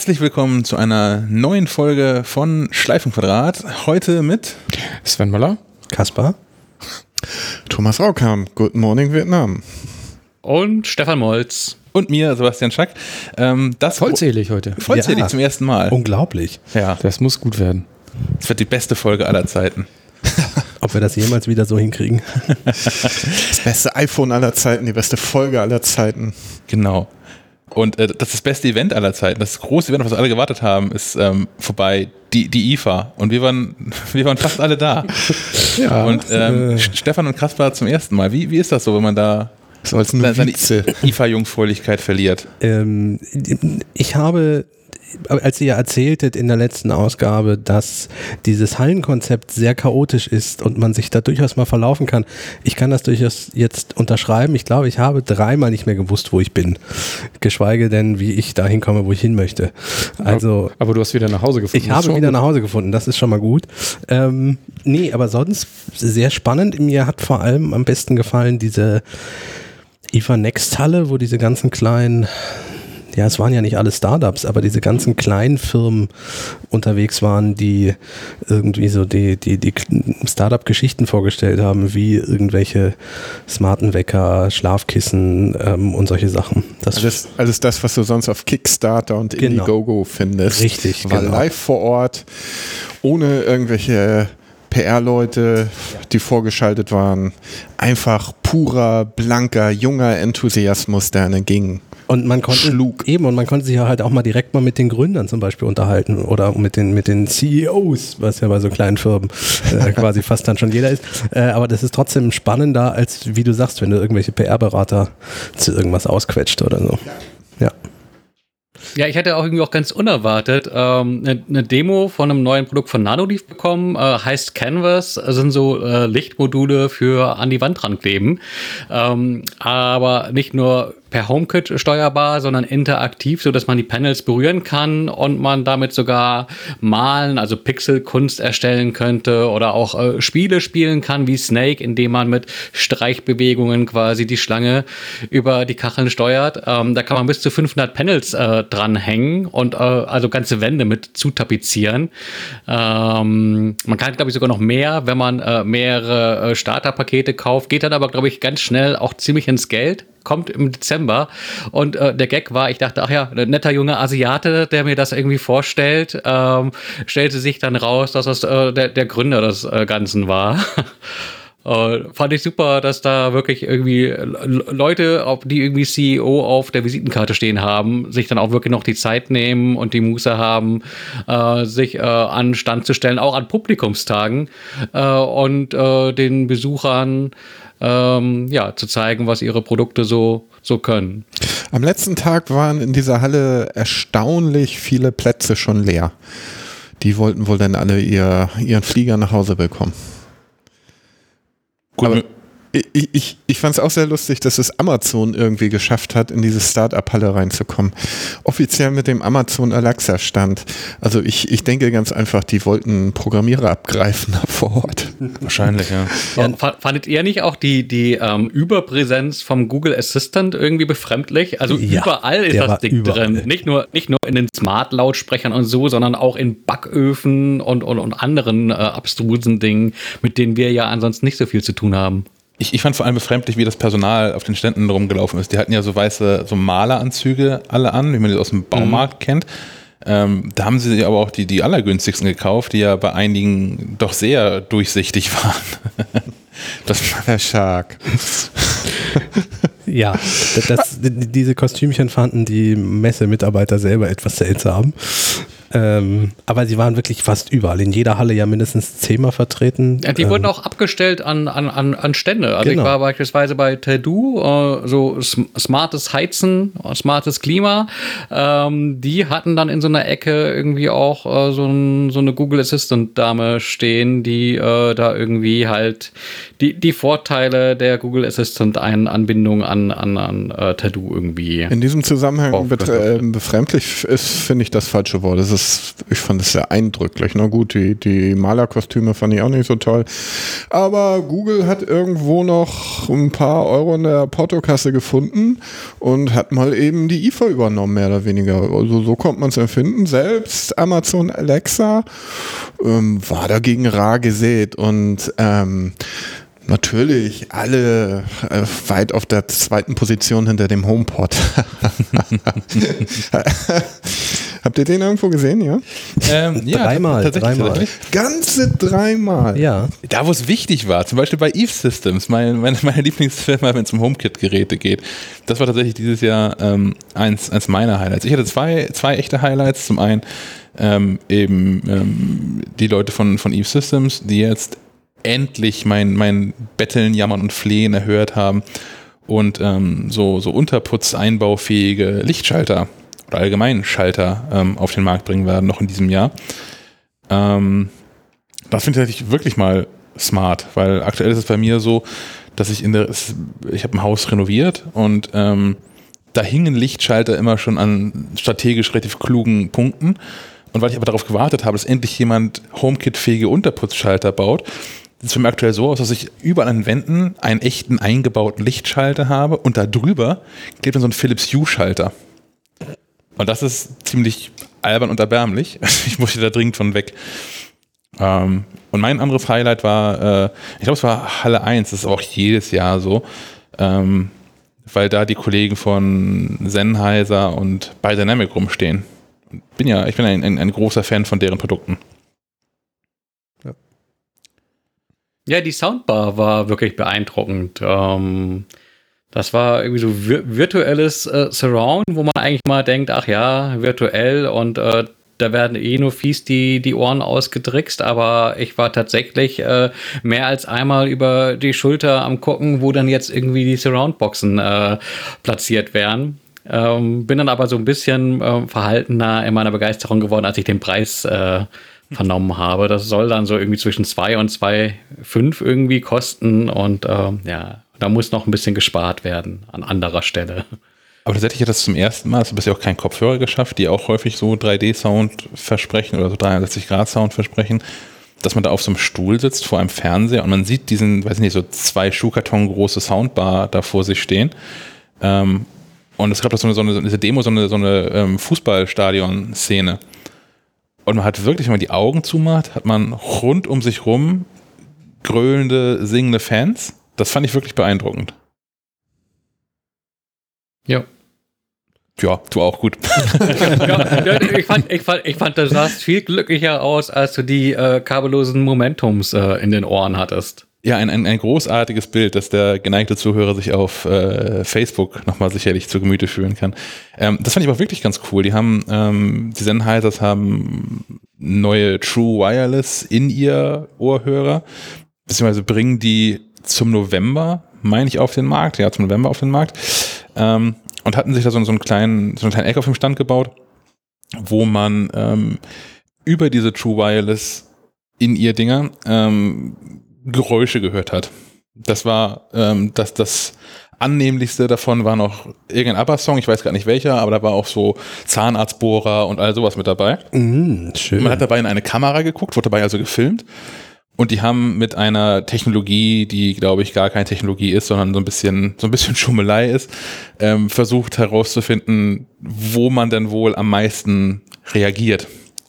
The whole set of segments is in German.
Herzlich willkommen zu einer neuen Folge von Schleifenquadrat. Heute mit Sven Möller, Kaspar, Thomas Raukam. Good Morning Vietnam. Und Stefan Molz. Und mir, Sebastian Schack. Ähm, das vollzählig heute. Vollzählig ja. zum ersten Mal. Unglaublich. Ja. Das muss gut werden. Es wird die beste Folge aller Zeiten. Ob wir das jemals wieder so hinkriegen. Das beste iPhone aller Zeiten, die beste Folge aller Zeiten. Genau. Und äh, das ist das beste Event aller Zeiten. Das große Event, auf das alle gewartet haben, ist ähm, vorbei. Die, die IFA. Und wir waren, wir waren fast alle da. ja. Und ähm, äh. Stefan und Kaspar zum ersten Mal. Wie, wie ist das so, wenn man da so als seine IFA-Jungfräulichkeit verliert? Ähm, ich habe als ihr erzähltet in der letzten Ausgabe, dass dieses Hallenkonzept sehr chaotisch ist und man sich da durchaus mal verlaufen kann, ich kann das durchaus jetzt unterschreiben. Ich glaube, ich habe dreimal nicht mehr gewusst, wo ich bin. Geschweige denn, wie ich dahin komme, wo ich hin möchte. Also, aber du hast wieder nach Hause gefunden. Ich habe wieder gut. nach Hause gefunden, das ist schon mal gut. Ähm, nee, aber sonst sehr spannend. Mir hat vor allem am besten gefallen diese IFA Next Halle, wo diese ganzen kleinen ja, es waren ja nicht alle Startups, aber diese ganzen kleinen Firmen unterwegs waren, die irgendwie so die, die, die Startup-Geschichten vorgestellt haben, wie irgendwelche smarten Wecker, Schlafkissen ähm, und solche Sachen. Das alles, alles das, was du sonst auf Kickstarter und genau. Indiegogo findest. Richtig, war genau. live vor Ort, ohne irgendwelche PR-Leute, die vorgeschaltet waren. Einfach purer, blanker, junger Enthusiasmus, der einen ging. Und man konnte schlug. eben und man konnte sich halt auch mal direkt mal mit den Gründern zum Beispiel unterhalten oder mit den mit den CEOs, was ja bei so kleinen Firmen äh, quasi fast dann schon jeder ist. Äh, aber das ist trotzdem spannender als wie du sagst, wenn du irgendwelche PR-Berater zu irgendwas ausquetscht oder so. Ja. Ja, ich hatte auch irgendwie auch ganz unerwartet ähm, eine, eine Demo von einem neuen Produkt von Nanolief bekommen, äh, heißt Canvas, sind so äh, Lichtmodule für an die Wand rankleben. Ähm, aber nicht nur per HomeKit steuerbar, sondern interaktiv, so dass man die Panels berühren kann und man damit sogar malen, also Pixelkunst erstellen könnte oder auch äh, Spiele spielen kann wie Snake, indem man mit Streichbewegungen quasi die Schlange über die Kacheln steuert. Ähm, da kann man bis zu 500 Panels äh, dranhängen und äh, also ganze Wände mit zutapezieren. Ähm, man kann, glaube ich, sogar noch mehr, wenn man äh, mehrere äh, Starterpakete kauft. Geht dann aber, glaube ich, ganz schnell auch ziemlich ins Geld kommt im Dezember. Und äh, der Gag war, ich dachte, ach ja, ein netter junger Asiate, der mir das irgendwie vorstellt, ähm, stellte sich dann raus, dass das äh, der, der Gründer des äh, Ganzen war. Uh, fand ich super, dass da wirklich irgendwie Leute, die irgendwie CEO auf der Visitenkarte stehen haben, sich dann auch wirklich noch die Zeit nehmen und die Muße haben, uh, sich uh, an Stand zu stellen, auch an Publikumstagen und den Besuchern ähm, ja, zu zeigen, was ihre Produkte so, so können. Am letzten Tag waren in dieser Halle erstaunlich viele Plätze schon leer. Die wollten wohl dann alle ihr, ihren Flieger nach Hause bekommen. Gut, Aber ich, ich, ich fand es auch sehr lustig, dass es Amazon irgendwie geschafft hat, in diese Start-up-Halle reinzukommen. Offiziell mit dem Amazon Alexa-Stand. Also ich, ich denke ganz einfach, die wollten Programmierer abgreifen vor Ort. Wahrscheinlich, ja. ja. Fandet ihr nicht auch die, die ähm, Überpräsenz vom Google Assistant irgendwie befremdlich? Also ja, überall ist das Ding überall. drin. Nicht nur, nicht nur in den Smart-Lautsprechern und so, sondern auch in Backöfen und, und, und anderen äh, abstrusen Dingen, mit denen wir ja ansonsten nicht so viel zu tun haben ich, ich fand vor allem befremdlich, wie das Personal auf den Ständen rumgelaufen ist. Die hatten ja so weiße, so Maleranzüge alle an, wie man die aus dem Baumarkt mhm. kennt. Ähm, da haben sie aber auch die, die allergünstigsten gekauft, die ja bei einigen doch sehr durchsichtig waren. das war der Shark. ja, das, das, diese Kostümchen fanden die Messemitarbeiter selber etwas seltsam. Ähm, aber sie waren wirklich fast überall, in jeder Halle ja mindestens zehnmal vertreten. Ja, die ähm, wurden auch abgestellt an, an, an, an Stände. Also genau. ich war beispielsweise bei Tedu, äh, so smartes Heizen, smartes Klima. Ähm, die hatten dann in so einer Ecke irgendwie auch äh, so, ein, so, eine Google Assistant Dame stehen, die äh, da irgendwie halt die, die Vorteile der Google Assistant Anbindung an, an, an äh, Tedu irgendwie. In diesem Zusammenhang äh, befremdlich ist, finde ich das falsche Wort. Es ist das, ich fand das sehr eindrücklich. Na gut, die, die Malerkostüme fand ich auch nicht so toll. Aber Google hat irgendwo noch ein paar Euro in der Portokasse gefunden und hat mal eben die IFA übernommen, mehr oder weniger. Also so kommt man es empfinden. Selbst Amazon Alexa ähm, war dagegen rar gesät und ähm, Natürlich, alle äh, weit auf der zweiten Position hinter dem HomePod. Habt ihr den irgendwo gesehen, ja? Ähm, ja, dreimal, dreimal. Ganze dreimal. Ja. Da, wo es wichtig war, zum Beispiel bei Eve Systems, mein, meine, meine Lieblingsfirma, wenn es um HomeKit-Geräte geht. Das war tatsächlich dieses Jahr ähm, eins, eins meiner Highlights. Ich hatte zwei, zwei echte Highlights. Zum einen ähm, eben ähm, die Leute von, von Eve Systems, die jetzt endlich mein, mein Betteln, Jammern und Flehen erhört haben und ähm, so, so unterputzeinbaufähige Lichtschalter oder allgemein Schalter ähm, auf den Markt bringen werden, noch in diesem Jahr. Ähm, das finde ich wirklich mal smart, weil aktuell ist es bei mir so, dass ich in der, ich habe ein Haus renoviert und ähm, da hingen Lichtschalter immer schon an strategisch relativ klugen Punkten. Und weil ich aber darauf gewartet habe, dass endlich jemand HomeKit-fähige Unterputzschalter baut, sieht es für mich aktuell so aus, dass ich überall an den Wänden einen echten eingebauten Lichtschalter habe und da drüber klebt dann so ein Philips Hue-Schalter. Und das ist ziemlich albern und erbärmlich. Ich musste da dringend von weg. Ähm, und mein anderes Highlight war, äh, ich glaube, es war Halle 1, das ist auch jedes Jahr so, ähm, weil da die Kollegen von Sennheiser und Biodynamic rumstehen. Bin ja, ich bin ein, ein, ein großer Fan von deren Produkten. Ja, die Soundbar war wirklich beeindruckend. Ähm, das war irgendwie so vir virtuelles äh, Surround, wo man eigentlich mal denkt, ach ja, virtuell und äh, da werden eh nur fies die, die Ohren ausgedrickst, aber ich war tatsächlich äh, mehr als einmal über die Schulter am gucken, wo dann jetzt irgendwie die Surroundboxen äh, platziert werden. Ähm, bin dann aber so ein bisschen äh, verhaltener in meiner Begeisterung geworden, als ich den Preis äh, vernommen habe. Das soll dann so irgendwie zwischen 2 und 2,5 irgendwie kosten und äh, ja, da muss noch ein bisschen gespart werden an anderer Stelle. Aber tatsächlich hat das zum ersten Mal, du bisher auch keinen Kopfhörer geschafft, die auch häufig so 3D-Sound versprechen oder so 360-Grad-Sound versprechen, dass man da auf so einem Stuhl sitzt vor einem Fernseher und man sieht diesen, weiß ich nicht, so zwei Schuhkarton große Soundbar da vor sich stehen. Ähm, und es gab da so eine, so eine, Demo, so eine, so eine ähm, Fußballstadion-Szene. Und man hat wirklich, wenn man die Augen zumacht, hat man rund um sich rum grölende, singende Fans. Das fand ich wirklich beeindruckend. Ja. Ja, du auch gut. ja, ich, fand, ich, fand, ich fand, du sahst viel glücklicher aus, als du die äh, kabellosen Momentums äh, in den Ohren hattest. Ja, ein, ein, ein großartiges Bild, das der geneigte Zuhörer sich auf äh, Facebook nochmal sicherlich zu Gemüte führen kann. Ähm, das fand ich auch wirklich ganz cool. Die haben, ähm, die Sennheisers haben neue True Wireless in ihr Ohrhörer, beziehungsweise bringen die zum November, meine ich, auf den Markt, ja, zum November auf den Markt, ähm, und hatten sich da so, so, einen kleinen, so einen kleinen Eck auf dem Stand gebaut, wo man ähm, über diese True Wireless in ihr Dinger ähm, Geräusche gehört hat. Das war ähm, das, das annehmlichste davon war noch irgendein ABBA-Song, ich weiß gar nicht welcher, aber da war auch so Zahnarztbohrer und all sowas mit dabei. Mm, schön. Man hat dabei in eine Kamera geguckt, wurde dabei also gefilmt. Und die haben mit einer Technologie, die glaube ich gar keine Technologie ist, sondern so ein bisschen, so ein bisschen Schummelei ist, ähm, versucht herauszufinden, wo man denn wohl am meisten reagiert.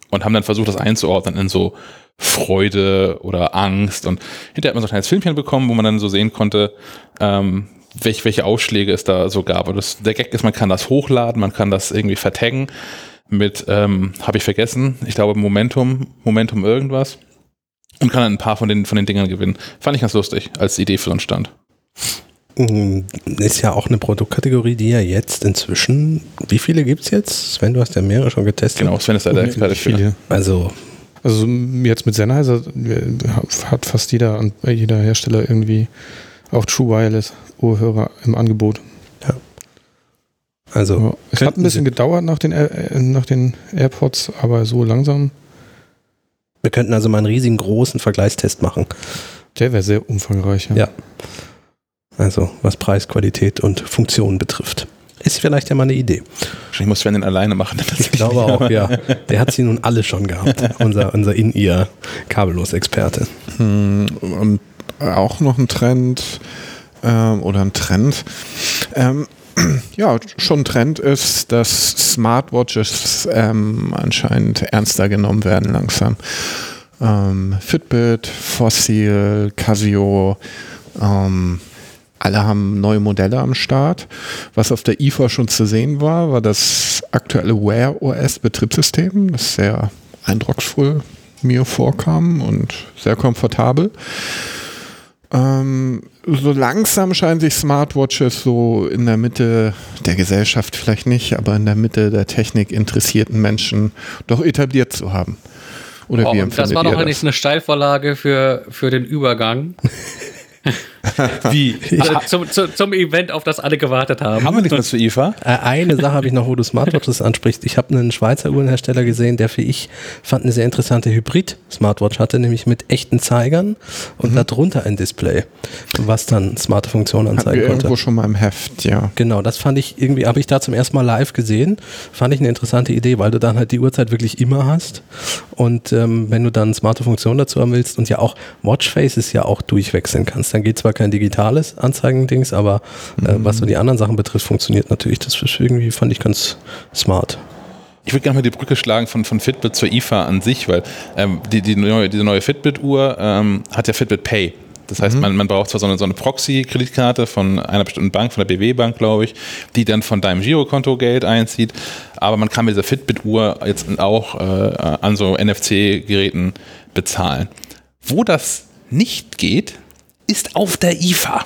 Und haben dann versucht, das einzuordnen in so Freude oder Angst. Und hinterher hat man so ein kleines Filmchen bekommen, wo man dann so sehen konnte, ähm, welche, welche Ausschläge es da so gab. Und das, der Gag ist, man kann das hochladen, man kann das irgendwie vertaggen mit, ähm, habe ich vergessen, ich glaube Momentum, Momentum irgendwas. Und kann dann ein paar von den, von den Dingern gewinnen. Fand ich ganz lustig als Idee für so einen Stand. Ist ja auch eine Produktkategorie, die ja jetzt inzwischen, wie viele gibt es jetzt? Sven, du hast ja mehrere schon getestet. Genau, Sven ist ja der Experte für. Also also jetzt mit Sennheiser hat fast jeder, jeder Hersteller irgendwie auch True Wireless Ohrhörer im Angebot. Ja. Also es hat ein bisschen gedauert nach den, äh, nach den AirPods, aber so langsam. Wir könnten also mal einen riesigen großen Vergleichstest machen. Der wäre sehr umfangreich. Ja. ja. Also was Preis, Qualität und Funktion betrifft. Ist vielleicht ja mal eine Idee. Ich muss Sven den alleine machen. Ich glaube auch, ja. Der hat sie nun alle schon gehabt. unser unser In-Ear Kabellos-Experte. Hm, und auch noch ein Trend ähm, oder ein Trend. Ähm, ja, schon ein Trend ist, dass Smartwatches ähm, anscheinend ernster genommen werden langsam. Ähm, Fitbit, Fossil, Casio, ähm, alle haben neue Modelle am Start. Was auf der IFA schon zu sehen war, war das aktuelle Wear OS Betriebssystem, das sehr eindrucksvoll mir vorkam und sehr komfortabel. Ähm, so langsam scheinen sich Smartwatches so in der Mitte der Gesellschaft vielleicht nicht, aber in der Mitte der Technik interessierten Menschen doch etabliert zu haben. Oder oh, wie das war doch eigentlich eine Steilvorlage für, für den Übergang. Wie? Also zum, zum, zum, Event, auf das alle gewartet haben. Haben wir nicht was für IFA? Äh, eine Sache habe ich noch, wo du Smartwatches ansprichst. Ich habe einen Schweizer Uhrenhersteller gesehen, der für ich fand eine sehr interessante Hybrid-Smartwatch hatte, nämlich mit echten Zeigern und mhm. darunter ein Display, was dann smarte Funktionen anzeigen konnte. irgendwo schon mal im Heft, ja. Genau, das fand ich irgendwie, habe ich da zum ersten Mal live gesehen. Fand ich eine interessante Idee, weil du dann halt die Uhrzeit wirklich immer hast. Und ähm, wenn du dann smarte Funktionen dazu haben willst und ja auch Watchfaces ja auch durchwechseln kannst, dann geht zwar kein digitales Anzeigendings, aber äh, was so die anderen Sachen betrifft, funktioniert natürlich. Das ist irgendwie, fand ich ganz smart. Ich würde gerne mal die Brücke schlagen von, von Fitbit zur IFA an sich, weil ähm, die, die neue, diese neue Fitbit-Uhr ähm, hat ja Fitbit Pay. Das heißt, mhm. man, man braucht zwar so eine, so eine Proxy-Kreditkarte von einer bestimmten Bank, von der BW-Bank, glaube ich, die dann von deinem Girokonto Geld einzieht, aber man kann mit dieser Fitbit-Uhr jetzt auch äh, an so NFC-Geräten bezahlen. Wo das nicht geht, ist auf der IFA.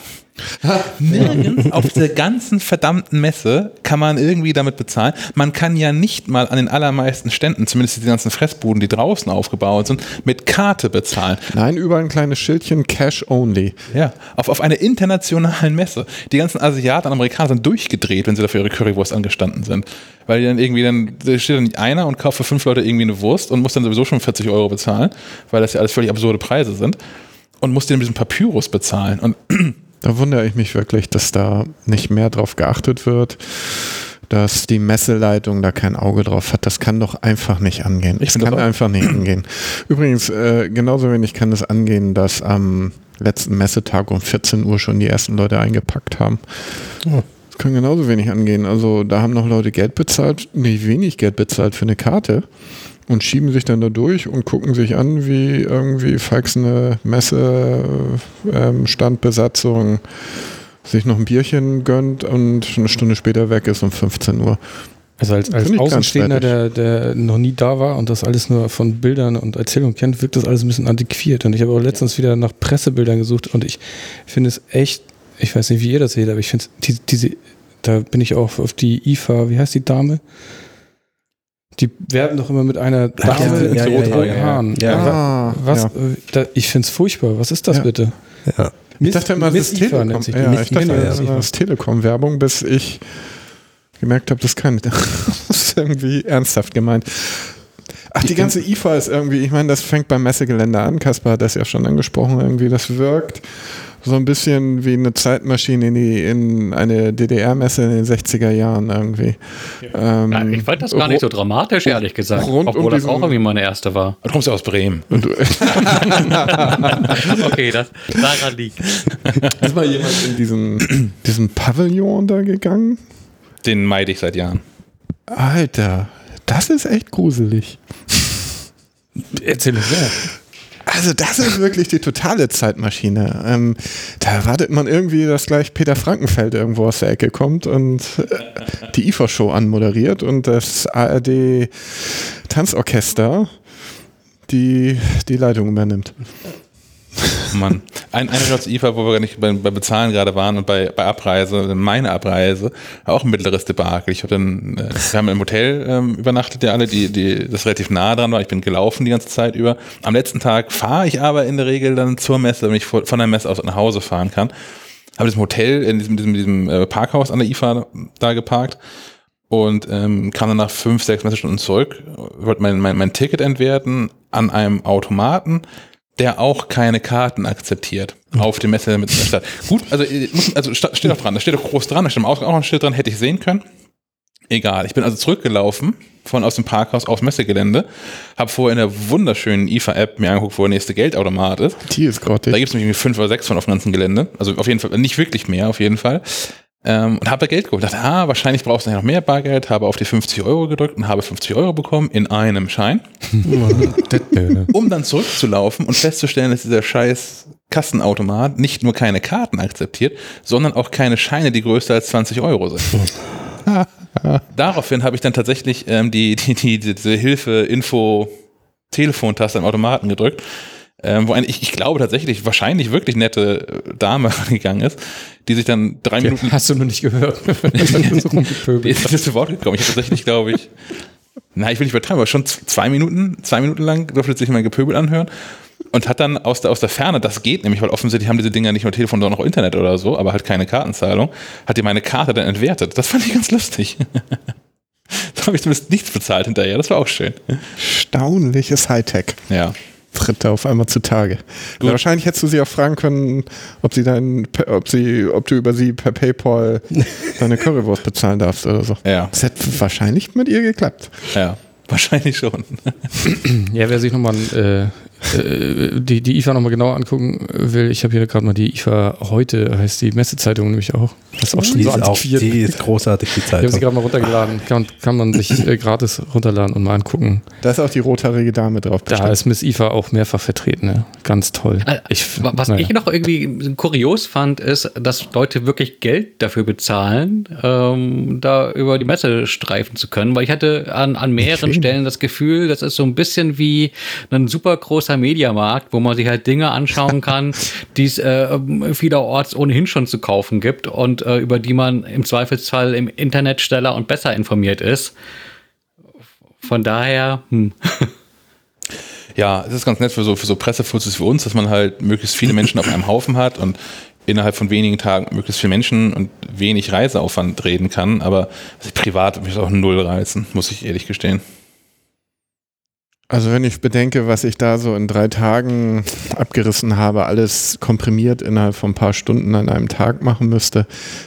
Nirgends auf der ganzen verdammten Messe kann man irgendwie damit bezahlen. Man kann ja nicht mal an den allermeisten Ständen, zumindest die ganzen Fressbuden, die draußen aufgebaut sind, mit Karte bezahlen. Nein, überall ein kleines Schildchen Cash Only. Ja, auf, auf einer internationalen Messe. Die ganzen Asiaten und Amerikaner sind durchgedreht, wenn sie dafür ihre Currywurst angestanden sind. Weil die dann irgendwie dann, da steht dann nicht einer und kauft für fünf Leute irgendwie eine Wurst und muss dann sowieso schon 40 Euro bezahlen, weil das ja alles völlig absurde Preise sind und musste dann diesen Papyrus bezahlen. Und da wundere ich mich wirklich, dass da nicht mehr drauf geachtet wird, dass die Messeleitung da kein Auge drauf hat. Das kann doch einfach nicht angehen. Ich das kann einfach nicht angehen. Übrigens, äh, genauso wenig kann es angehen, dass am letzten Messetag um 14 Uhr schon die ersten Leute eingepackt haben. Oh. Das kann genauso wenig angehen. Also da haben noch Leute Geld bezahlt, nicht wenig Geld bezahlt für eine Karte und schieben sich dann da durch und gucken sich an, wie irgendwie eine Messe, ähm, Standbesatzung sich noch ein Bierchen gönnt und eine Stunde später weg ist um 15 Uhr. Also als, als Außenstehender, der, der noch nie da war und das alles nur von Bildern und Erzählungen kennt, wirkt das alles ein bisschen antiquiert. Und ich habe auch letztens wieder nach Pressebildern gesucht und ich finde es echt, ich weiß nicht, wie ihr das seht, aber ich finde diese, diese, da bin ich auch auf die IFA, wie heißt die Dame? Die werben doch immer mit einer Dame ja, in ja, roten Haaren. Ja. Was, da, ich finde es furchtbar. Was ist das bitte? Ja. Ich dachte immer, das ist Telekom. Ja, ich dachte, das ist Telekom-Werbung, bis ich gemerkt habe, das kann das ist irgendwie ernsthaft gemeint. Ach, die ganze IFA ist irgendwie, ich meine, das fängt beim Messegelände an. Kaspar hat das ja schon angesprochen, irgendwie, das wirkt so ein bisschen wie eine Zeitmaschine in, die, in eine DDR-Messe in den 60er Jahren irgendwie. Ja. Ähm, ja, ich fand das gar nicht so dramatisch, ehrlich gesagt. Rund obwohl um das auch irgendwie meine erste war. Du kommst ja aus Bremen. okay, das, daran liegt. Ist mal jemand in diesen, diesen Pavillon da gegangen? Den meide ich seit Jahren. Alter, das ist echt gruselig. Erzähl es mehr. Also das ist wirklich die totale Zeitmaschine. Ähm, da erwartet man irgendwie, dass gleich Peter Frankenfeld irgendwo aus der Ecke kommt und äh, die IFA-Show anmoderiert und das ARD Tanzorchester die, die Leitung übernimmt. Mann. Ein, eine Shots IFA, wo wir nicht bei, bei, Bezahlen gerade waren und bei, bei Abreise, meine Abreise, auch ein mittleres Debakel. Ich dann, äh, wir haben im Hotel ähm, übernachtet ja alle, die, die, das relativ nah dran war. Ich bin gelaufen die ganze Zeit über. Am letzten Tag fahre ich aber in der Regel dann zur Messe, damit ich von der Messe aus nach Hause fahren kann. Habe das Hotel in diesem, diesem, diesem äh, Parkhaus an der IFA da geparkt und ähm, kam dann nach fünf, sechs Messestunden zurück, wollte mein, mein, mein Ticket entwerten an einem Automaten der auch keine Karten akzeptiert. auf dem Messe mit der Stadt. Gut, also, äh, also steht auch dran, da steht auch groß dran, da steht auch noch ein Schild dran, hätte ich sehen können. Egal, ich bin also zurückgelaufen von aus dem Parkhaus aufs Messegelände, habe vorher in der wunderschönen IFA-App mir angeguckt, wo der nächste Geldautomat ist. Die ist grottig. Da gibt es nämlich fünf oder sechs von auf dem ganzen Gelände. Also auf jeden Fall, nicht wirklich mehr, auf jeden Fall. Ähm, und habe Geld geholt. Dachte, ah, wahrscheinlich brauchst du noch mehr Bargeld. Habe auf die 50 Euro gedrückt und habe 50 Euro bekommen in einem Schein. um dann zurückzulaufen und festzustellen, dass dieser scheiß Kassenautomat nicht nur keine Karten akzeptiert, sondern auch keine Scheine, die größer als 20 Euro sind. Daraufhin habe ich dann tatsächlich ähm, die, die, die, diese Hilfe, Info, Telefontaste am Automaten gedrückt, ähm, wo eine, ich, ich glaube tatsächlich, wahrscheinlich wirklich nette äh, Dame gegangen ist, die sich dann drei okay, Minuten. Hast du noch nicht gehört? die ist das zu Wort gekommen. Ich habe tatsächlich, glaube ich, na, ich will nicht übertreiben, aber schon zwei Minuten, zwei Minuten lang durfte sich mein Gepöbel anhören und hat dann aus der, aus der Ferne, das geht nämlich, weil offensichtlich haben diese Dinger nicht nur Telefon, sondern auch Internet oder so, aber halt keine Kartenzahlung, hat die meine Karte dann entwertet. Das fand ich ganz lustig. da habe ich zumindest nichts bezahlt hinterher, das war auch schön. Staunliches Hightech. Ja. Tritt da auf einmal zutage. Ja, wahrscheinlich hättest du sie auch fragen können, ob sie dein, ob sie, ob du über sie per PayPal deine Currywurst bezahlen darfst oder so. Ja. Das hätte wahrscheinlich mit ihr geklappt. Ja. Wahrscheinlich schon. ja, wer sich nochmal äh, äh, die, die IFA nochmal genauer angucken will, ich habe hier gerade mal die IFA heute, heißt die Messezeitung nämlich auch. Das ist auch schon die so ist auch, Die ist großartig, die Zeitung. Ich habe sie gerade mal runtergeladen. Kann, kann man sich äh, gratis runterladen und mal angucken. Da ist auch die rothaarige Dame drauf. Da ist Miss IFA auch mehrfach vertreten. Ja. Ganz toll. Äh, ich, Was naja. ich noch irgendwie kurios fand, ist, dass Leute wirklich Geld dafür bezahlen, ähm, da über die Messe streifen zu können. Weil ich hatte an, an mehreren Stellen das Gefühl, das ist so ein bisschen wie ein super großer großer Mediamarkt, wo man sich halt Dinge anschauen kann, die es äh, vielerorts ohnehin schon zu kaufen gibt und äh, über die man im Zweifelsfall im Internet schneller und besser informiert ist. Von daher, hm. Ja, es ist ganz nett für so, für so Pressefuzis wie uns, dass man halt möglichst viele Menschen auf einem Haufen hat und innerhalb von wenigen Tagen möglichst viele Menschen und wenig Reiseaufwand reden kann. Aber privat würde ich auch null reißen, muss ich ehrlich gestehen. Also wenn ich bedenke, was ich da so in drei Tagen abgerissen habe, alles komprimiert innerhalb von ein paar Stunden an einem Tag machen müsste,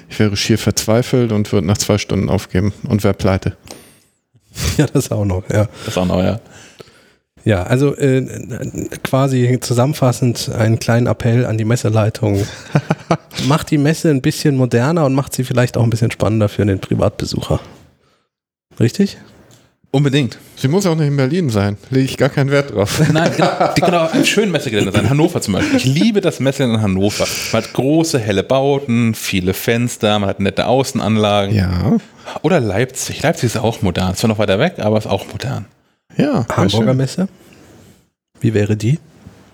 ich wäre schier verzweifelt und würde nach zwei Stunden aufgeben und wäre pleite. Ja, das auch noch, ja. Das auch noch, ja. Ja, also äh, quasi zusammenfassend einen kleinen Appell an die Messeleitung. macht die Messe ein bisschen moderner und macht sie vielleicht auch ein bisschen spannender für den Privatbesucher. Richtig? Unbedingt. Sie muss auch nicht in Berlin sein. Lege ich gar keinen Wert drauf. Nein, genau, die kann auch ein schönes Messegelände sein. Hannover zum Beispiel. Ich liebe das Messegelände in Hannover. Man hat große, helle Bauten, viele Fenster, man hat nette Außenanlagen. Ja. Oder Leipzig. Leipzig ist auch modern. Zwar noch weiter weg, aber ist auch modern. Ja. Hamburger Messe? Wie wäre die?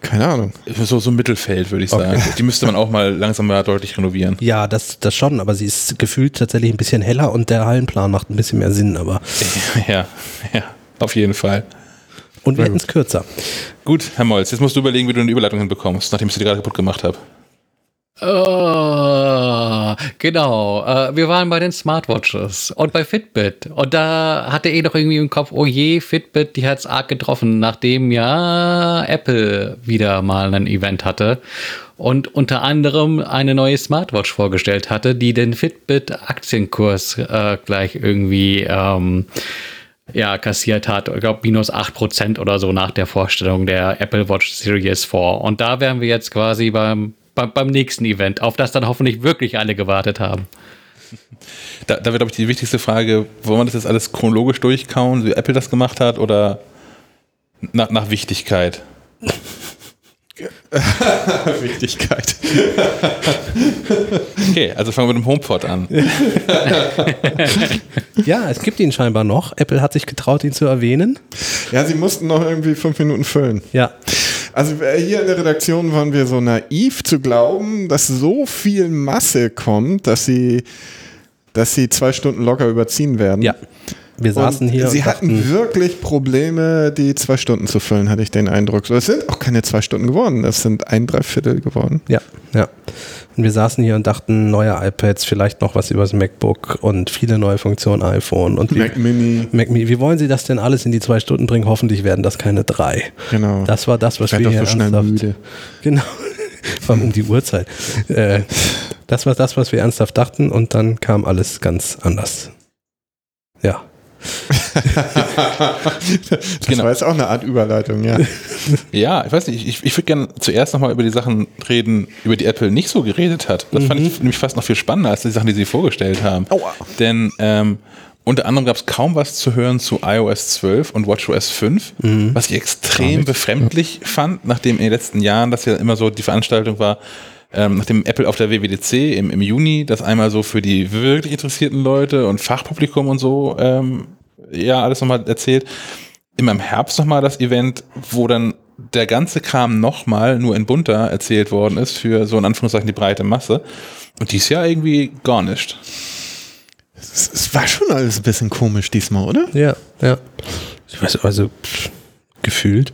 Keine Ahnung. So, so ein Mittelfeld, würde ich sagen. Okay. Die müsste man auch mal langsam mal deutlich renovieren. Ja, das, das schon, aber sie ist gefühlt tatsächlich ein bisschen heller und der Hallenplan macht ein bisschen mehr Sinn, aber. Ja, ja, auf jeden Fall. Und wir hätten es kürzer. Gut, Herr Molz, jetzt musst du überlegen, wie du eine Überleitung hinbekommst, nachdem ich sie gerade kaputt gemacht habe. Oh, genau. Uh, wir waren bei den Smartwatches und bei Fitbit. Und da hatte ich doch irgendwie im Kopf, oh je, Fitbit, die hat es arg getroffen, nachdem ja Apple wieder mal ein Event hatte und unter anderem eine neue Smartwatch vorgestellt hatte, die den Fitbit-Aktienkurs äh, gleich irgendwie ähm, ja, kassiert hat. Ich glaube, minus 8% oder so nach der Vorstellung der Apple Watch Series 4. Und da wären wir jetzt quasi beim beim, beim nächsten Event, auf das dann hoffentlich wirklich alle gewartet haben. Da, da wird, glaube ich, die wichtigste Frage, wollen wir das jetzt alles chronologisch durchkauen, wie Apple das gemacht hat, oder nach, nach Wichtigkeit? Wichtigkeit. okay, also fangen wir mit dem HomePod an. ja, es gibt ihn scheinbar noch. Apple hat sich getraut, ihn zu erwähnen. Ja, sie mussten noch irgendwie fünf Minuten füllen. Ja. Also äh, hier in der Redaktion waren wir so naiv zu glauben, dass so viel Masse kommt, dass sie, dass sie zwei Stunden locker überziehen werden. Ja. Wir saßen und hier. Sie hatten wirklich Probleme, die zwei Stunden zu füllen, hatte ich den Eindruck. Es sind auch keine zwei Stunden geworden, es sind ein Dreiviertel geworden. Ja, ja. Und wir saßen hier und dachten, neue iPads, vielleicht noch was über das MacBook und viele neue Funktionen iPhone und Mac wie, Mini. Mac Mini. Wie wollen Sie das denn alles in die zwei Stunden bringen? Hoffentlich werden das keine drei. Genau. Das war das, was ich wir hier so schnell müde. Genau. Vor allem um die Uhrzeit. Äh, das war das, was wir ernsthaft dachten und dann kam alles ganz anders. Ja. Das genau. war jetzt auch eine Art Überleitung, ja. ja, ich weiß nicht, ich, ich würde gerne zuerst nochmal über die Sachen reden, über die Apple nicht so geredet hat. Das mhm. fand ich nämlich fast noch viel spannender als die Sachen, die sie vorgestellt haben. Aua. Denn ähm, unter anderem gab es kaum was zu hören zu iOS 12 und WatchOS 5, mhm. was ich extrem befremdlich fand, nachdem in den letzten Jahren das ja immer so die Veranstaltung war, ähm, nachdem Apple auf der WWDC im, im Juni das einmal so für die wirklich interessierten Leute und Fachpublikum und so ähm, ja alles nochmal erzählt, immer im Herbst nochmal das Event, wo dann der ganze Kram nochmal nur in bunter erzählt worden ist für so in Anführungszeichen die breite Masse. Und dies Jahr irgendwie gar nicht. Es, war schon alles ein bisschen komisch diesmal, oder? Ja, ja. Ich weiß, also pff, gefühlt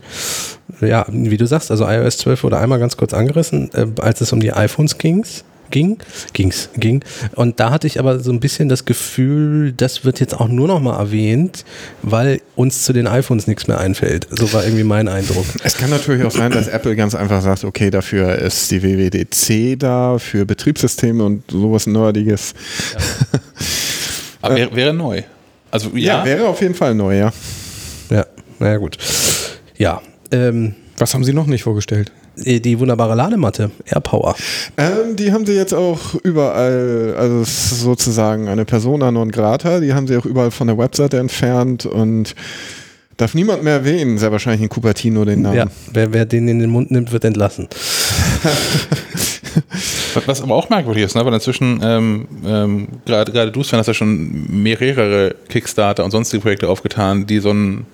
ja, wie du sagst, also iOS 12 wurde einmal ganz kurz angerissen, äh, als es um die iPhones ging's, ging, ging's, ging. Und da hatte ich aber so ein bisschen das Gefühl, das wird jetzt auch nur noch mal erwähnt, weil uns zu den iPhones nichts mehr einfällt. So war irgendwie mein Eindruck. Es kann natürlich auch sein, dass Apple ganz einfach sagt, okay, dafür ist die WWDC da, für Betriebssysteme und sowas Nerdiges. Ja. aber wäre, wäre neu. Also ja. ja, wäre auf jeden Fall neu, ja. Ja, naja gut. Ja, ähm, Was haben Sie noch nicht vorgestellt? Die wunderbare Ladematte, AirPower. Ähm, die haben sie jetzt auch überall, also sozusagen eine Persona non grata, die haben sie auch überall von der Webseite entfernt und darf niemand mehr erwähnen, sehr wahrscheinlich in Cupertino den Namen. Ja, wer, wer den in den Mund nimmt, wird entlassen. Was aber auch merkwürdig ist, ne? weil inzwischen, ähm, ähm, gerade du, Sven, hast ja schon mehrere Kickstarter und sonstige Projekte aufgetan, die so ein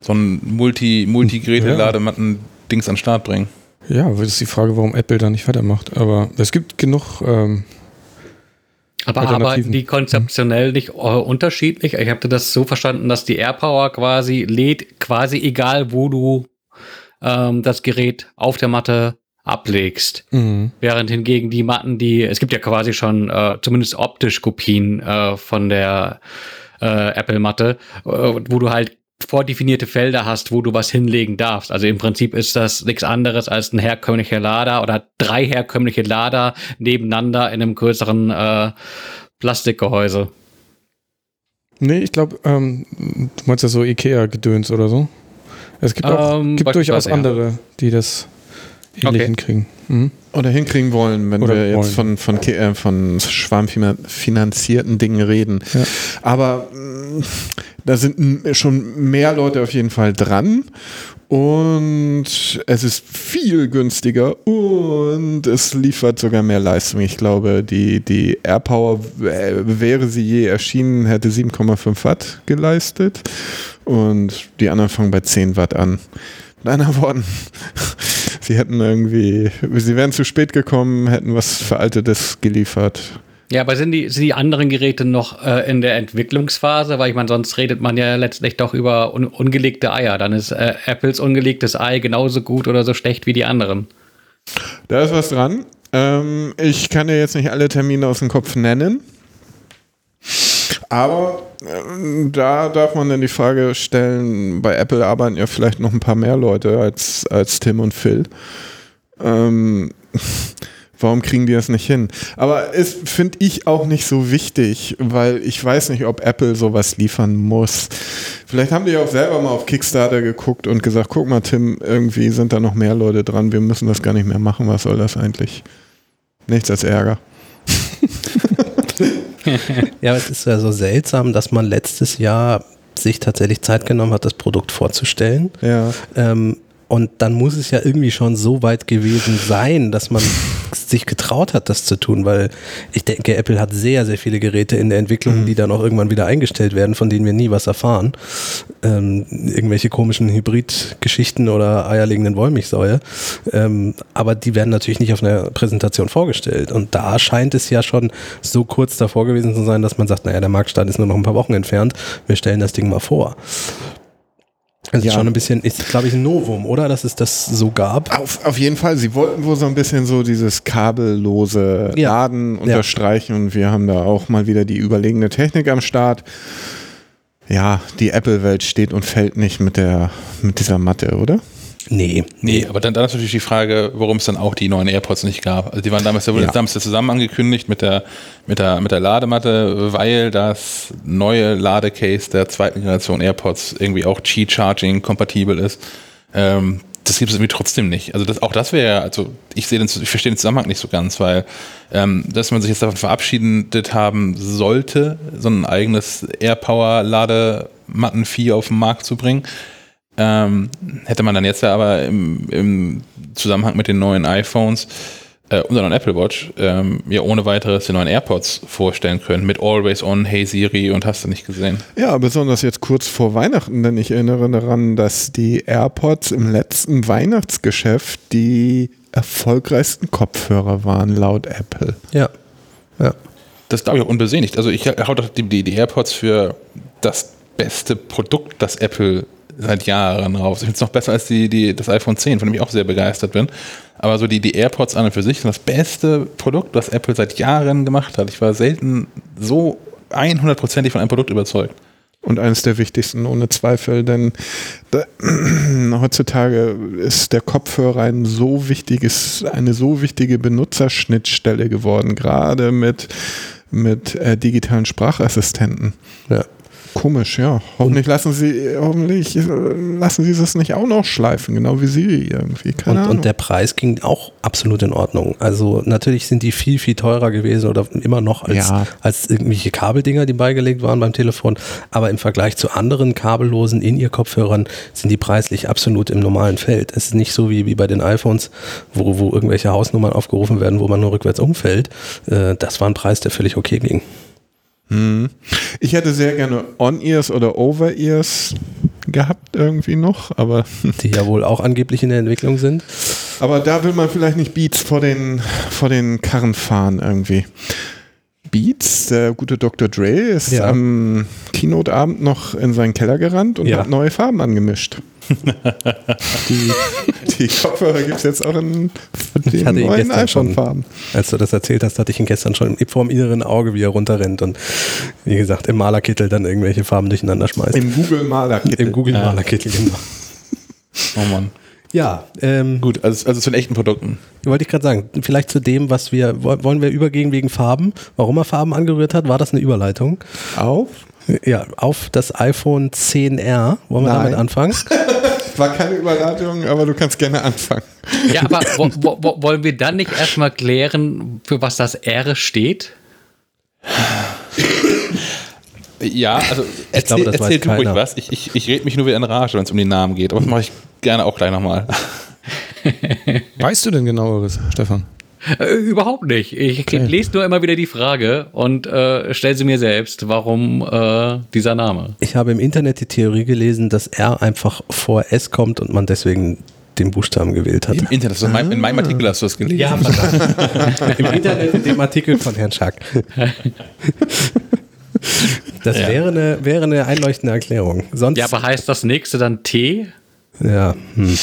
so ein Multi, Multi-Geräte-Ladematten-Dings an den Start bringen. Ja, das ist die Frage, warum Apple da nicht weitermacht. Aber es gibt genug. Ähm, aber arbeiten die konzeptionell nicht äh, unterschiedlich? Ich habe das so verstanden, dass die AirPower quasi lädt, quasi egal, wo du ähm, das Gerät auf der Matte ablegst. Mhm. Während hingegen die Matten, die, es gibt ja quasi schon äh, zumindest optisch Kopien äh, von der äh, Apple-Matte, äh, wo du halt vordefinierte Felder hast, wo du was hinlegen darfst. Also im Prinzip ist das nichts anderes als ein herkömmlicher Lader oder drei herkömmliche Lader nebeneinander in einem größeren äh, Plastikgehäuse. Nee, ich glaube, ähm, du meinst ja so Ikea-Gedöns oder so. Es gibt, auch, ähm, gibt durchaus andere, die das ähnlich okay. hinkriegen. Mhm. Oder hinkriegen wollen, wenn Oder wir wollen. jetzt von, von, äh, von schwarmfinanzierten Dingen reden. Ja. Aber mh, mm, da sind schon mehr Leute auf jeden Fall dran. Und es ist viel günstiger und es liefert sogar mehr Leistung. Ich glaube, die, die AirPower, wäre sie je erschienen, hätte 7,5 Watt geleistet. Und die anderen fangen bei 10 Watt an. Mit anderen Worten, sie hätten irgendwie, sie wären zu spät gekommen, hätten was Veraltetes geliefert. Ja, aber sind die, sind die anderen Geräte noch äh, in der Entwicklungsphase? Weil ich meine, sonst redet man ja letztlich doch über un ungelegte Eier. Dann ist äh, Apples ungelegtes Ei genauso gut oder so schlecht wie die anderen. Da ist was dran. Ähm, ich kann dir jetzt nicht alle Termine aus dem Kopf nennen. Aber äh, da darf man dann die Frage stellen, bei Apple arbeiten ja vielleicht noch ein paar mehr Leute als, als Tim und Phil. Ähm, Warum kriegen die das nicht hin? Aber es finde ich auch nicht so wichtig, weil ich weiß nicht, ob Apple sowas liefern muss. Vielleicht haben die auch selber mal auf Kickstarter geguckt und gesagt, guck mal, Tim, irgendwie sind da noch mehr Leute dran, wir müssen das gar nicht mehr machen, was soll das eigentlich? Nichts als Ärger. ja, es ist ja so seltsam, dass man letztes Jahr sich tatsächlich Zeit genommen hat, das Produkt vorzustellen. Ja. Ähm, und dann muss es ja irgendwie schon so weit gewesen sein, dass man sich getraut hat, das zu tun, weil ich denke, Apple hat sehr, sehr viele Geräte in der Entwicklung, mhm. die dann auch irgendwann wieder eingestellt werden, von denen wir nie was erfahren. Ähm, irgendwelche komischen Hybrid-Geschichten oder eierlegenden Wollmilchsäue. Ähm, aber die werden natürlich nicht auf einer Präsentation vorgestellt. Und da scheint es ja schon so kurz davor gewesen zu sein, dass man sagt, naja, der Marktstart ist nur noch ein paar Wochen entfernt, wir stellen das Ding mal vor. Das ja. ist schon ein bisschen, ist glaube ich ein Novum, oder? Dass es das so gab. Auf, auf jeden Fall. Sie wollten wohl so ein bisschen so dieses kabellose ja. Laden unterstreichen ja. und wir haben da auch mal wieder die überlegene Technik am Start. Ja, die Apple-Welt steht und fällt nicht mit der, mit dieser Matte, oder? Nee. Nee, aber dann, dann ist natürlich die Frage, warum es dann auch die neuen AirPods nicht gab. Also die waren damals, ja. damals zusammen angekündigt mit der, mit, der, mit der Ladematte, weil das neue Ladecase der zweiten Generation AirPods irgendwie auch Qi-Charging kompatibel ist. Ähm, das gibt es irgendwie trotzdem nicht. Also das, auch das wäre, also ich sehe den, ich verstehe den Zusammenhang nicht so ganz, weil ähm, dass man sich jetzt davon verabschiedet haben sollte, so ein eigenes AirPower Ladematten-Vieh auf den Markt zu bringen, ähm, hätte man dann jetzt ja aber im, im Zusammenhang mit den neuen iPhones äh, und dann Apple Watch ähm, ja ohne weiteres die neuen AirPods vorstellen können mit Always On, Hey Siri und hast du nicht gesehen. Ja, besonders jetzt kurz vor Weihnachten, denn ich erinnere daran, dass die AirPods im letzten Weihnachtsgeschäft die erfolgreichsten Kopfhörer waren laut Apple. Ja. Ja. Das glaube ich auch unbeseligt. Also ich hau doch die, die, die AirPods für das beste Produkt, das Apple seit Jahren raus. Ich finde es noch besser als die, die, das iPhone 10, von dem ich auch sehr begeistert bin. Aber so die, die AirPods an und für sich sind das beste Produkt, was Apple seit Jahren gemacht hat. Ich war selten so 100%ig von einem Produkt überzeugt. Und eines der wichtigsten, ohne Zweifel, denn da, heutzutage ist der Kopfhörer ein so wichtiges, eine so wichtige Benutzerschnittstelle geworden, gerade mit, mit äh, digitalen Sprachassistenten. Ja. Komisch, ja. Hoffentlich lassen sie, hoffentlich lassen sie es nicht auch noch schleifen, genau wie Siri irgendwie. Keine und, und der Preis ging auch absolut in Ordnung. Also natürlich sind die viel, viel teurer gewesen oder immer noch als, ja. als irgendwelche Kabeldinger, die beigelegt waren beim Telefon. Aber im Vergleich zu anderen kabellosen In-Ear-Kopfhörern sind die preislich absolut im normalen Feld. Es ist nicht so wie, wie bei den iPhones, wo, wo irgendwelche Hausnummern aufgerufen werden, wo man nur rückwärts umfällt. Äh, das war ein Preis, der völlig okay ging. Hm. Ich hätte sehr gerne On-Ears oder Over-Ears gehabt irgendwie noch, aber. Die ja wohl auch angeblich in der Entwicklung sind. Aber da will man vielleicht nicht Beats vor den, vor den Karren fahren irgendwie. Beats, der gute Dr. Dre, ist ja. am Keynote-Abend noch in seinen Keller gerannt und ja. hat neue Farben angemischt. die, die Kopfhörer gibt es jetzt auch in den neuen iPhone-Farben. Als du das erzählt hast, hatte ich ihn gestern schon vor dem inneren Auge, wie er runterrennt und wie gesagt im Malerkittel dann irgendwelche Farben durcheinander schmeißt. Im Google-Malerkittel. Im Google-Malerkittel, genau. Oh Mann. Ja, ähm, gut, also, also zu den echten Produkten. Wollte ich gerade sagen, vielleicht zu dem, was wir, wollen wir übergehen wegen Farben, warum er Farben angerührt hat, war das eine Überleitung? Auf? Ja, auf das iPhone 10R. Wollen wir Nein. damit anfangen? War keine Überleitung, aber du kannst gerne anfangen. Ja, aber wo, wo, wollen wir dann nicht erstmal klären, für was das R steht? Ja, also erzähl, glaube, erzähl du ruhig was. Ich, ich, ich rede mich nur wieder in Rage, wenn es um den Namen geht. Aber das mache ich gerne auch gleich nochmal. Weißt du denn genaueres, Stefan? Äh, überhaupt nicht. Ich okay. lese nur immer wieder die Frage und äh, stelle sie mir selbst, warum äh, dieser Name. Ich habe im Internet die Theorie gelesen, dass R einfach vor S kommt und man deswegen den Buchstaben gewählt hat. Im Internet, also ah. in meinem Artikel hast du das gelesen. Ja, im Internet in dem Artikel von Herrn Schack. Das ja. wäre, eine, wäre eine einleuchtende Erklärung. Sonst ja, aber heißt das nächste dann T? Ja. Hm.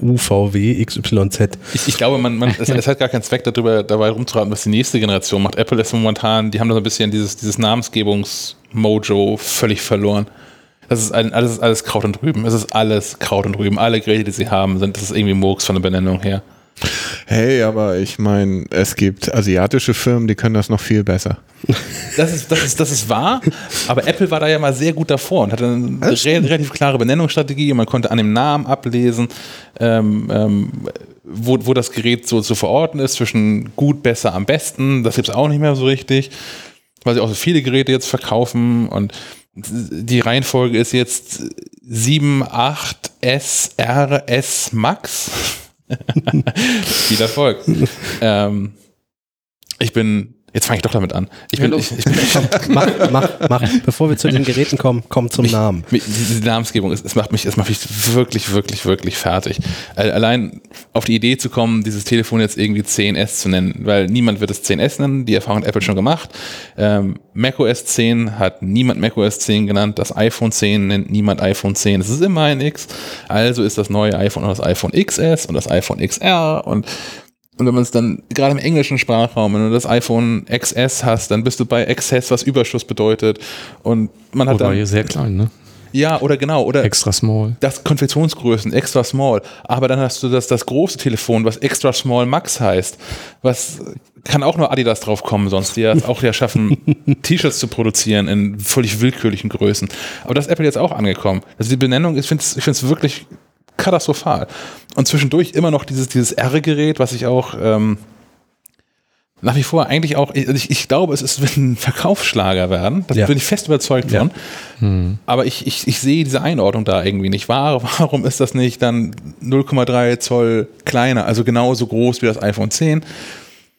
UVW XYZ. Ich, ich glaube, man, man, es, es, hat gar keinen Zweck, darüber dabei rumzuraten, was die nächste Generation macht. Apple ist momentan, die haben da so ein bisschen dieses, dieses Namensgebungsmojo völlig verloren. Das ist ein, alles, alles Kraut und Rüben. Es ist alles Kraut und Rüben. Alle Geräte, die sie haben, sind, das ist irgendwie Murks von der Benennung her. Hey, aber ich meine, es gibt asiatische Firmen, die können das noch viel besser. Das ist, das, ist, das ist wahr, aber Apple war da ja mal sehr gut davor und hatte eine relativ klare Benennungsstrategie. Man konnte an dem Namen ablesen, ähm, ähm, wo, wo das Gerät so zu verorten ist, zwischen gut, besser, am besten. Das gibt es auch nicht mehr so richtig, weil sie auch so viele Geräte jetzt verkaufen und die Reihenfolge ist jetzt 7, 8, S, R, S, Max. Viel Erfolg. ähm, ich bin Jetzt fange ich doch damit an. Ich bin, ich, ich bin mach, mach, mach. Bevor wir zu den Geräten kommen, komm zum mich, Namen. Mich, diese Namensgebung, es, es, macht mich, es macht mich wirklich, wirklich, wirklich fertig. Allein auf die Idee zu kommen, dieses Telefon jetzt irgendwie 10S zu nennen, weil niemand wird es 10S nennen, die Erfahrung hat Apple schon gemacht. Ähm, macOS 10 hat niemand macOS 10 genannt, das iPhone 10 nennt niemand iPhone 10. Es ist immer ein X. Also ist das neue iPhone das iPhone XS und das iPhone XR und und wenn man es dann, gerade im englischen Sprachraum, wenn du das iPhone XS hast, dann bist du bei Excess, was Überschuss bedeutet. Und man hat Wobei dann. sehr klein, ne? Ja, oder genau, oder extra small. Das Konfektionsgrößen, extra small. Aber dann hast du das, das große Telefon, was extra small Max heißt. Was kann auch nur Adidas drauf kommen, sonst die ja auch ja schaffen, T-Shirts zu produzieren in völlig willkürlichen Größen. Aber das ist Apple jetzt auch angekommen. Also die Benennung, ich finde es ich find's wirklich katastrophal. Und zwischendurch immer noch dieses, dieses R-Gerät, was ich auch ähm, nach wie vor eigentlich auch, ich, ich glaube, es ist, wird ein Verkaufsschlager werden. Da ja. bin ich fest überzeugt von. Ja. Hm. Aber ich, ich, ich sehe diese Einordnung da irgendwie nicht. Warum ist das nicht dann 0,3 Zoll kleiner, also genauso groß wie das iPhone 10?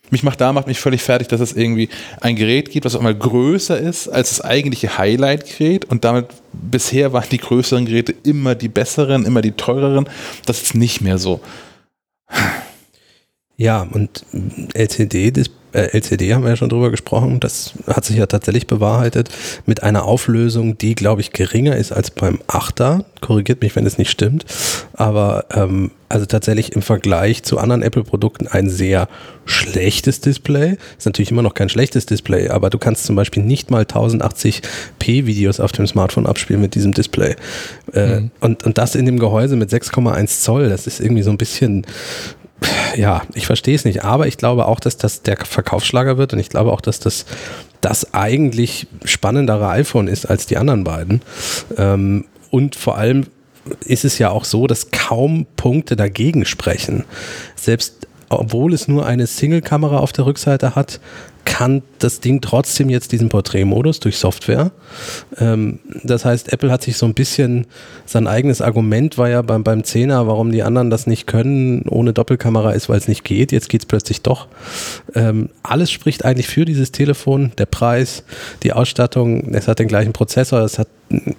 Mich macht da macht mich völlig fertig, dass es irgendwie ein Gerät gibt, was auch mal größer ist als das eigentliche Highlight-Gerät und damit bisher waren die größeren Geräte immer die besseren, immer die teureren. Das ist nicht mehr so. Ja, und LCD, das, äh, LCD haben wir ja schon drüber gesprochen, das hat sich ja tatsächlich bewahrheitet mit einer Auflösung, die, glaube ich, geringer ist als beim 8er. Korrigiert mich, wenn es nicht stimmt. Aber ähm, also tatsächlich im Vergleich zu anderen Apple-Produkten ein sehr schlechtes Display. Ist natürlich immer noch kein schlechtes Display, aber du kannst zum Beispiel nicht mal 1080p Videos auf dem Smartphone abspielen mit diesem Display. Äh, mhm. und, und das in dem Gehäuse mit 6,1 Zoll, das ist irgendwie so ein bisschen ja, ich verstehe es nicht, aber ich glaube auch, dass das der Verkaufsschlager wird und ich glaube auch, dass das das eigentlich spannendere iPhone ist als die anderen beiden. Ähm, und vor allem ist es ja auch so, dass kaum Punkte dagegen sprechen. Selbst obwohl es nur eine Single-Kamera auf der Rückseite hat, kann das Ding trotzdem jetzt diesen Porträtmodus durch Software. Ähm, das heißt, Apple hat sich so ein bisschen, sein eigenes Argument war ja beim, beim 10er, warum die anderen das nicht können, ohne Doppelkamera ist, weil es nicht geht. Jetzt geht es plötzlich doch. Ähm, alles spricht eigentlich für dieses Telefon. Der Preis, die Ausstattung, es hat den gleichen Prozessor, es hat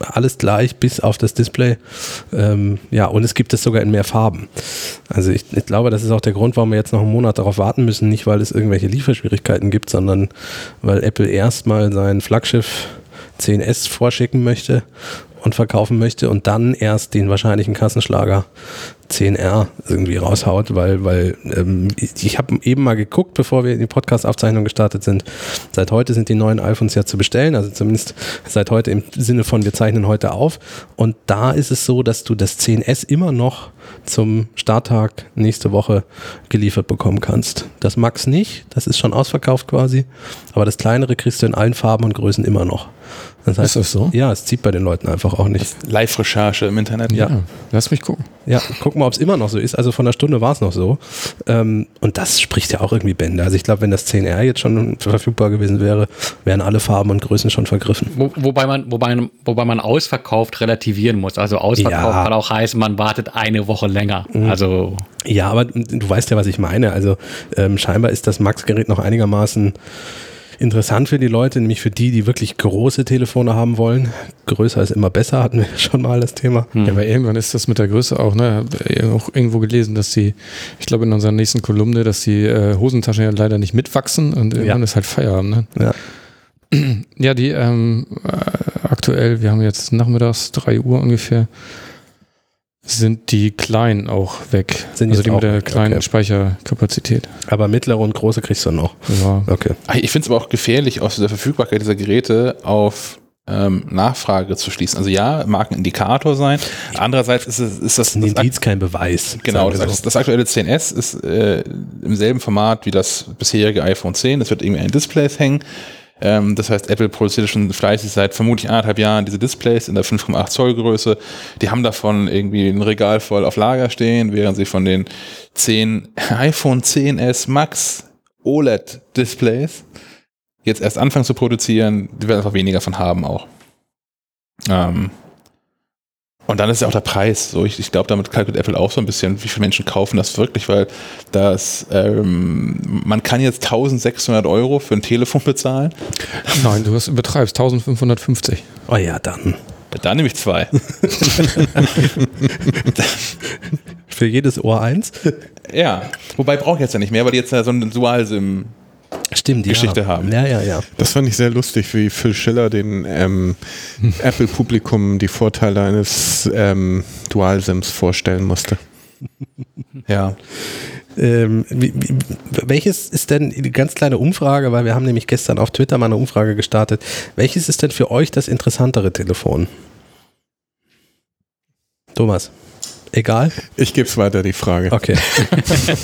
alles gleich bis auf das Display. Ähm, ja, und es gibt es sogar in mehr Farben. Also ich, ich, glaube, das ist auch der Grund, warum wir jetzt noch einen Monat darauf warten müssen. Nicht, weil es irgendwelche Lieferschwierigkeiten gibt, sondern weil Apple erstmal sein Flaggschiff 10S vorschicken möchte und verkaufen möchte und dann erst den wahrscheinlichen Kassenschlager 10R irgendwie raushaut, weil, weil ähm, ich, habe eben mal geguckt, bevor wir in die Podcast-Aufzeichnung gestartet sind. Seit heute sind die neuen iPhones ja zu bestellen, also zumindest seit heute im Sinne von wir zeichnen heute auf. Und da ist es so, dass du das 10S immer noch zum Starttag nächste Woche geliefert bekommen kannst. Das Max nicht, das ist schon ausverkauft quasi, aber das kleinere kriegst du in allen Farben und Größen immer noch. Das heißt, ist das so? Ja, es zieht bei den Leuten einfach auch nicht. Live-Recherche im Internet. Ja. ja. Lass mich gucken. Ja, guck mal, ob es immer noch so ist. Also von der Stunde war es noch so. Ähm, und das spricht ja auch irgendwie Bände. Also ich glaube, wenn das 10R jetzt schon verfügbar gewesen wäre, wären alle Farben und Größen schon vergriffen. Wo, wobei, man, wobei, wobei man ausverkauft relativieren muss. Also ausverkauft ja. kann auch heißen, man wartet eine Woche länger. Mhm. Also ja, aber du weißt ja, was ich meine. Also ähm, scheinbar ist das Max-Gerät noch einigermaßen interessant für die Leute, nämlich für die, die wirklich große Telefone haben wollen. Größer ist immer besser, hatten wir schon mal das Thema. Hm. Ja, aber irgendwann ist das mit der Größe auch, ne? Auch irgendwo gelesen, dass sie, ich glaube in unserer nächsten Kolumne, dass die äh, Hosentaschen ja leider nicht mitwachsen und irgendwann ja. ist halt Feierabend, ne? Ja. Ja, die ähm, äh, aktuell, wir haben jetzt nachmittags 3 Uhr ungefähr, sind die kleinen auch weg. Sind also die mit der kleinen okay. Speicherkapazität. Aber mittlere und große kriegst du noch. Ja. Okay. Ich finde es aber auch gefährlich, aus der Verfügbarkeit dieser Geräte auf ähm, Nachfrage zu schließen. Also ja, mag ein Indikator sein. Andererseits ist, es, ist das, ein Indiz kein Beweis. Genau, das, das, das, aktuelle 10S ist äh, im selben Format wie das bisherige iPhone 10. Das wird irgendwie an Displays hängen. Ähm, das heißt, Apple produziert schon fleißig seit vermutlich anderthalb Jahren diese Displays in der 5,8 Zoll Größe. Die haben davon irgendwie ein Regal voll auf Lager stehen, während sie von den 10 iPhone 10s Max OLED Displays jetzt erst anfangen zu produzieren. Die werden einfach weniger von haben auch. Ähm, und dann ist ja auch der Preis. So, ich, ich glaube, damit kalkuliert Apple auch so ein bisschen, wie viele Menschen kaufen das wirklich, weil das, ähm, man kann jetzt 1600 Euro für ein Telefon bezahlen. Nein, du hast, übertreibst 1550. Oh ja, dann. Dann nehme ich zwei. für jedes Ohr eins? Ja, wobei brauche ich jetzt ja nicht mehr, weil die jetzt ja so ein Dual-SIM Stimmt, Geschichte ja. haben. Ja, ja, ja. Das fand ich sehr lustig, wie Phil Schiller den ähm, Apple-Publikum die Vorteile eines ähm, Dual-SIMs vorstellen musste. ja. Ähm, wie, wie, welches ist denn die ganz kleine Umfrage, weil wir haben nämlich gestern auf Twitter mal eine Umfrage gestartet. Welches ist denn für euch das interessantere Telefon? Thomas, egal? Ich gebe es weiter, die Frage. Okay.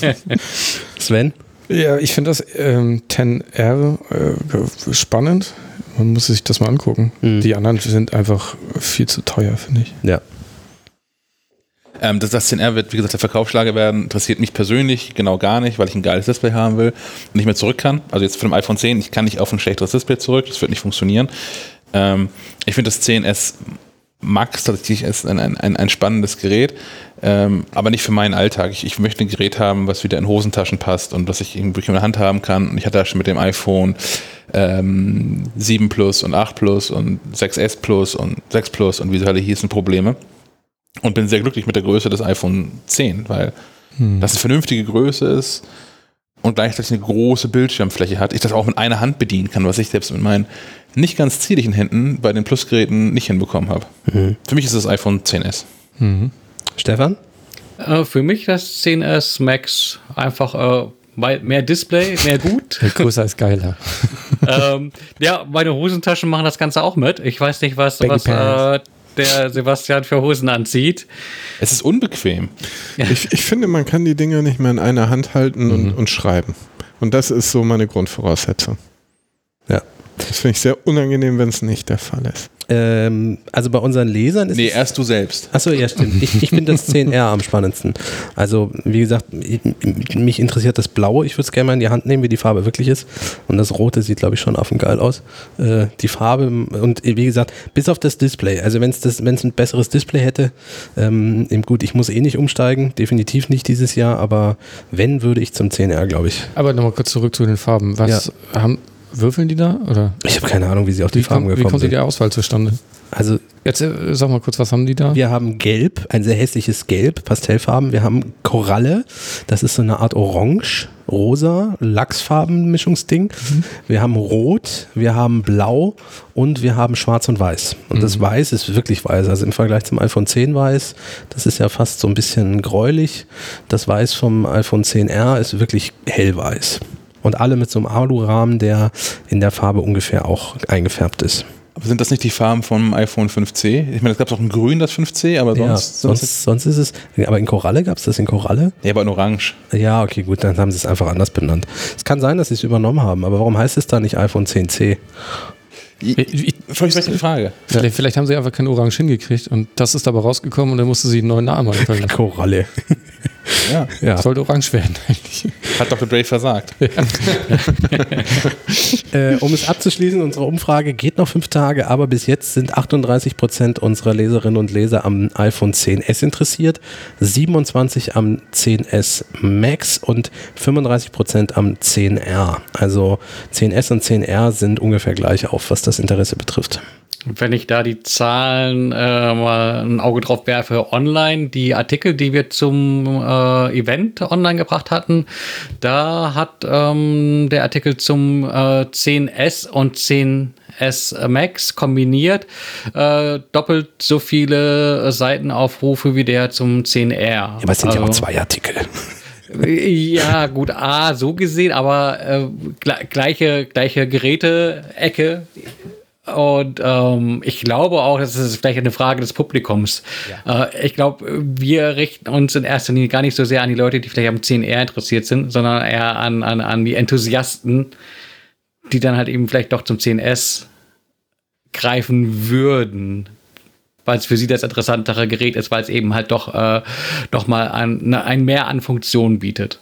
Sven? Ja, ich finde das ähm, 10R äh, spannend. Man muss sich das mal angucken. Mhm. Die anderen sind einfach viel zu teuer, finde ich. Ja. Ähm, dass das 10R wird, wie gesagt, der Verkaufsschlager werden, interessiert mich persönlich genau gar nicht, weil ich ein geiles Display haben will und nicht mehr zurück kann. Also jetzt von dem iPhone 10, ich kann nicht auf ein schlechteres Display zurück, das wird nicht funktionieren. Ähm, ich finde das 10S Max tatsächlich ist ein, ein, ein spannendes Gerät, ähm, aber nicht für meinen Alltag. Ich, ich, möchte ein Gerät haben, was wieder in Hosentaschen passt und was ich irgendwie in der Hand haben kann. Und ich hatte da schon mit dem iPhone ähm, 7 Plus und 8 Plus und 6S Plus und 6 Plus und wie sie alle hießen Probleme. Und bin sehr glücklich mit der Größe des iPhone 10, weil hm. das eine vernünftige Größe ist und gleichzeitig eine große Bildschirmfläche hat. Ich das auch mit einer Hand bedienen kann, was ich selbst mit meinen nicht ganz zierlichen Händen bei den Plusgeräten nicht hinbekommen habe. Mhm. Für mich ist das iPhone 10S. Mhm. Stefan? Äh, für mich das 10S Max einfach äh, mehr Display, mehr gut. Größer ist geiler. ähm, ja, meine Hosentaschen machen das Ganze auch mit. Ich weiß nicht, was, was äh, der Sebastian für Hosen anzieht. Es ist unbequem. Ich, ich finde, man kann die Dinge nicht mehr in einer Hand halten mhm. und, und schreiben. Und das ist so meine Grundvoraussetzung. Ja. Das finde ich sehr unangenehm, wenn es nicht der Fall ist. Ähm, also bei unseren Lesern ist. Nee, erst du selbst. Achso, ja, stimmt. Ich, ich finde das 10R am spannendsten. Also, wie gesagt, ich, mich interessiert das Blaue. Ich würde es gerne mal in die Hand nehmen, wie die Farbe wirklich ist. Und das Rote sieht, glaube ich, schon affengeil aus. Äh, die Farbe und wie gesagt, bis auf das Display. Also, wenn es ein besseres Display hätte, ähm, gut, ich muss eh nicht umsteigen. Definitiv nicht dieses Jahr. Aber wenn, würde ich zum 10R, glaube ich. Aber nochmal kurz zurück zu den Farben. Was ja. haben Würfeln die da? Oder? Ich habe keine Ahnung, wie sie auf die wie Farben kommt, gekommen sind. Wie kommt die Auswahl zustande? Also Jetzt äh, sag mal kurz, was haben die da? Wir haben Gelb, ein sehr hässliches Gelb, Pastellfarben. Wir haben Koralle, das ist so eine Art Orange, Rosa, Lachsfarbenmischungsding. Mhm. Wir haben Rot, wir haben Blau und wir haben Schwarz und Weiß. Und mhm. das Weiß ist wirklich weiß. Also im Vergleich zum iPhone 10 Weiß, das ist ja fast so ein bisschen gräulich. Das Weiß vom iPhone 10R ist wirklich hellweiß. Und alle mit so einem Alurahmen, der in der Farbe ungefähr auch eingefärbt ist. Aber sind das nicht die Farben vom iPhone 5C? Ich meine, es gab auch in Grün das 5C, aber sonst. Ja, sonst, sonst ist es. Aber in Koralle gab es das in Koralle? Ja, aber in Orange. Ja, okay, gut, dann haben sie es einfach anders benannt. Es kann sein, dass sie es übernommen haben, aber warum heißt es da nicht iPhone 10C? Ich, ich, ich, ich Frage. Vielleicht, vielleicht, haben sie einfach kein Orange hingekriegt und das ist dabei rausgekommen und dann musste sie einen neuen Namen einfallen. Koralle. Ja. ja. Sollte orange werden eigentlich. Hat Dr. Dre versagt. Ja. äh, um es abzuschließen, unsere Umfrage geht noch fünf Tage, aber bis jetzt sind 38 Prozent unserer Leserinnen und Leser am iPhone 10s interessiert, 27 am 10s Max und 35 Prozent am 10R. Also 10s und 10R sind ungefähr gleich auf, was das Interesse betrifft. Wenn ich da die Zahlen äh, mal ein Auge drauf werfe, online, die Artikel, die wir zum äh, Event online gebracht hatten, da hat ähm, der Artikel zum äh, 10S und 10S Max kombiniert äh, doppelt so viele Seitenaufrufe wie der zum 10R. Ja, aber es sind also, ja auch zwei Artikel. Ja, gut, A, so gesehen, aber äh, gleiche, gleiche Geräte-Ecke und ähm, ich glaube auch, das ist vielleicht eine Frage des Publikums. Ja. Äh, ich glaube, wir richten uns in erster Linie gar nicht so sehr an die Leute, die vielleicht am 10R interessiert sind, sondern eher an, an, an die Enthusiasten, die dann halt eben vielleicht doch zum 10S greifen würden. Weil es für sie das interessantere Gerät ist, weil es eben halt doch, äh, doch mal ein, ein Mehr an Funktionen bietet.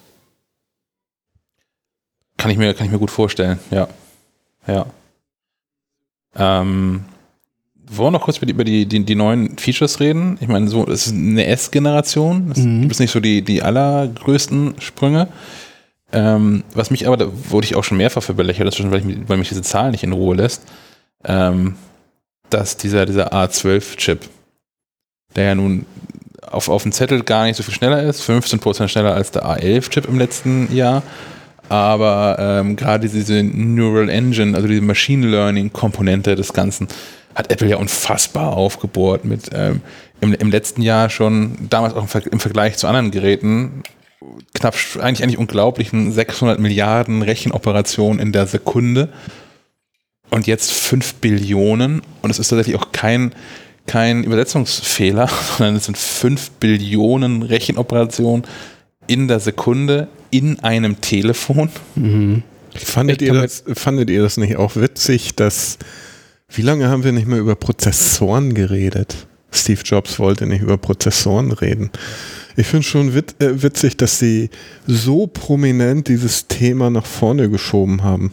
Kann ich mir, kann ich mir gut vorstellen, ja. Ja. Ähm, wollen wir noch kurz über die, die, die neuen Features reden? Ich meine, so, es ist eine S-Generation. Es mhm. gibt nicht so die, die allergrößten Sprünge. Ähm, was mich aber, da wurde ich auch schon mehrfach für belächelt, weil, ich, weil mich diese Zahl nicht in Ruhe lässt, ähm, dass dieser, dieser A12-Chip, der ja nun auf, auf dem Zettel gar nicht so viel schneller ist, 15% schneller als der A11-Chip im letzten Jahr, aber ähm, gerade diese Neural Engine, also diese Machine Learning Komponente des Ganzen, hat Apple ja unfassbar aufgebohrt mit ähm, im, im letzten Jahr schon, damals auch im, im Vergleich zu anderen Geräten, knapp, eigentlich eigentlich unglaublichen 600 Milliarden Rechenoperationen in der Sekunde. Und jetzt 5 Billionen. Und es ist tatsächlich auch kein kein Übersetzungsfehler, sondern es sind 5 Billionen Rechenoperationen in der Sekunde in einem Telefon. Mhm. Fandet, ihr das, fandet ihr das nicht auch witzig, dass wie lange haben wir nicht mehr über Prozessoren geredet? Steve Jobs wollte nicht über Prozessoren reden. Ich finde schon wit äh, witzig, dass sie so prominent dieses Thema nach vorne geschoben haben.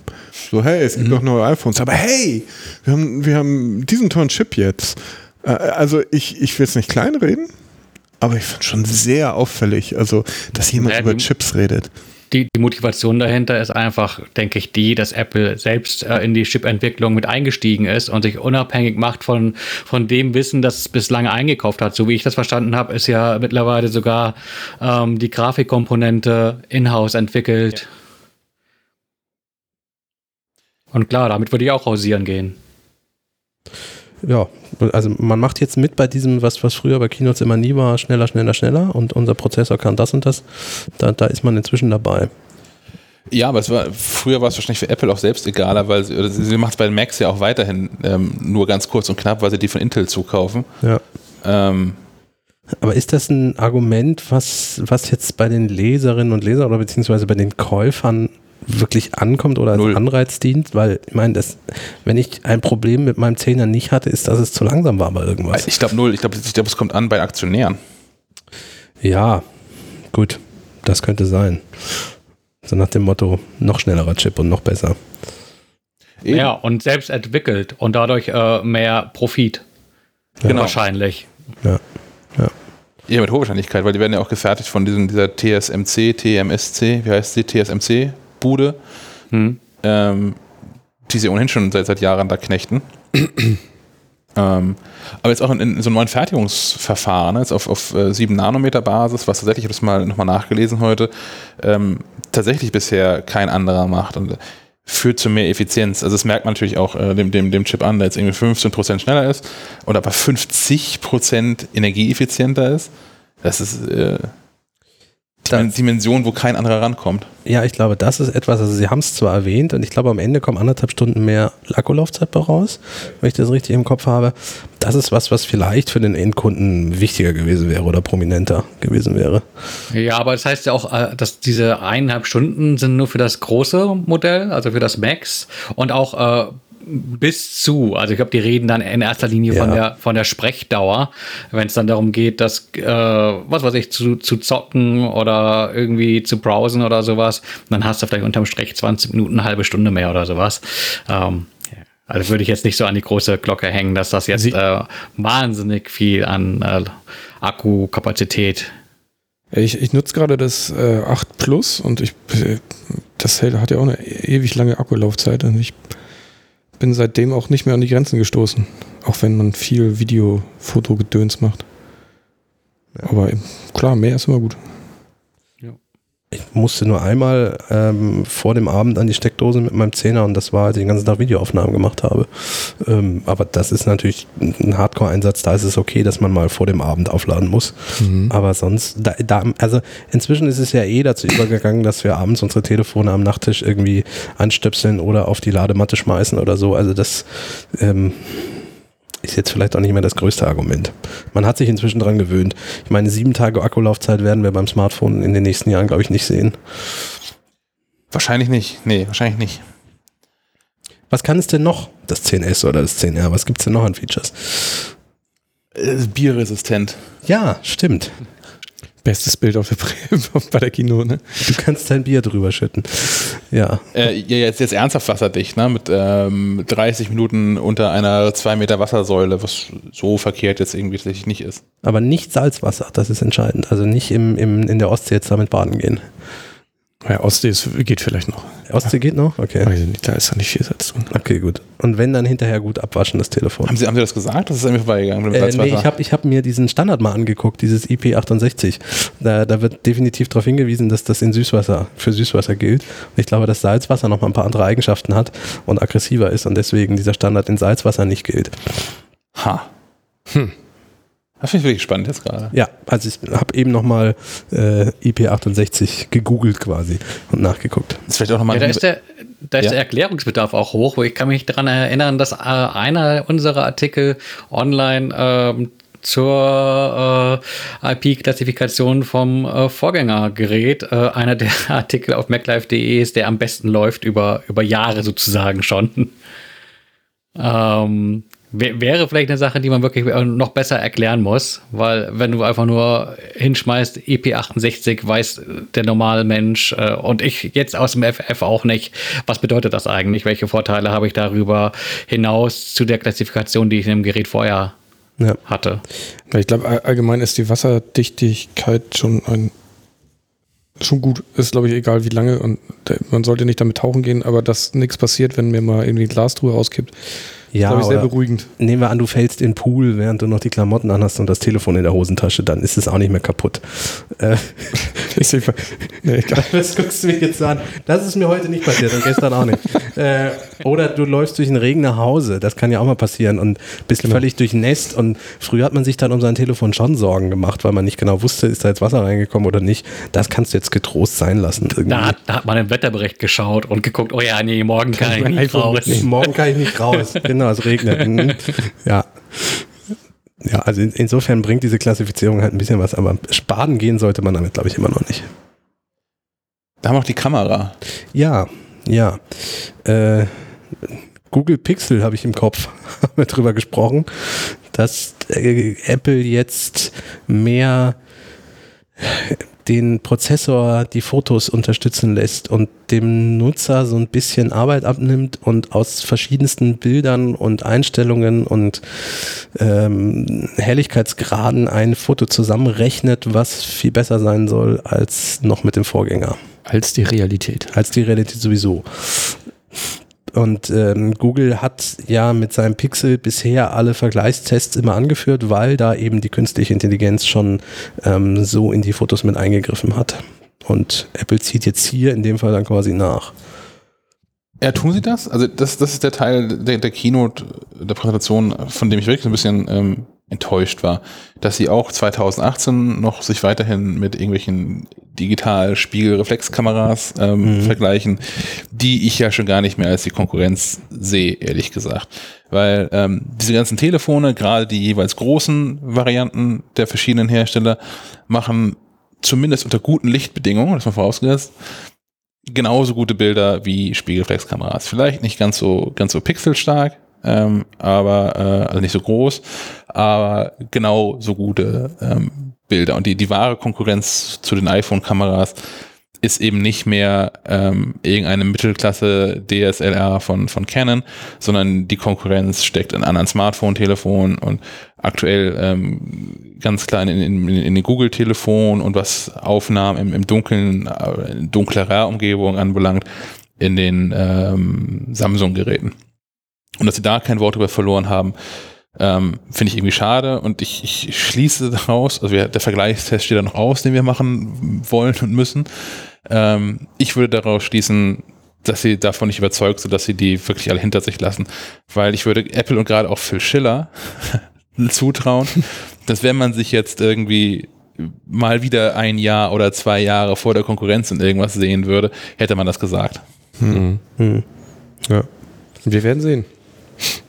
So, hey, es gibt mhm. noch neue iPhones, aber hey, wir haben, wir haben diesen tollen Chip jetzt. Äh, also ich, ich will es nicht kleinreden, aber ich finde schon sehr auffällig, also dass jemand ja, über Chips redet die, die Motivation dahinter ist einfach, denke ich, die, dass Apple selbst äh, in die Chip-Entwicklung mit eingestiegen ist und sich unabhängig macht von, von dem Wissen, das es bislang eingekauft hat. So wie ich das verstanden habe, ist ja mittlerweile sogar ähm, die Grafikkomponente in-house entwickelt. Ja. Und klar, damit würde ich auch hausieren gehen ja, also man macht jetzt mit bei diesem, was, was früher bei Keynotes immer nie war, schneller, schneller, schneller und unser Prozessor kann das und das. Da, da ist man inzwischen dabei. Ja, aber es war, früher war es wahrscheinlich für Apple auch selbst egaler, weil sie, sie macht es bei den Macs ja auch weiterhin ähm, nur ganz kurz und knapp, weil sie die von Intel zukaufen. Ja. Ähm, aber ist das ein Argument, was, was jetzt bei den Leserinnen und Lesern oder beziehungsweise bei den Käufern wirklich ankommt oder als Null. Anreiz dient, weil ich meine, das, wenn ich ein Problem mit meinem Zehner nicht hatte, ist, dass es zu langsam war bei irgendwas. Ich glaube null, ich glaube, ich glaub, es kommt an bei Aktionären. Ja, gut, das könnte sein. So nach dem Motto, noch schnellerer Chip und noch besser. Eben. Ja, und selbst entwickelt und dadurch äh, mehr Profit. Ja. Genau. Wahrscheinlich. Ja. ja. Ja, mit hoher Wahrscheinlichkeit, weil die werden ja auch gefertigt von diesem, dieser TSMC, TMSC, wie heißt die? TSMC Bude, hm. ähm, die sie ohnehin schon seit, seit Jahren da knechten. ähm, aber jetzt auch in, in, so einem neuen Fertigungsverfahren, ne, jetzt auf, auf äh, 7 Nanometer Basis, was tatsächlich, ich habe das mal nochmal nachgelesen heute, ähm, tatsächlich bisher kein anderer macht und führt zu mehr Effizienz. Also das merkt man natürlich auch äh, dem, dem, dem Chip an, der jetzt irgendwie 15% schneller ist oder aber 50% energieeffizienter ist. Das ist äh, Dimension, wo kein anderer rankommt. Ja, ich glaube, das ist etwas, also Sie haben es zwar erwähnt und ich glaube, am Ende kommen anderthalb Stunden mehr Akkulaufzeit raus, wenn ich das richtig im Kopf habe. Das ist was, was vielleicht für den Endkunden wichtiger gewesen wäre oder prominenter gewesen wäre. Ja, aber das heißt ja auch, äh, dass diese eineinhalb Stunden sind nur für das große Modell, also für das Max und auch äh, bis zu, also ich glaube, die reden dann in erster Linie ja. von der von der Sprechdauer, wenn es dann darum geht, das, äh, was weiß ich, zu, zu zocken oder irgendwie zu browsen oder sowas, dann hast du vielleicht unterm Strich 20 Minuten, eine halbe Stunde mehr oder sowas. Ähm, also würde ich jetzt nicht so an die große Glocke hängen, dass das jetzt äh, wahnsinnig viel an äh, Akkukapazität ich, ich nutze gerade das äh, 8 Plus und ich das hat ja auch eine ewig lange Akkulaufzeit und ich bin seitdem auch nicht mehr an die Grenzen gestoßen. Auch wenn man viel Video, Foto, Gedöns macht. Aber klar, mehr ist immer gut. Ich musste nur einmal ähm, vor dem Abend an die Steckdose mit meinem Zehner und das war, als ich den ganzen Tag Videoaufnahmen gemacht habe. Ähm, aber das ist natürlich ein Hardcore-Einsatz, da ist es okay, dass man mal vor dem Abend aufladen muss. Mhm. Aber sonst, da, da, also inzwischen ist es ja eh dazu übergegangen, dass wir abends unsere Telefone am Nachttisch irgendwie anstöpseln oder auf die Ladematte schmeißen oder so. Also das ähm, ist jetzt vielleicht auch nicht mehr das größte Argument. Man hat sich inzwischen daran gewöhnt. Ich meine, sieben Tage Akkulaufzeit werden wir beim Smartphone in den nächsten Jahren, glaube ich, nicht sehen. Wahrscheinlich nicht. Nee, wahrscheinlich nicht. Was kann es denn noch, das 10S oder das 10R? Was gibt es denn noch an Features? Bierresistent. Ja, stimmt. Bestes Bild auf der bei der Kino, ne? Du kannst dein Bier drüber schütten. Ja. Äh, jetzt, jetzt ernsthaft wasserdicht, ne? Mit ähm, 30 Minuten unter einer 2 Meter Wassersäule, was so verkehrt jetzt irgendwie tatsächlich nicht ist. Aber nicht Salzwasser, das ist entscheidend. Also nicht im, im, in der Ostsee jetzt damit baden gehen. Ja, Ostsee ist, geht vielleicht noch. Ostsee geht noch? Okay. Nicht, da ist ja nicht viel Salz drin. Okay, gut. Und wenn dann hinterher gut abwaschen, das Telefon. Haben Sie, haben Sie das gesagt? Das ist an mir vorbeigegangen. Äh, nee, ich habe ich hab mir diesen Standard mal angeguckt, dieses IP68. Da, da wird definitiv darauf hingewiesen, dass das in Süßwasser, für Süßwasser gilt. Und ich glaube, dass Salzwasser noch mal ein paar andere Eigenschaften hat und aggressiver ist und deswegen dieser Standard in Salzwasser nicht gilt. Ha. Hm. Das finde ich wirklich spannend jetzt gerade. Ja, also ich habe eben nochmal äh, IP68 gegoogelt quasi und nachgeguckt. Das ist vielleicht auch noch mal ja, da ist der, da ist ja. der Erklärungsbedarf auch hoch, wo ich kann mich daran erinnern, dass äh, einer unserer Artikel online ähm, zur äh, IP-Klassifikation vom äh, Vorgängergerät. Äh, einer der Artikel auf maclife.de ist, der am besten läuft über, über Jahre sozusagen schon. ähm, wäre vielleicht eine Sache, die man wirklich äh, noch besser erklären muss, weil wenn du einfach nur hinschmeißt, IP68 weiß der normale Mensch äh, und ich jetzt aus dem FF auch nicht, was bedeutet das eigentlich? Welche Vorteile habe ich darüber hinaus zu der Klassifikation, die ich in dem Gerät vorher ja. hatte? Ich glaube, allgemein ist die Wasserdichtigkeit schon ein schon gut. Ist, glaube ich, egal wie lange und man sollte nicht damit tauchen gehen, aber dass nichts passiert, wenn mir mal irgendwie Glastruhe rauskippt, ja, ich, sehr beruhigend. Nehmen wir an, du fällst in den Pool, während du noch die Klamotten anhast und das Telefon in der Hosentasche, dann ist es auch nicht mehr kaputt. Äh, nee, Was guckst du mich jetzt an? Das ist mir heute nicht passiert und gestern auch nicht. Äh, oder du läufst durch den Regen nach Hause, das kann ja auch mal passieren und bist genau. völlig durchnässt und früher hat man sich dann um sein Telefon schon Sorgen gemacht, weil man nicht genau wusste, ist da jetzt Wasser reingekommen oder nicht. Das kannst du jetzt getrost sein lassen. Da hat, da hat, man im Wetterbericht geschaut und geguckt, oh ja, nee, morgen kann, kann ich nicht raus. Nee, morgen kann ich nicht raus. Genau, es regnet. Mhm. ja. Ja, also in, insofern bringt diese Klassifizierung halt ein bisschen was, aber Spaden gehen sollte man damit, glaube ich, immer noch nicht. Da haben wir auch die Kamera. Ja, ja. Äh, Google Pixel habe ich im Kopf, haben wir drüber gesprochen, dass äh, Apple jetzt mehr den Prozessor die Fotos unterstützen lässt und dem Nutzer so ein bisschen Arbeit abnimmt und aus verschiedensten Bildern und Einstellungen und ähm, Helligkeitsgraden ein Foto zusammenrechnet, was viel besser sein soll als noch mit dem Vorgänger. Als die Realität. Als die Realität sowieso. Und ähm, Google hat ja mit seinem Pixel bisher alle Vergleichstests immer angeführt, weil da eben die künstliche Intelligenz schon ähm, so in die Fotos mit eingegriffen hat. Und Apple zieht jetzt hier in dem Fall dann quasi nach. Ja, tun sie das? Also das, das ist der Teil der, der Keynote, der Präsentation, von dem ich wirklich ein bisschen ähm, enttäuscht war, dass sie auch 2018 noch sich weiterhin mit irgendwelchen Digital-Spiegelreflexkameras ähm, mhm. vergleichen, die ich ja schon gar nicht mehr als die Konkurrenz sehe, ehrlich gesagt. Weil ähm, diese ganzen Telefone, gerade die jeweils großen Varianten der verschiedenen Hersteller, machen zumindest unter guten Lichtbedingungen, das mal vorausgesetzt, genauso gute Bilder wie Spiegelreflexkameras. Vielleicht nicht ganz so, ganz so pixelstark, ähm, aber äh, also nicht so groß, aber genau so gute ähm, Bilder. Und die, die wahre Konkurrenz zu den iPhone-Kameras ist eben nicht mehr ähm, irgendeine Mittelklasse DSLR von, von Canon, sondern die Konkurrenz steckt in anderen Smartphone-Telefonen und aktuell ähm, ganz klein in, in, in den Google-Telefon und was Aufnahmen im, im dunklen, äh, dunklerer Umgebung anbelangt, in den ähm, Samsung-Geräten. Und dass sie da kein Wort über verloren haben, ähm, finde ich irgendwie schade und ich, ich schließe daraus, also wir, der Vergleichstest steht da noch aus, den wir machen wollen und müssen. Ähm, ich würde daraus schließen, dass sie davon nicht überzeugt sind, dass sie die wirklich alle hinter sich lassen. Weil ich würde Apple und gerade auch Phil Schiller zutrauen, dass wenn man sich jetzt irgendwie mal wieder ein Jahr oder zwei Jahre vor der Konkurrenz in irgendwas sehen würde, hätte man das gesagt. Hm. Hm. Ja. Wir werden sehen.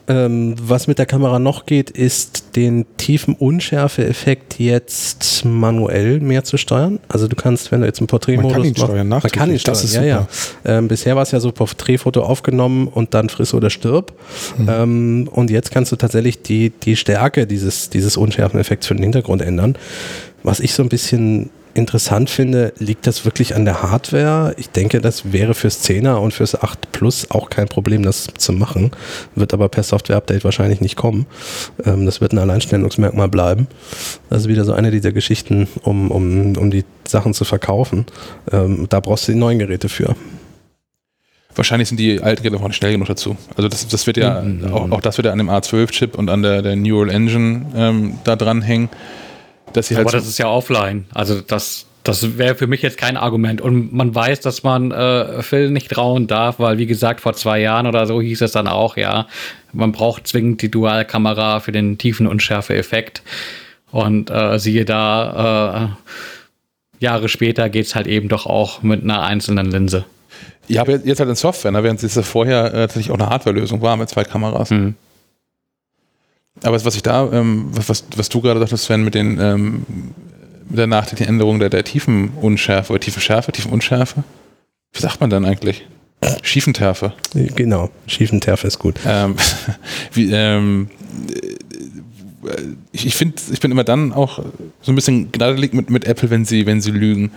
Ähm, was mit der Kamera noch geht, ist den tiefen Unschärfe-Effekt jetzt manuell mehr zu steuern. Also du kannst, wenn du jetzt einen Porträtmodus man kann ihn machst, steuern, man kann ihn steuern, das ist ja, ja. Ähm, bisher war es ja so Porträtfoto aufgenommen und dann friss oder stirb. Mhm. Ähm, und jetzt kannst du tatsächlich die, die Stärke dieses, dieses Unschärfen-Effekts für den Hintergrund ändern. Was ich so ein bisschen interessant finde, liegt das wirklich an der Hardware? Ich denke, das wäre fürs 10er und fürs 8 Plus auch kein Problem, das zu machen. Wird aber per Software-Update wahrscheinlich nicht kommen. Ähm, das wird ein Alleinstellungsmerkmal bleiben. Das ist wieder so eine dieser Geschichten, um, um, um die Sachen zu verkaufen. Ähm, da brauchst du die neuen Geräte für. Wahrscheinlich sind die alten Geräte noch schnell genug dazu. Also das, das wird ja, mhm. auch, auch, das wird ja an dem A12-Chip und an der, der Neural Engine ähm, da dranhängen. Dass sie halt Aber das ist ja offline. Also das, das wäre für mich jetzt kein Argument. Und man weiß, dass man äh, Phil nicht trauen darf, weil wie gesagt, vor zwei Jahren oder so hieß es dann auch, ja, man braucht zwingend die Dualkamera für den tiefen Unschärfe-Effekt. Und äh, siehe da, äh, Jahre später geht es halt eben doch auch mit einer einzelnen Linse. Ja, aber jetzt halt in Software, ne, während es vorher äh, tatsächlich auch eine Hardware-Lösung war mit zwei Kameras. Mhm. Aber was ich da, ähm, was, was du gerade sagtest, Sven, mit den ähm, mit der nachträglichen Änderung der, der Tiefenunschärfe oder tiefe Schärfe, Tiefenunschärfe, wie sagt man dann eigentlich? Schiefenterfe. Genau, Schiefenterfe ist gut. Ähm, wie, ähm, ich, ich finde, ich bin immer dann auch so ein bisschen gnadelig mit, mit Apple, wenn sie, wenn sie lügen.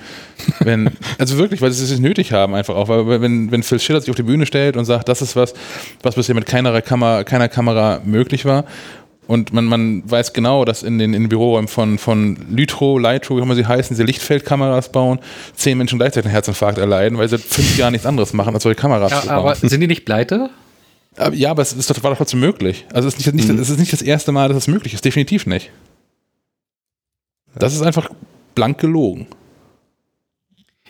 Wenn, also wirklich, weil sie es nicht nötig haben, einfach auch. Weil wenn, wenn Phil Schiller sich auf die Bühne stellt und sagt, das ist was, was bisher mit keiner Kamera, keiner Kamera möglich war. Und man, man weiß genau, dass in den, in den Büroräumen von, von Lytro, Lytro, wie auch immer sie heißen, diese Lichtfeldkameras bauen, zehn Menschen gleichzeitig einen Herzinfarkt erleiden, weil sie fünf Jahren nichts anderes machen, als solche Kameras ja, zu bauen. Aber sind die nicht pleite? Ja, aber es ist doch, war doch trotzdem möglich. Also es ist nicht, nicht, mhm. es ist nicht das erste Mal, dass es möglich ist. Definitiv nicht. Das ist einfach blank gelogen.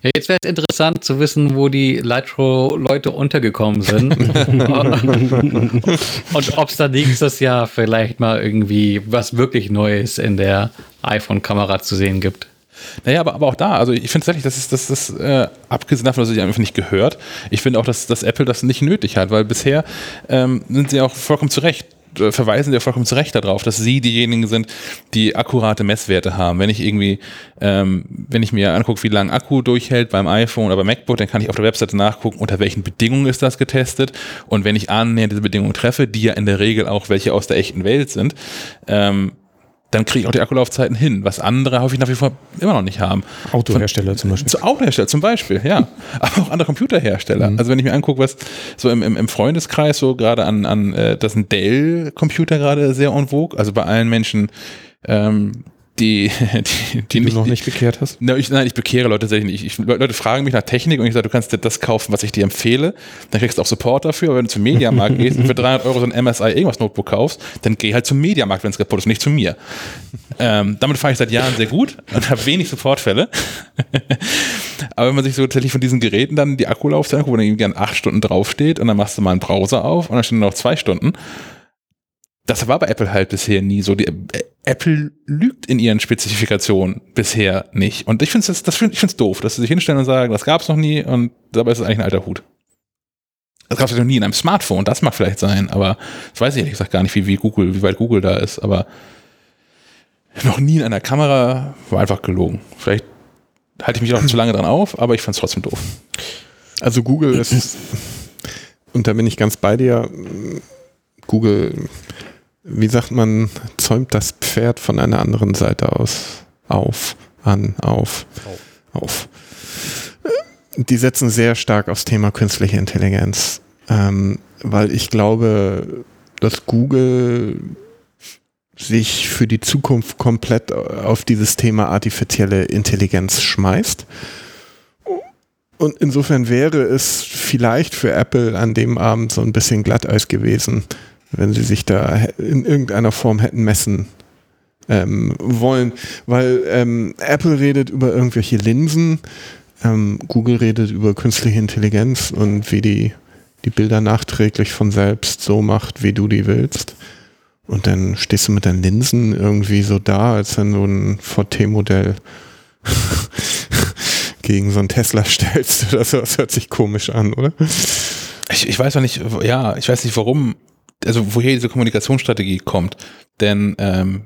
Ja, jetzt wäre es interessant zu wissen, wo die Lightro-Leute untergekommen sind. und ob es da nächstes Jahr vielleicht mal irgendwie was wirklich Neues in der iPhone-Kamera zu sehen gibt. Naja, aber, aber auch da, also ich finde tatsächlich, das ist das, das äh, abgesehen davon, dass es einfach nicht gehört, ich finde auch, dass, dass Apple das nicht nötig hat, weil bisher ähm, sind sie auch vollkommen zurecht äh, verweisen ja vollkommen zu Recht darauf, dass sie diejenigen sind, die akkurate Messwerte haben. Wenn ich irgendwie, ähm, wenn ich mir angucke, wie lange Akku durchhält beim iPhone oder beim MacBook, dann kann ich auf der Webseite nachgucken, unter welchen Bedingungen ist das getestet. Und wenn ich annähernd diese Bedingungen treffe, die ja in der Regel auch welche aus der echten Welt sind, ähm, dann kriege ich auch die Akkulaufzeiten hin, was andere häufig nach wie vor immer noch nicht haben. Autohersteller Von, zum Beispiel. Zu Autohersteller zum Beispiel, ja. Aber auch andere Computerhersteller. Mhm. Also wenn ich mir angucke, was so im, im, Freundeskreis so gerade an, an äh, das sind Dell-Computer gerade sehr en vogue, also bei allen Menschen, ähm, die, die, die, die du noch nicht bekehrt hast? Ne, ich, nein, ich bekehre Leute tatsächlich nicht. Ich, Leute fragen mich nach Technik und ich sage, du kannst dir das kaufen, was ich dir empfehle. Dann kriegst du auch Support dafür. Aber wenn du zum Mediamarkt gehst und für 300 Euro so ein MSI irgendwas Notebook kaufst, dann geh halt zum Mediamarkt, wenn es kaputt ist, nicht zu mir. ähm, damit fahre ich seit Jahren sehr gut und habe wenig Supportfälle. aber wenn man sich so tatsächlich von diesen Geräten dann die Akkulaufzeit anguckt, wo dann irgendwie an acht Stunden draufsteht und dann machst du mal einen Browser auf und dann stehen noch zwei Stunden das war bei Apple halt bisher nie so. Die, äh, Apple lügt in ihren Spezifikationen bisher nicht. Und ich finde es das find, ich find's doof, dass sie sich hinstellen und sagen, das gab es noch nie und dabei ist es eigentlich ein alter Hut. Das gab es noch nie in einem Smartphone, das mag vielleicht sein, aber das weiß ich ehrlich gesagt gar nicht, wie, wie Google, wie weit Google da ist, aber noch nie in einer Kamera war einfach gelogen. Vielleicht halte ich mich auch zu lange dran auf, aber ich fand es trotzdem doof. Also Google ist, und da bin ich ganz bei dir, Google wie sagt man, zäumt das Pferd von einer anderen Seite aus auf, an, auf, auf. auf. Die setzen sehr stark aufs Thema künstliche Intelligenz, ähm, weil ich glaube, dass Google sich für die Zukunft komplett auf dieses Thema artifizielle Intelligenz schmeißt. Und insofern wäre es vielleicht für Apple an dem Abend so ein bisschen Glatteis gewesen, wenn sie sich da in irgendeiner Form hätten messen ähm, wollen. Weil ähm, Apple redet über irgendwelche Linsen, ähm, Google redet über künstliche Intelligenz und wie die die Bilder nachträglich von selbst so macht, wie du die willst. Und dann stehst du mit deinen Linsen irgendwie so da, als wenn du ein VT-Modell gegen so ein Tesla stellst oder so. Das hört sich komisch an, oder? Ich, ich weiß auch nicht, ja, ich weiß nicht, warum also woher diese Kommunikationsstrategie kommt. Denn ähm,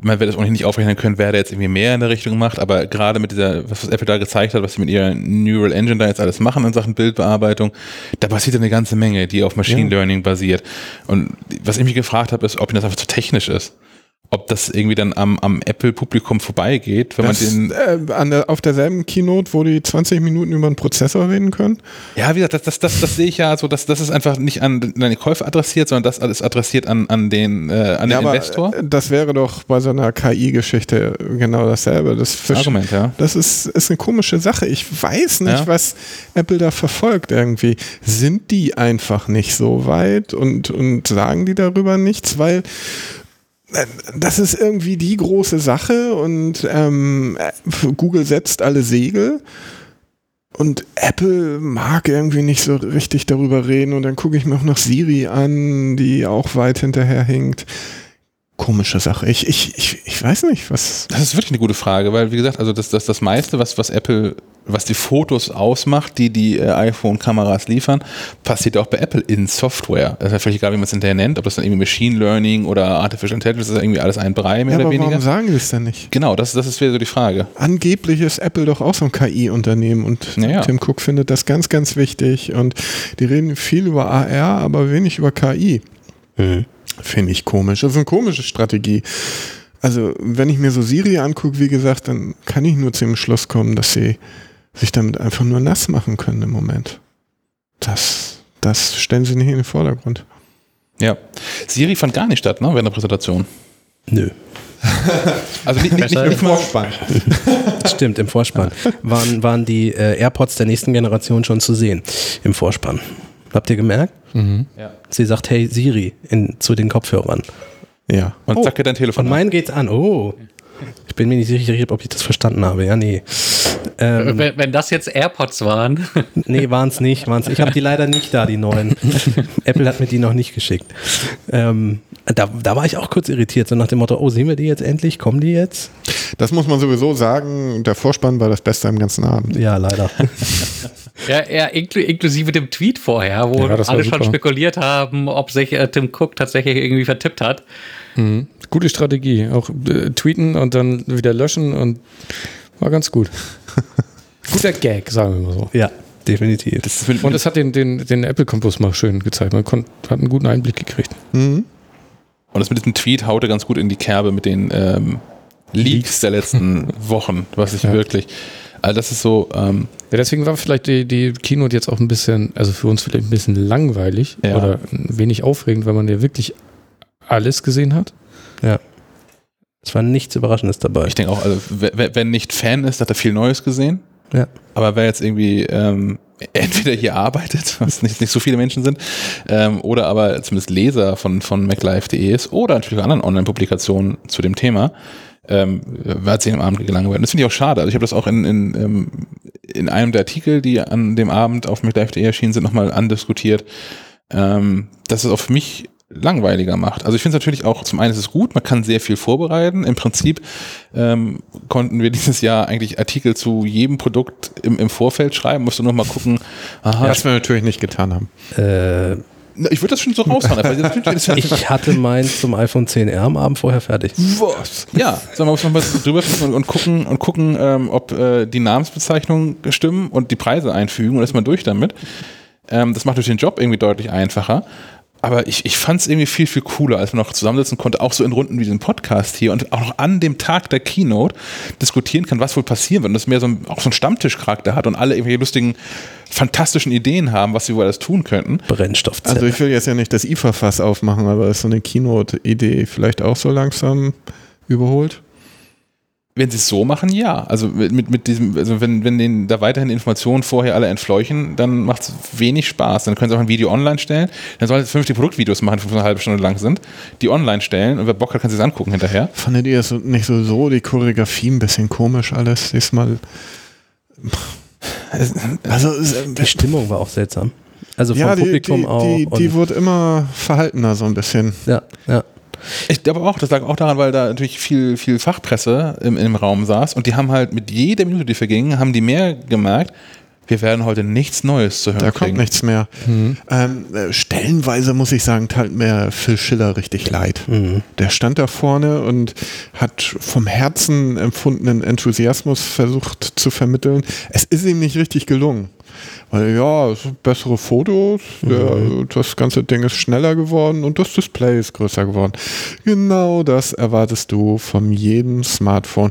man wird es ohnehin nicht aufrechnen können, wer da jetzt irgendwie mehr in der Richtung macht, aber gerade mit dieser, was Apple da gezeigt hat, was sie mit ihrer Neural Engine da jetzt alles machen in Sachen Bildbearbeitung, da passiert eine ganze Menge, die auf Machine ja. Learning basiert. Und was ich mich gefragt habe, ist, ob ihnen das einfach zu technisch ist ob das irgendwie dann am, am Apple-Publikum vorbeigeht, wenn das, man den. Äh, an der, auf derselben Keynote, wo die 20 Minuten über einen Prozessor reden können? Ja, wie gesagt, das, das, das, das sehe ich ja so, dass das ist einfach nicht an den Käufer adressiert, sondern das alles adressiert an, an den, äh, an ja, den Investor. Das wäre doch bei so einer KI-Geschichte genau dasselbe. Das Argument, ja. Das ist, ist eine komische Sache. Ich weiß nicht, ja. was Apple da verfolgt irgendwie. Sind die einfach nicht so weit und, und sagen die darüber nichts? Weil das ist irgendwie die große Sache und ähm, Google setzt alle Segel und Apple mag irgendwie nicht so richtig darüber reden und dann gucke ich mir auch noch Siri an, die auch weit hinterher hinkt. Komische Sache. Ich, ich, ich, ich weiß nicht, was. Das ist wirklich eine gute Frage, weil wie gesagt, also das, das, das meiste, was, was Apple, was die Fotos ausmacht, die die äh, iPhone-Kameras liefern, passiert auch bei Apple in Software. Das ist ja völlig egal, wie man es hinterher nennt, ob das dann irgendwie Machine Learning oder Artificial Intelligence ist, irgendwie alles ein Brei mehr ja, oder aber weniger. Warum sagen die es denn nicht? Genau, das, das ist wieder so die Frage. Angeblich ist Apple doch auch so ein KI-Unternehmen und Naja. Tim Cook findet das ganz, ganz wichtig und die reden viel über AR, aber wenig über KI. Mhm. Finde ich komisch. Das ist eine komische Strategie. Also, wenn ich mir so Siri angucke, wie gesagt, dann kann ich nur zu dem Schluss kommen, dass sie sich damit einfach nur nass machen können im Moment. Das, das stellen sie nicht in den Vordergrund. Ja. Siri fand gar nicht statt, ne, während der Präsentation. Nö. Also nicht, nicht, nicht Besser- fünfmal. Stimmt, im Vorspann. Waren, waren die äh, AirPods der nächsten Generation schon zu sehen. Im Vorspann. Habt ihr gemerkt? Ja. Sie sagt, hey Siri, in, zu den Kopfhörern. Ja. Und zack, geht dein Telefon. Von an. meinen geht's an. Oh. Ich bin mir nicht sicher, ob ich das verstanden habe. Ja, nee. Ähm, Wenn, wenn das jetzt AirPods waren, nee, waren's nicht. Waren's. Ich habe die leider nicht da, die neuen. Apple hat mir die noch nicht geschickt. Ähm, da, da war ich auch kurz irritiert, so nach dem Motto, oh, sehen wir die jetzt endlich? Kommen die jetzt? Das muss man sowieso sagen. Der Vorspann war das Beste am ganzen Abend. Ja, leider. ja, ja inklu inklusive dem Tweet vorher, wo Ja, alle schon spekuliert haben, ob sich äh, Tim Cook tatsächlich irgendwie vertippt hat. Gute Strategie. Auch äh, tweeten und dann wieder löschen und war ganz gut. Guter Gag, sagen wir mal so. ja, definitiv. Das Und es hat den, den, den Apple-Kompass mal schön gezeigt. Man hat einen guten Einblick gekriegt. Mhm. Und das mit diesem Tweet haut er ganz gut in die Kerbe mit den ähm, Leaks der letzten Wochen, was ich Ja. wirklich. Also das ist so, ähm, Ja, deswegen war vielleicht die, die Keynote jetzt auch ein bisschen, also für uns vielleicht ein bisschen langweilig Ja. oder wenig aufregend, weil man ja wirklich alles gesehen hat. Ja. Es war nichts Überraschendes dabei. ich denke auch, also wer- wer nicht Fan ist, hat er viel Neues gesehen. Ja. Aber wer jetzt irgendwie ähm, entweder hier arbeitet, was nicht, nicht so viele Menschen sind, ähm, oder aber zumindest Leser von, von MacLife.de ist oder natürlich anderen Online-Publikationen zu dem Thema, ähm, hat sich am Abend gelangweilt. Und das finde ich auch schade. Also ich habe das auch in, in, ähm, in einem der Artikel, die an dem Abend auf MacLife.de erschienen sind, nochmal andiskutiert, ähm, dass es auch für mich langweiliger macht. Also ich finde es natürlich auch, zum einen ist es gut, man kann sehr viel vorbereiten. Im Prinzip ähm, konnten wir dieses Jahr eigentlich Artikel zu jedem Produkt im, im Vorfeld schreiben, musst du nur mal gucken, aha, Was wir natürlich nicht getan haben. Äh, Na, ich würde das schon so raushauen. das- ich hatte meins zum iPhone 10R am Abend vorher fertig. Was? Ja, sagen wir, muss man mal drüber und, und gucken, und gucken ähm, ob äh, die Namensbezeichnungen stimmen und die Preise einfügen und ist man durch damit. Ähm, das macht durch den Job irgendwie deutlich einfacher. Aber ich, ich fand es irgendwie viel, viel cooler, als man noch zusammensitzen konnte, auch so in Runden wie diesem Podcast hier und auch noch an dem Tag der Keynote diskutieren kann, was wohl passieren wird. Und das mehr so ein, auch so einen Stammtischcharakter hat und alle irgendwelche lustigen, fantastischen Ideen haben, was sie wohl alles tun könnten. Brennstoffzelle. Also ich will jetzt ja nicht das IFA-Fass aufmachen, aber ist so eine Keynote-Idee vielleicht auch so langsam überholt? Wenn sie es so machen, ja. Also mit, mit, diesem, also wenn, wenn denen da weiterhin Informationen vorher alle entfleuchen, dann macht es wenig Spaß. Dann können sie auch ein Video online stellen. Dann sollen sie 50 Produktvideos machen, die eine halbe Stunde lang sind, die online stellen und wer Bock hat, kann sich das angucken hinterher. Fandet ihr das nicht so, so die Choreografie ein bisschen komisch alles diesmal? Also die Stimmung war auch seltsam. Also vom ja, die, Publikum die, auch. die, die wurde immer verhaltener so ein bisschen. ja, ja. Ich glaube auch, das lag auch daran, weil da natürlich viel, viel Fachpresse im, im Raum saß und die haben halt mit jeder Minute, die verging, haben die mehr gemerkt, wir werden heute nichts Neues zu hören Da kriegen. kommt nichts mehr. Ähm, äh, stellenweise muss ich sagen, tat mir Phil Schiller richtig leid. Mhm. Der stand da vorne und hat vom Herzen empfundenen Enthusiasmus versucht zu vermitteln. Es ist ihm nicht richtig gelungen. Weil ja, es sind bessere Fotos, der, das ganze Ding ist schneller geworden und das Display ist größer geworden. Genau das erwartest du von jedem Smartphone.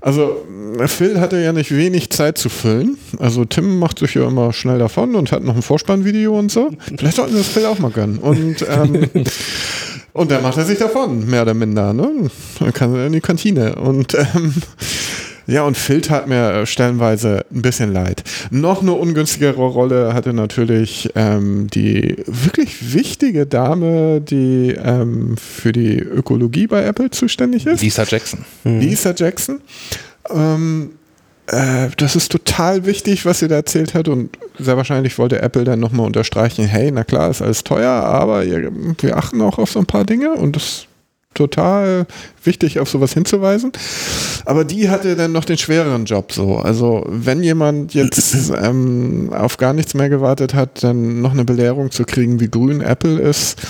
Also Phil hatte ja nicht wenig Zeit zu füllen. Also Tim macht sich ja immer schnell davon und hat noch ein Vorspannvideo und so. Vielleicht sollten wir das Phil auch mal gönnen. Und ähm, und dann macht er sich davon, mehr oder minder. Ne? Dann kann er in die Kantine. Und ähm, ja, und Phil tat mir äh, stellenweise ein bisschen leid. Noch eine ungünstigere Rolle hatte natürlich ähm, die wirklich wichtige Dame, die ähm, für die Ökologie bei Apple zuständig ist. Lisa Jackson. Lisa Jackson. Ähm, äh, das ist total wichtig, was sie da erzählt hat und sehr wahrscheinlich wollte Apple dann nochmal unterstreichen, hey, na klar, ist alles teuer, aber ihr, wir achten auch auf so ein paar Dinge und das total wichtig, auf sowas hinzuweisen. Aber die hatte dann noch den schwereren Job so. Also wenn jemand jetzt ähm, auf gar nichts mehr gewartet hat, dann noch eine Belehrung zu kriegen, wie grün Apple ist,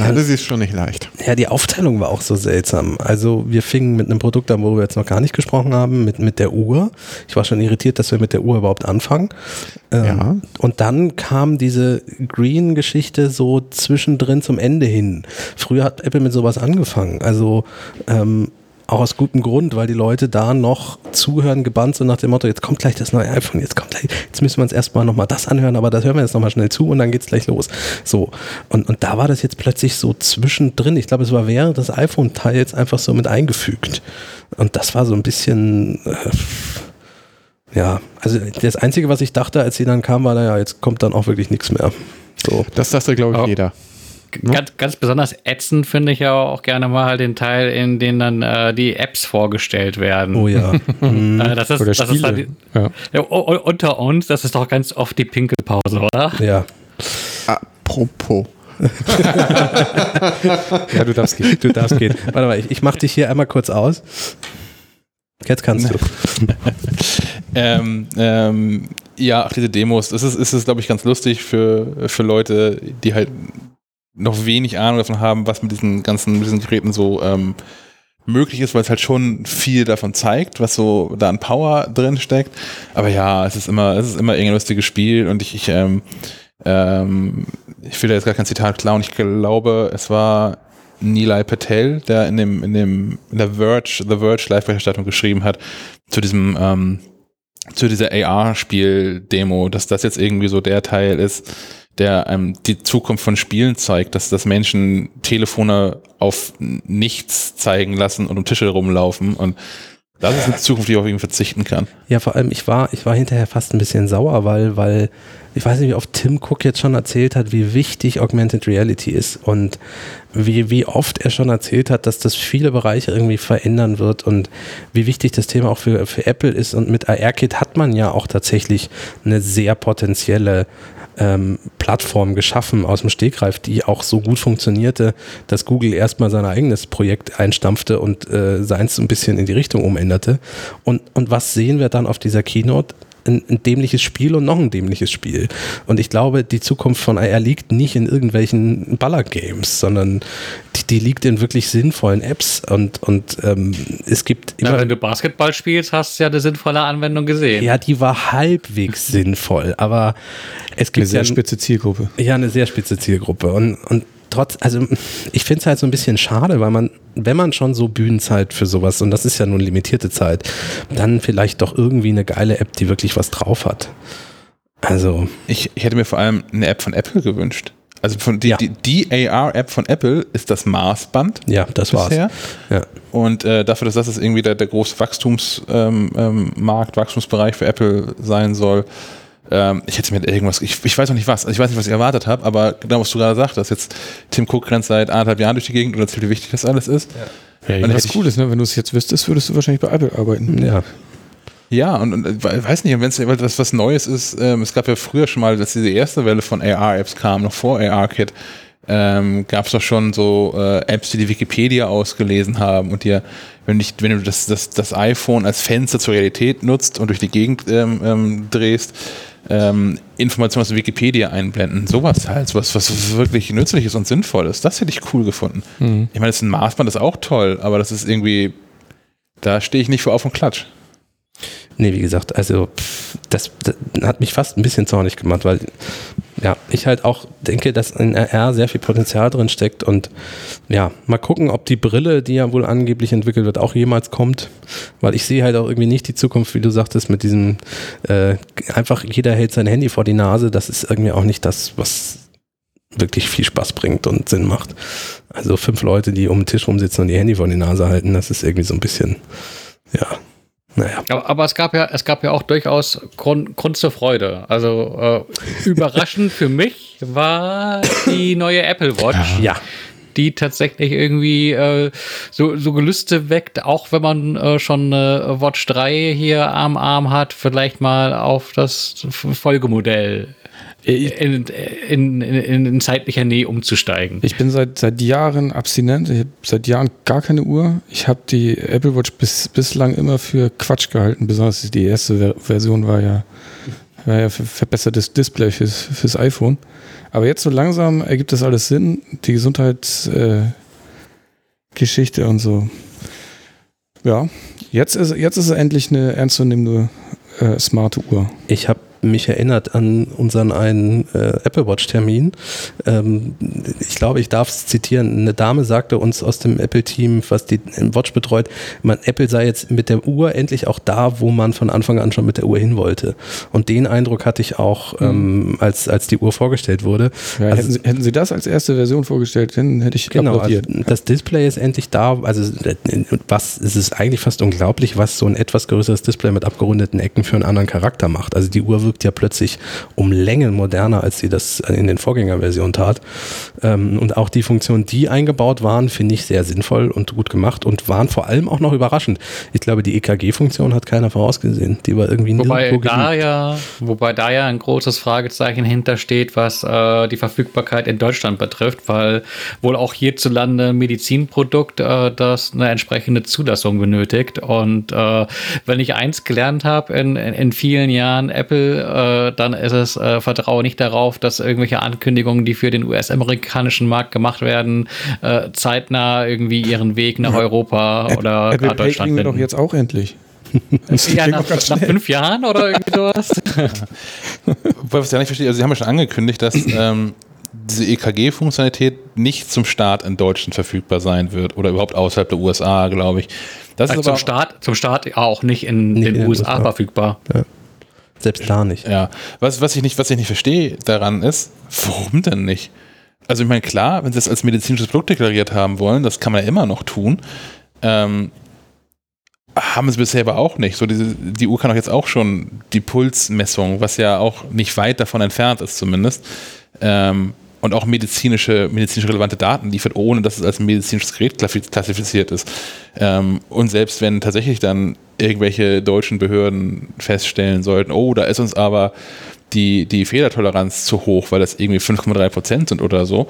da hatte sie es schon nicht leicht. Ja, die Aufteilung war auch so seltsam. Also wir fingen mit einem Produkt an, wo wir jetzt noch gar nicht gesprochen haben, mit, mit der Uhr. Ich war schon irritiert, dass wir mit der Uhr überhaupt anfangen. Ähm, ja. Und dann kam diese Green-Geschichte so zwischendrin zum Ende hin. Früher hat Apple mit sowas angefangen. Also ähm, auch aus gutem Grund, weil die Leute da noch zuhören, gebannt sind nach dem Motto, jetzt kommt gleich das neue iPhone, jetzt kommt gleich, jetzt müssen wir uns erstmal nochmal das anhören, aber das hören wir jetzt nochmal schnell zu und dann geht's gleich los. So. Und, und da war das jetzt plötzlich so zwischendrin. Ich glaube, es war während des iPhone-Teils einfach so mit eingefügt. Und das war so ein bisschen, äh, ja, also das Einzige, was ich dachte, als sie dann kam, war, naja, jetzt kommt dann auch wirklich nichts mehr. So. Das dachte, glaube ich, oh. jeder. Ganz, ganz besonders ätzend finde ich ja auch gerne mal den Teil, in dem dann äh, die Apps vorgestellt werden. Oh ja. äh, das ist, Oder das ist halt, ja. ja. unter uns, das ist doch ganz oft die Pinkelpause, oder? Ja. Apropos. ja, du darfst gehen. Du darfst gehen. Warte mal, ich, ich mach dich hier einmal kurz aus. Jetzt kannst du. ähm, ähm, ja, diese Demos, das ist, ist, ist glaube ich, ganz lustig für, für Leute, die halt noch wenig Ahnung davon haben, was mit diesen ganzen, mit diesen Geräten so ähm, möglich ist, weil es halt schon viel davon zeigt, was so da an Power drin steckt. Aber ja, es ist immer, es ist immer irgendein lustiges Spiel und ich, ich, ähm, ähm, ich will da jetzt gar kein Zitat klauen. Ich glaube, es war Nilay Patel, der in dem, in dem, in der Verge, The Verge Live-Berichterstattung geschrieben hat, zu diesem, ähm, zu dieser AR-Spiel-Demo, dass das jetzt irgendwie so der Teil ist, der ähm, die Zukunft von Spielen zeigt, dass, dass Menschen Telefone auf nichts zeigen lassen und um Tische rumlaufen und das ist eine Zukunft, die auf jeden verzichten kann. Ja, vor allem, ich war, ich war hinterher fast ein bisschen sauer, weil, weil, ich weiß nicht, wie oft Tim Cook jetzt schon erzählt hat, wie wichtig Augmented Reality ist und wie, wie oft er schon erzählt hat, dass das viele Bereiche irgendwie verändern wird und wie wichtig das Thema auch für, für Apple ist. Und mit AR-Kit hat man ja auch tatsächlich eine sehr potenzielle ähm, Plattform geschaffen aus dem Stegreif, die auch so gut funktionierte, dass Google erstmal sein eigenes Projekt einstampfte und äh, seins ein bisschen in die Richtung umänderte. Und, und was sehen wir dann auf dieser Keynote? Ein, ein, dämliches Spiel und noch ein dämliches Spiel. Und ich glaube, die Zukunft von AR liegt nicht in irgendwelchen Baller-Games, sondern die, die, liegt in wirklich sinnvollen Apps und, und ähm, es gibt immer. Ja, wenn du Basketball spielst, hast du ja eine sinnvolle Anwendung gesehen. Ja, die war halbwegs sinnvoll, aber es gibt. Eine sehr ja, spitze Zielgruppe. Ja, eine sehr spitze Zielgruppe. Und, und trotz, also ich finde es halt so ein bisschen schade, weil man, wenn man schon so Bühnenzeit für sowas, und das ist ja nur limitierte Zeit, dann vielleicht doch irgendwie eine geile App, die wirklich was drauf hat. Also. Ich, ich hätte mir vor allem eine App von Apple gewünscht. Also von die, ja. die, die AR-App von Apple ist das Maßband. Ja, das bisher. war's. Ja. Und äh, dafür, dass das irgendwie der, der große Wachstumsmarkt, ähm, ähm, Wachstumsbereich für Apple sein soll, ähm, ich hätte mir irgendwas, ich, ich weiß noch nicht was, also ich weiß nicht, was ich erwartet habe, aber genau, was du gerade sagtest, jetzt Tim Cook rennt seit anderthalb Jahren durch die Gegend und erzählt, wie wichtig das alles ist. Ja, ja was cool ist, ne? wenn du es jetzt wüsstest, würdest du wahrscheinlich bei Apple arbeiten. Ja. Ja, und, und weiß nicht, wenn es was, was Neues ist, ähm, es gab ja früher schon mal, dass diese erste Welle von AR-Apps kam, noch vor AR-Kit, ähm, gab es doch schon so äh, Apps, die die Wikipedia ausgelesen haben und dir, wenn, ich, wenn du das, das, das iPhone als Fenster zur Realität nutzt und durch die Gegend ähm, ähm, drehst, ähm, Informationen aus Wikipedia einblenden. Sowas halt, was, was wirklich nützlich ist und sinnvoll ist. Das hätte ich cool gefunden. Mhm. Ich meine, das ist ein Maßband, das ist auch toll, aber das ist irgendwie, da stehe ich nicht vor auf und klatsch. Nee, wie gesagt, also das, das, hat mich fast ein bisschen zornig gemacht, weil ja, ich halt auch denke, dass in RR sehr viel Potenzial drin steckt und ja, mal gucken, ob die Brille, die ja wohl angeblich entwickelt wird, auch jemals kommt, weil ich sehe halt auch irgendwie nicht die Zukunft, wie du sagtest, mit diesem äh, einfach jeder hält sein Handy vor die Nase, das ist irgendwie auch nicht das, was wirklich viel Spaß bringt und Sinn macht. Also fünf Leute, die um den Tisch rumsitzen und ihr Handy vor die Nase halten, das ist irgendwie so ein bisschen, ja, naja. Aber, aber, es gab ja, es gab ja auch durchaus Grund, Grund zur Freude. Also äh, überraschend für mich war die neue Apple Watch. Ja. Die tatsächlich irgendwie äh, so, so Gelüste weckt, auch wenn man äh, schon eine Watch 3 hier am Arm hat, vielleicht mal auf das Folgemodell in, in, in, in, zeitlicher Nähe umzusteigen. Ich bin seit, seit Jahren abstinent. Ich habe seit Jahren gar keine Uhr. Ich habe die Apple Watch bis, bislang immer für Quatsch gehalten. Besonders die erste Version war ja, war ja verbessertes Display fürs, fürs iPhone. Aber jetzt so langsam ergibt das alles Sinn. Die Gesundheitsgeschichte äh, und so. Ja, jetzt ist, jetzt ist es endlich eine ernstzunehmende äh, smarte Uhr. Ich habe mich erinnert an unseren einen äh, Apple Watch-Termin. Ähm, ich glaube, ich darf es zitieren. Eine Dame sagte uns aus dem Apple-Team, was die Watch betreut, man, Apple sei jetzt mit der Uhr endlich auch da, wo man von Anfang an schon mit der Uhr hin wollte. Und den Eindruck hatte ich auch, mhm. ähm, als, als die Uhr vorgestellt wurde. Ja, also, hätten, Sie, hätten, Sie, das als erste Version vorgestellt, dann hätte ich genau, applaudiert. Also das Display ist endlich da. Also was, es ist eigentlich fast unglaublich, was so ein etwas größeres Display mit abgerundeten Ecken für einen anderen Charakter macht. Also die Uhr wirkt ja plötzlich um Längen moderner, als sie das in den Vorgängerversionen tat. Ähm, und auch die Funktionen, die eingebaut waren, finde ich sehr sinnvoll und gut gemacht und waren vor allem auch noch überraschend. Ich glaube, die EKG-Funktion hat keiner vorausgesehen. Die war irgendwie wobei da ja, Wobei da ja ein großes Fragezeichen hintersteht, was äh, die Verfügbarkeit in Deutschland betrifft, weil wohl auch hierzulande Medizinprodukt, äh, das eine entsprechende Zulassung benötigt. Und äh, wenn ich eins gelernt habe in, in, in vielen Jahren, Apple äh, dann ist es, äh, vertraue nicht darauf, dass irgendwelche Ankündigungen, die für den US-amerikanischen Markt gemacht werden, äh, zeitnah irgendwie ihren Weg nach Europa Ä oder Apple Deutschland finden. wir doch jetzt auch endlich. ja, nach, nach, fünf Jahren oder irgendwie sowas. Was ich ja nicht verstehe, also Sie haben ja schon angekündigt, dass ähm, diese EKG-Funktionalität nicht zum Start in Deutschland verfügbar sein wird oder überhaupt außerhalb der USA, glaube ich. Das also ist zum, Start, zum Start auch nicht in nicht den in USA, USA verfügbar. Ja. Selbst da nicht. Ja. Was, was, ich nicht, was ich nicht verstehe daran ist, warum denn nicht? Also ich meine, klar, wenn sie es als medizinisches Produkt deklariert haben wollen, das kann man ja immer noch tun. Ähm, haben sie bisher aber auch nicht. So diese, die Uhr kann auch jetzt auch schon die Pulsmessung, was ja auch nicht weit davon entfernt ist zumindest. Ähm, und auch medizinische, medizinisch relevante Daten liefert, ohne dass es als medizinisches Gerät klassifiziert ist. Ähm, und selbst wenn tatsächlich dann irgendwelche deutschen Behörden feststellen sollten, oh, da ist uns aber die, die Fehlertoleranz zu hoch, weil das irgendwie 5,3 Prozent sind oder so,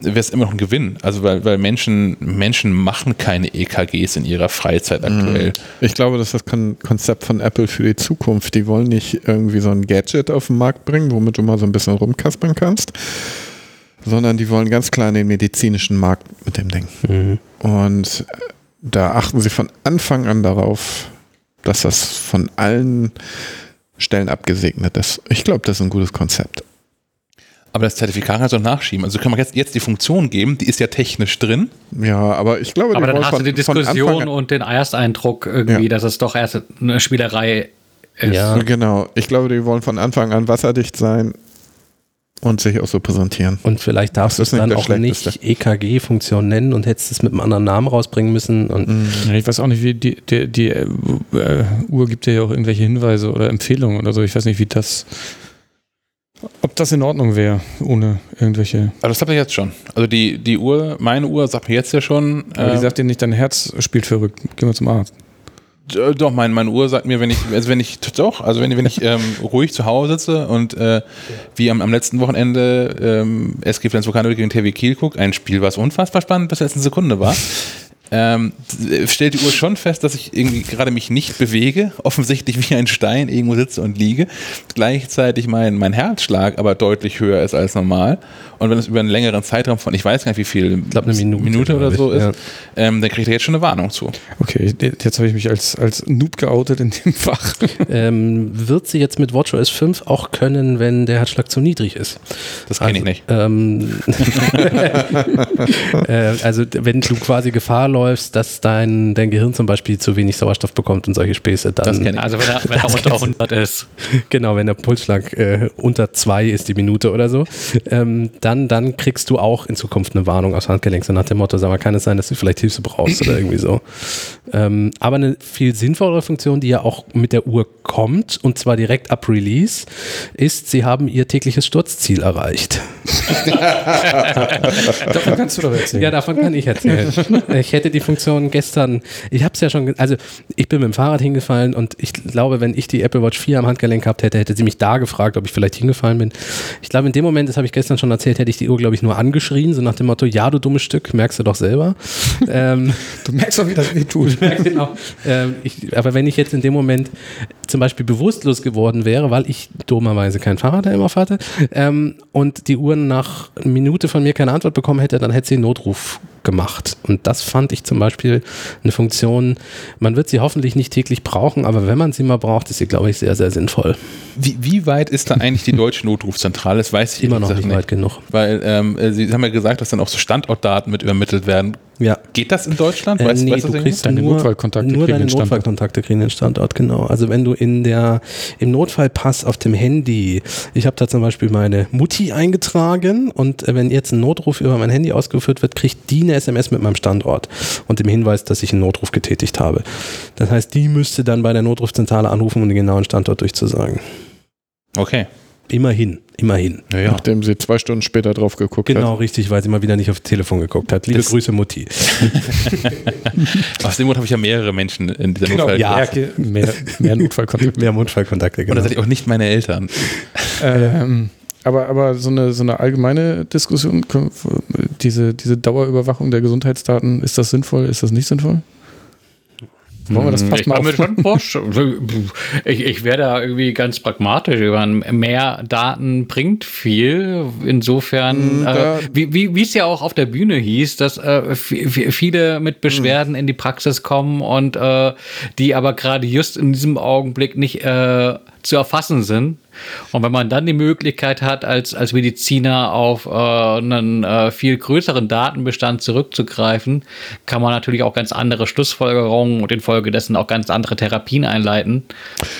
wäre es immer noch ein Gewinn. Also weil, weil Menschen, Menschen machen keine EKGs in ihrer Freizeit aktuell. Mhm. Ich glaube, das ist das Konzept von Apple für die Zukunft. Die wollen nicht irgendwie so ein Gadget auf den Markt bringen, womit du mal so ein bisschen rumkaspern kannst, sondern die wollen ganz klar in den medizinischen Markt mit dem Ding. Mhm. Und da achten sie von Anfang an darauf, dass das von allen Stellen abgesegnet ist. Ich glaube, das ist ein gutes Konzept. Aber das Zertifikat kannst du auch nachschieben. Also können wir jetzt, jetzt die Funktion geben, die ist ja technisch drin. Ja, aber ich glaube, aber dann hast du die Diskussion und den Ersteindruck irgendwie, ja. dass es doch erst eine Spielerei ist. Ja, genau. Ich glaube, die wollen von Anfang an wasserdicht sein und sich auch so präsentieren. Und vielleicht darfst du es dann auch nicht EKG-Funktion nennen und hättest es mit einem anderen Namen rausbringen müssen. Und mhm. ich weiß auch nicht, wie die, die, die äh, Uhr gibt ja auch irgendwelche Hinweise oder Empfehlungen oder so. Ich weiß nicht, wie das, ob das in Ordnung wäre, ohne irgendwelche. Aber das sagt er jetzt schon. Also die, die Uhr, meine Uhr sagt mir jetzt ja schon. Aber äh, die sagt dir nicht, dein Herz spielt verrückt. Geh mal zum Arzt. Äh, doch, mein, meine Uhr sagt mir, wenn ich, also wenn ich, doch, also wenn, wenn ich ähm, ruhig zu Hause sitze und äh, wie am, am letzten Wochenende ähm, SG Flensburg gegen TW Kiel guckt, ein Spiel, was unfassbar spannend bis letzten Sekunde war, ähm, stellt die Uhr schon fest, dass ich irgendwie gerade mich nicht bewege, offensichtlich wie ein Stein irgendwo sitze und liege. Gleichzeitig mein, mein Herzschlag aber deutlich höher ist als normal. Und wenn es über einen längeren Zeitraum von, ich weiß gar nicht wie viel, ich glaube eine Minute, Minute oder so ist, ja. ähm, dann kriegt er jetzt schon eine Warnung zu. Okay, jetzt habe ich mich als, als Noob geoutet in dem Fach. Ähm, wird sie jetzt mit WatchOS 5 auch können, wenn der Herzschlag zu niedrig ist? Das kenne also, ich nicht. Ähm, äh, also wenn du quasi Gefahr läufst, läufst, dass dein, dein Gehirn zum Beispiel zu wenig Sauerstoff bekommt und solche Späße. Dann, das ich. Also wenn er, wenn er unter 100 ist. Genau, wenn der Pulsschlag äh, unter 2 ist die Minute oder so, ähm, dann, dann kriegst du auch in Zukunft eine Warnung aus Handgelenk, so nach dem Motto, sag mal, kann es sein, dass du vielleicht Hilfe brauchst oder irgendwie so. Ähm, aber eine viel sinnvollere Funktion, die ja auch mit der Uhr kommt, und zwar direkt ab Release, ist, sie haben ihr tägliches Sturzziel erreicht. davon kannst du doch erzählen. Ja, davon kann ich erzählen. Ich hätte die Funktion gestern, ich habe es ja schon, also ich bin mit dem Fahrrad hingefallen und ich glaube, wenn ich die Apple Watch 4 am Handgelenk gehabt hätte, hätte sie mich da gefragt, ob ich vielleicht hingefallen bin. Ich glaube, in dem Moment, das habe ich gestern schon erzählt, hätte ich die Uhr, glaube ich, nur angeschrien, so nach dem Motto, ja, du dummes Stück, merkst du doch selber. ähm, du merkst doch, wie das weh tut. genau. Ähm, ich, aber wenn ich jetzt in dem Moment zum Beispiel bewusstlos geworden wäre, weil ich dummerweise kein Fahrradhelm auf hatte ähm, und die Uhren nach Minute von mir keine Antwort bekommen hätte, dann hätte sie einen Notruf gemacht. Und das fand ich zum Beispiel eine Funktion, man wird sie hoffentlich nicht täglich brauchen, aber wenn man sie mal braucht, ist sie, glaube ich, sehr, sehr sinnvoll. Wie, wie weit ist da eigentlich die deutsche Notrufzentrale? Das weiß ich immer noch nicht weit genug. Weil ähm, äh, Sie haben ja gesagt, dass dann auch so Standortdaten mit übermittelt werden. Ja. Geht das in Deutschland? Äh, weißt, nee, weißt du kriegst deine nur, Notfallkontakte nur deine Notfallkontakte kriegen den Standort, genau. Also wenn du in der, im Notfallpass auf dem Handy, ich habe da zum Beispiel meine Mutti eingetragen und wenn jetzt ein Notruf über mein Handy ausgeführt wird, kriegt die eine SMS mit meinem Standort und dem Hinweis, dass ich einen Notruf getätigt habe. Das heißt, die müsste dann bei der Notrufzentrale anrufen, um den genauen Standort durchzusagen. Okay. Immerhin, immerhin. Ja, ja. Nachdem sie zwei Stunden später drauf geguckt genau, hat. Genau, richtig, weil sie mal wieder nicht aufs Telefon geguckt hat. Liebe das Grüße, Mutti. Aus dem Grund habe ich ja mehrere Menschen in dieser genau, Notfallkontakte. Ja, mehr, mehr Notfallkontakte. mehr Notfallkontakte, genau. Und tatsächlich auch nicht meine Eltern. Ähm, aber, aber so, eine, so eine allgemeine Diskussion, diese, diese Dauerüberwachung der Gesundheitsdaten, ist das sinnvoll, ist das nicht sinnvoll? Wollen wir das fast ich mal auf? Schon Bosch. Ich, ich wäre da irgendwie ganz pragmatisch. Mehr Daten bringt viel. Insofern, mhm, äh, wie, wie, es ja auch auf der Bühne hieß, dass äh, viele mit Beschwerden mhm. in die Praxis kommen und äh, die aber gerade just in diesem Augenblick nicht äh, zu erfassen sind. Und wenn man dann die Möglichkeit hat, als, als Mediziner auf äh, einen äh, viel größeren Datenbestand zurückzugreifen, kann man natürlich auch ganz andere Schlussfolgerungen und infolgedessen auch ganz andere Therapien einleiten,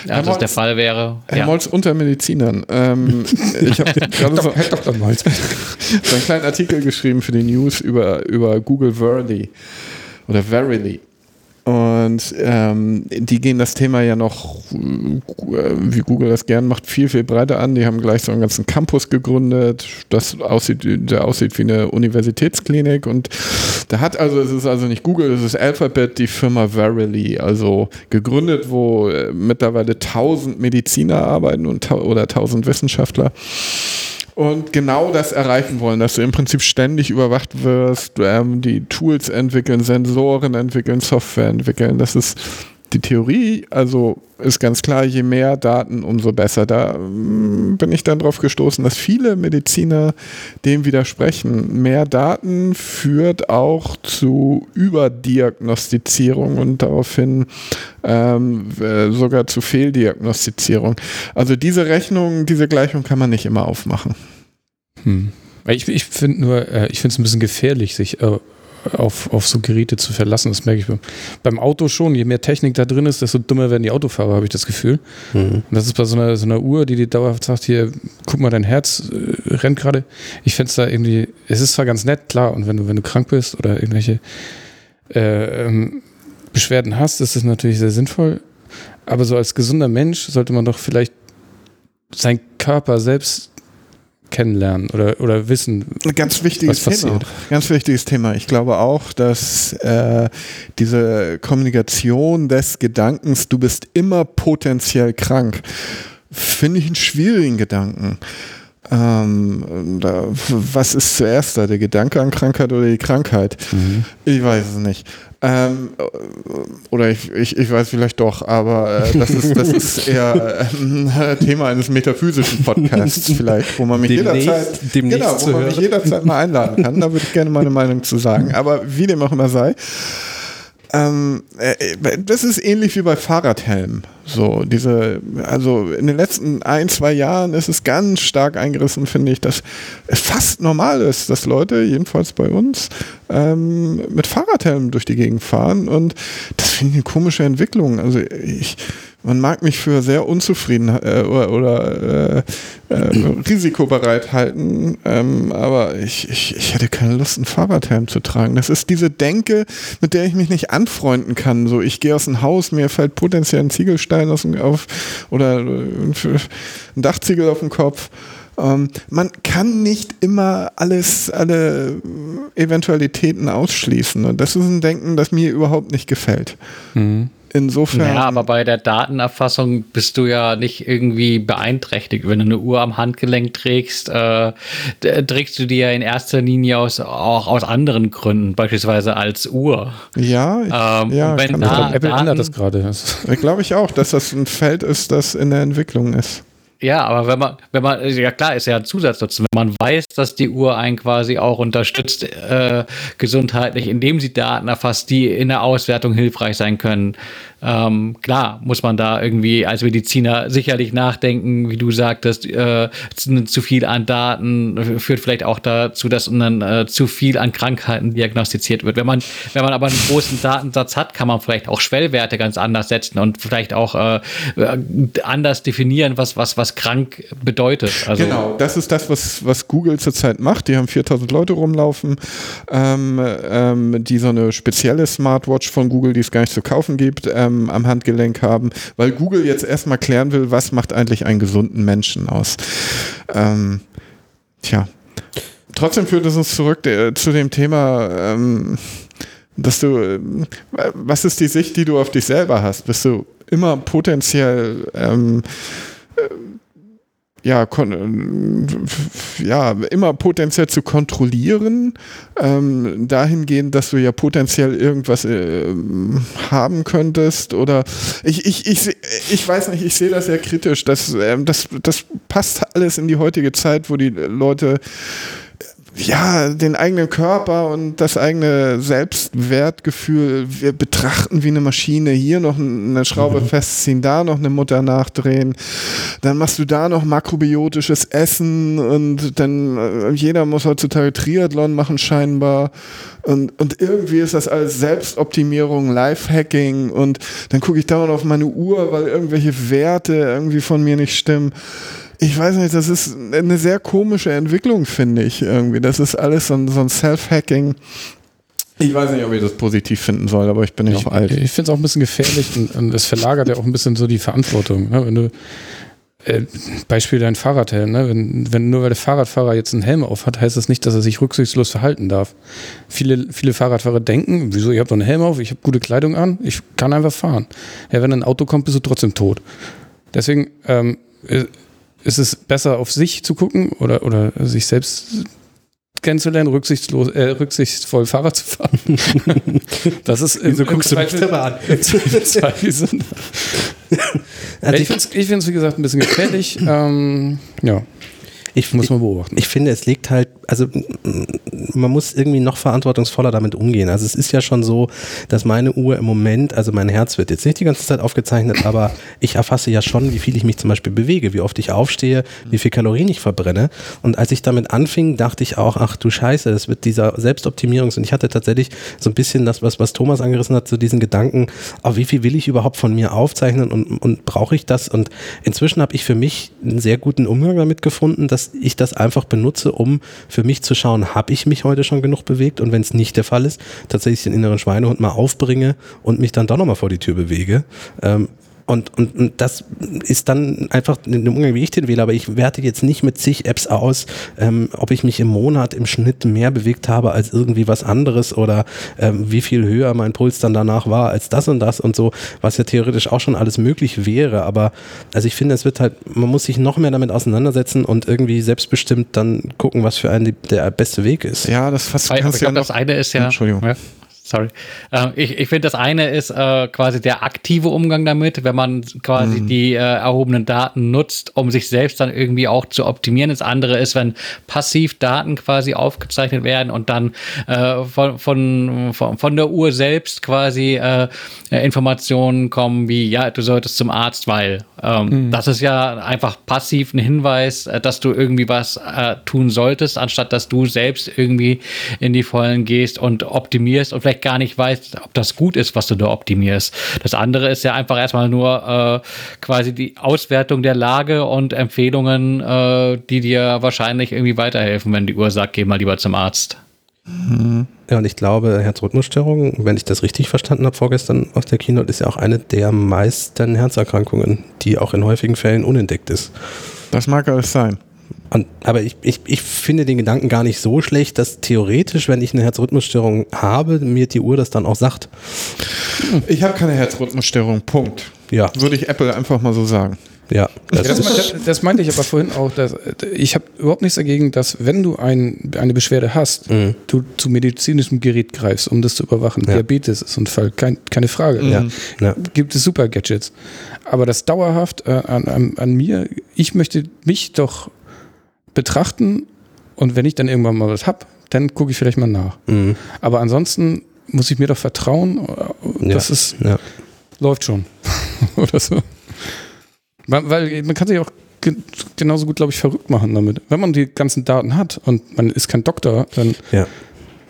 als es der Fall wäre. Herr ja. Molz unter Medizinern. Ähm, ich habe gerade so, so einen kleinen Artikel geschrieben für die News über, über Google Verily oder Verily. Und ähm, die gehen das Thema ja noch, äh, wie Google das gern macht, viel, viel breiter an. Die haben gleich so einen ganzen Campus gegründet, das aussieht, der aussieht wie eine Universitätsklinik. Und da hat also, es ist also nicht Google, es ist Alphabet, die Firma Verily, also gegründet, wo äh, mittlerweile tausend Mediziner arbeiten und, oder tausend Wissenschaftler und genau das erreichen wollen, dass du im Prinzip ständig überwacht wirst, ähm, die Tools entwickeln, Sensoren entwickeln, Software entwickeln. Das ist die Theorie, also ist ganz klar, je mehr Daten, umso besser. Da ähm, bin ich dann drauf gestoßen, dass viele Mediziner dem widersprechen. Mehr Daten führt auch zu Überdiagnostizierung und daraufhin ähm, äh, sogar zu Fehldiagnostizierung. Also diese Rechnung, diese Gleichung kann man nicht immer aufmachen. Hm. Ich, ich finde nur, äh, ich finde es ein bisschen gefährlich, sich äh, auf, auf so Geräte zu verlassen. Das merke ich beim Auto schon. Je mehr Technik da drin ist, desto dümmer werden die Autofahrer, habe ich das Gefühl. Mhm. Und das ist bei so einer, so einer Uhr, die dir dauerhaft sagt, hier, guck mal, dein Herz äh, rennt gerade. Ich fände es da irgendwie, es ist zwar ganz nett, klar, und wenn du, wenn du krank bist oder irgendwelche äh, ähm, Beschwerden hast, ist das natürlich sehr sinnvoll. Aber so als gesunder Mensch sollte man doch vielleicht seinen Körper selbst kennenlernen oder, oder wissen. Ein ganz wichtiges was Thema. Ganz wichtiges Thema. Ich glaube auch, dass äh, diese Kommunikation des Gedankens, du bist immer potenziell krank, finde ich einen schwierigen Gedanken. Ähm, da, was ist zuerst da, der Gedanke an Krankheit oder die Krankheit? Mhm. Ich weiß es nicht. Ähm, oder ich, ich, ich weiß vielleicht doch, aber äh, das, ist, das ist eher äh, Thema eines metaphysischen Podcasts vielleicht, wo man mich demnächst, jederzeit, demnächst genau, wo man mich jederzeit mal einladen kann. Da würde ich gerne meine Meinung zu sagen. Aber wie dem auch immer sei, ähm, äh, das ist ähnlich wie bei Fahrradhelmen. So, diese, also in den letzten ein, zwei Jahren ist es ganz stark eingerissen, finde ich, dass es fast normal ist, dass Leute, jedenfalls bei uns, ähm, mit Fahrradhelmen durch die Gegend fahren. Und das finde ich eine komische Entwicklung. Also ich, man mag mich für sehr unzufrieden äh, oder, oder äh, äh, risikobereit halten, ähm, aber ich, ich, ich hätte keine Lust, einen Fahrradhelm zu tragen. Das ist diese Denke, mit der ich mich nicht anfreunden kann. So, ich gehe aus dem Haus, mir fällt potenziell ein Ziegelstein aus dem, auf oder ein Dachziegel auf den Kopf Ähm, man kann nicht immer alles, alle Eventualitäten ausschließen. Und das ist ein Denken, das mir überhaupt nicht gefällt. Mhm. Insofern. Ja, aber bei der Datenerfassung bist du ja nicht irgendwie beeinträchtigt. Wenn du eine Uhr am Handgelenk trägst, äh, trägst du die ja in erster Linie aus, auch aus anderen Gründen, beispielsweise als Uhr. Ja, ich, ähm, wenn da, Apple ändert das gerade. Glaube ich auch, dass das ein Feld ist, das in der Entwicklung ist. Ja, aber wenn man, wenn man, ja klar, ist ja ein Zusatznutzen. Wenn man weiß, dass die Uhr einen quasi auch unterstützt, äh, gesundheitlich, indem sie Daten erfasst, die in der Auswertung hilfreich sein können, ähm, klar, muss man da irgendwie als Mediziner sicherlich nachdenken, wie du sagtest, äh, zu viel an Daten führt vielleicht auch dazu, dass dann äh, zu viel an Krankheiten diagnostiziert wird. Wenn man, wenn man aber einen großen Datensatz hat, kann man vielleicht auch Schwellwerte ganz anders setzen und vielleicht auch äh, anders definieren, was, was, was krank bedeutet. Also genau, das ist das, was, was Google zurzeit macht. Die haben 4000 Leute rumlaufen, ähm, ähm, die so eine spezielle Smartwatch von Google, die es gar nicht zu kaufen gibt, ähm, ähm, am Handgelenk haben, weil Google jetzt erstmal klären will, was macht eigentlich einen gesunden Menschen aus. Ähm, tja. Trotzdem führt es uns zurück äh, zu dem Thema, ähm, dass du, äh, was ist die Sicht, die du auf dich selber hast? Bist du immer potenziell ähm, äh, ja, ja, immer potenziell zu kontrollieren, ähm, dahingehend, dass du ja potenziell irgendwas äh, haben könntest oder ich, ich, ich, ich weiß nicht, ich sehe das sehr kritisch, das, äh, das, das passt alles in die heutige Zeit, wo die Leute ja, den eigenen Körper und das eigene Selbstwertgefühl wir betrachten wie eine Maschine. Hier noch eine Schraube mhm. festziehen, da noch eine Mutter nachdrehen. Dann machst du da noch makrobiotisches Essen und dann äh, jeder muss heutzutage Triathlon machen scheinbar. Und, und irgendwie ist das alles Selbstoptimierung, Lifehacking und dann gucke ich dauernd auf meine Uhr, weil irgendwelche Werte irgendwie von mir nicht stimmen ich weiß nicht, das ist eine sehr komische Entwicklung, finde ich irgendwie. Das ist alles so ein, so ein Self-Hacking. Ich weiß nicht, ob ich das positiv finden soll, aber ich bin ja auch alt. Ich finde es auch ein bisschen gefährlich und, es verlagert ja auch ein bisschen so die Verantwortung. Ne? Wenn du, äh, Beispiel dein Fahrradhelm, ne? wenn, wenn nur weil der Fahrradfahrer jetzt einen Helm auf hat, heißt das nicht, dass er sich rücksichtslos verhalten darf. Viele, viele Fahrradfahrer denken, wieso, ich habe doch einen Helm auf, ich habe gute Kleidung an, ich kann einfach fahren. Ja, wenn ein Auto kommt, bist du trotzdem tot. Deswegen ähm, äh, ist es besser auf sich zu gucken oder, oder sich selbst kennenzulernen, rücksichtslos, äh, rücksichtsvoll Fahrrad zu fahren. das ist Wieso guckst du mich immer an? ich finde es, wie gesagt, ein bisschen gefährlich. Ähm, ja. Ich, muss man beobachten. Ich finde, es liegt halt, also man muss irgendwie noch verantwortungsvoller damit umgehen. Also es ist ja schon so, dass meine Uhr im Moment, also mein Herz wird jetzt nicht die ganze Zeit aufgezeichnet, aber ich erfasse ja schon, wie viel ich mich zum Beispiel bewege, wie oft ich aufstehe, wie viel Kalorien ich verbrenne. Und als ich damit anfing, dachte ich auch, ach du Scheiße, das wird dieser Selbstoptimierungs- und ich hatte tatsächlich so ein bisschen das, was, was Thomas angerissen hat, so diesen Gedanken, oh, wie viel will ich überhaupt von mir aufzeichnen und, und brauche ich das? Und inzwischen habe ich für mich einen sehr guten Umgang damit gefunden, dass ich das einfach benutze, um für mich zu schauen, habe ich mich heute schon genug bewegt und wenn es nicht der Fall ist, tatsächlich den inneren Schweinehund mal aufbringe und mich dann doch nochmal vor die Tür bewege. Ähm, und, und, und das ist dann einfach ein Umgang, wie ich den wähle, aber ich werte jetzt nicht mit zig Apps aus, ähm, ob ich mich im Monat im Schnitt mehr bewegt habe als irgendwie was anderes oder ähm, wie viel höher mein Puls dann danach war als das und das und so, was ja theoretisch auch schon alles möglich wäre. Aber also ich finde, es wird halt, man muss sich noch mehr damit auseinandersetzen und irgendwie selbstbestimmt dann gucken, was für einen der beste Weg ist. Ja, das fast glaube, ja das eine ist ja. Entschuldigung. Ja sorry. Äh, ich ich finde, das eine ist äh, quasi der aktive Umgang damit, wenn man quasi mhm. die äh, erhobenen Daten nutzt, um sich selbst dann irgendwie auch zu optimieren. Das andere ist, wenn passiv Daten quasi aufgezeichnet werden und dann äh, von, von, von, der Uhr selbst quasi äh, Informationen kommen wie, ja, du solltest zum Arzt, weil ähm, mhm. das ist ja einfach passiv ein Hinweis, äh, dass du irgendwie was äh, tun solltest, anstatt dass du selbst irgendwie in die Vollen gehst und optimierst und vielleicht gar nicht weißt, ob das gut ist, was du da optimierst. Das andere ist ja einfach erstmal nur äh, quasi die Auswertung der Lage und Empfehlungen, äh, die dir wahrscheinlich irgendwie weiterhelfen, wenn die Uhr sagt, geh mal lieber zum Arzt. Ja, und ich glaube, Herzrhythmusstörung, wenn ich das richtig verstanden habe vorgestern aus der Keynote, ist ja auch eine der meisten Herzerkrankungen, die auch in häufigen Fällen unentdeckt ist. Das mag alles sein. Und, aber ich, ich, ich finde den Gedanken gar nicht so schlecht, dass theoretisch, wenn ich eine Herzrhythmusstörung habe, mir die Uhr das dann auch sagt. Ich habe keine Herzrhythmusstörung, Punkt. Ja. Würde ich Apple einfach mal so sagen. Ja, das, ja, das, das, meinte ich aber vorhin auch. Dass, ich habe überhaupt nichts dagegen, dass wenn du ein, eine Beschwerde hast, mhm. du zu medizinischem Gerät greifst, um das zu überwachen. Ja. Diabetes ist ein Fall, kein, keine Frage. Mhm. Ja. Gibt es super Gadgets. Aber das dauerhaft äh, an, an, an mir, ich möchte mich doch betrachten und wenn ich dann irgendwann mal was habe, dann gucke ich vielleicht mal nach. Mhm. Aber ansonsten muss ich mir doch vertrauen, äh, das ist, läuft schon. Oder so. Weil man kann sich auch genauso gut, glaube ich, verrückt machen damit. Wenn man die ganzen Daten hat und man ist kein Doktor, dann ja.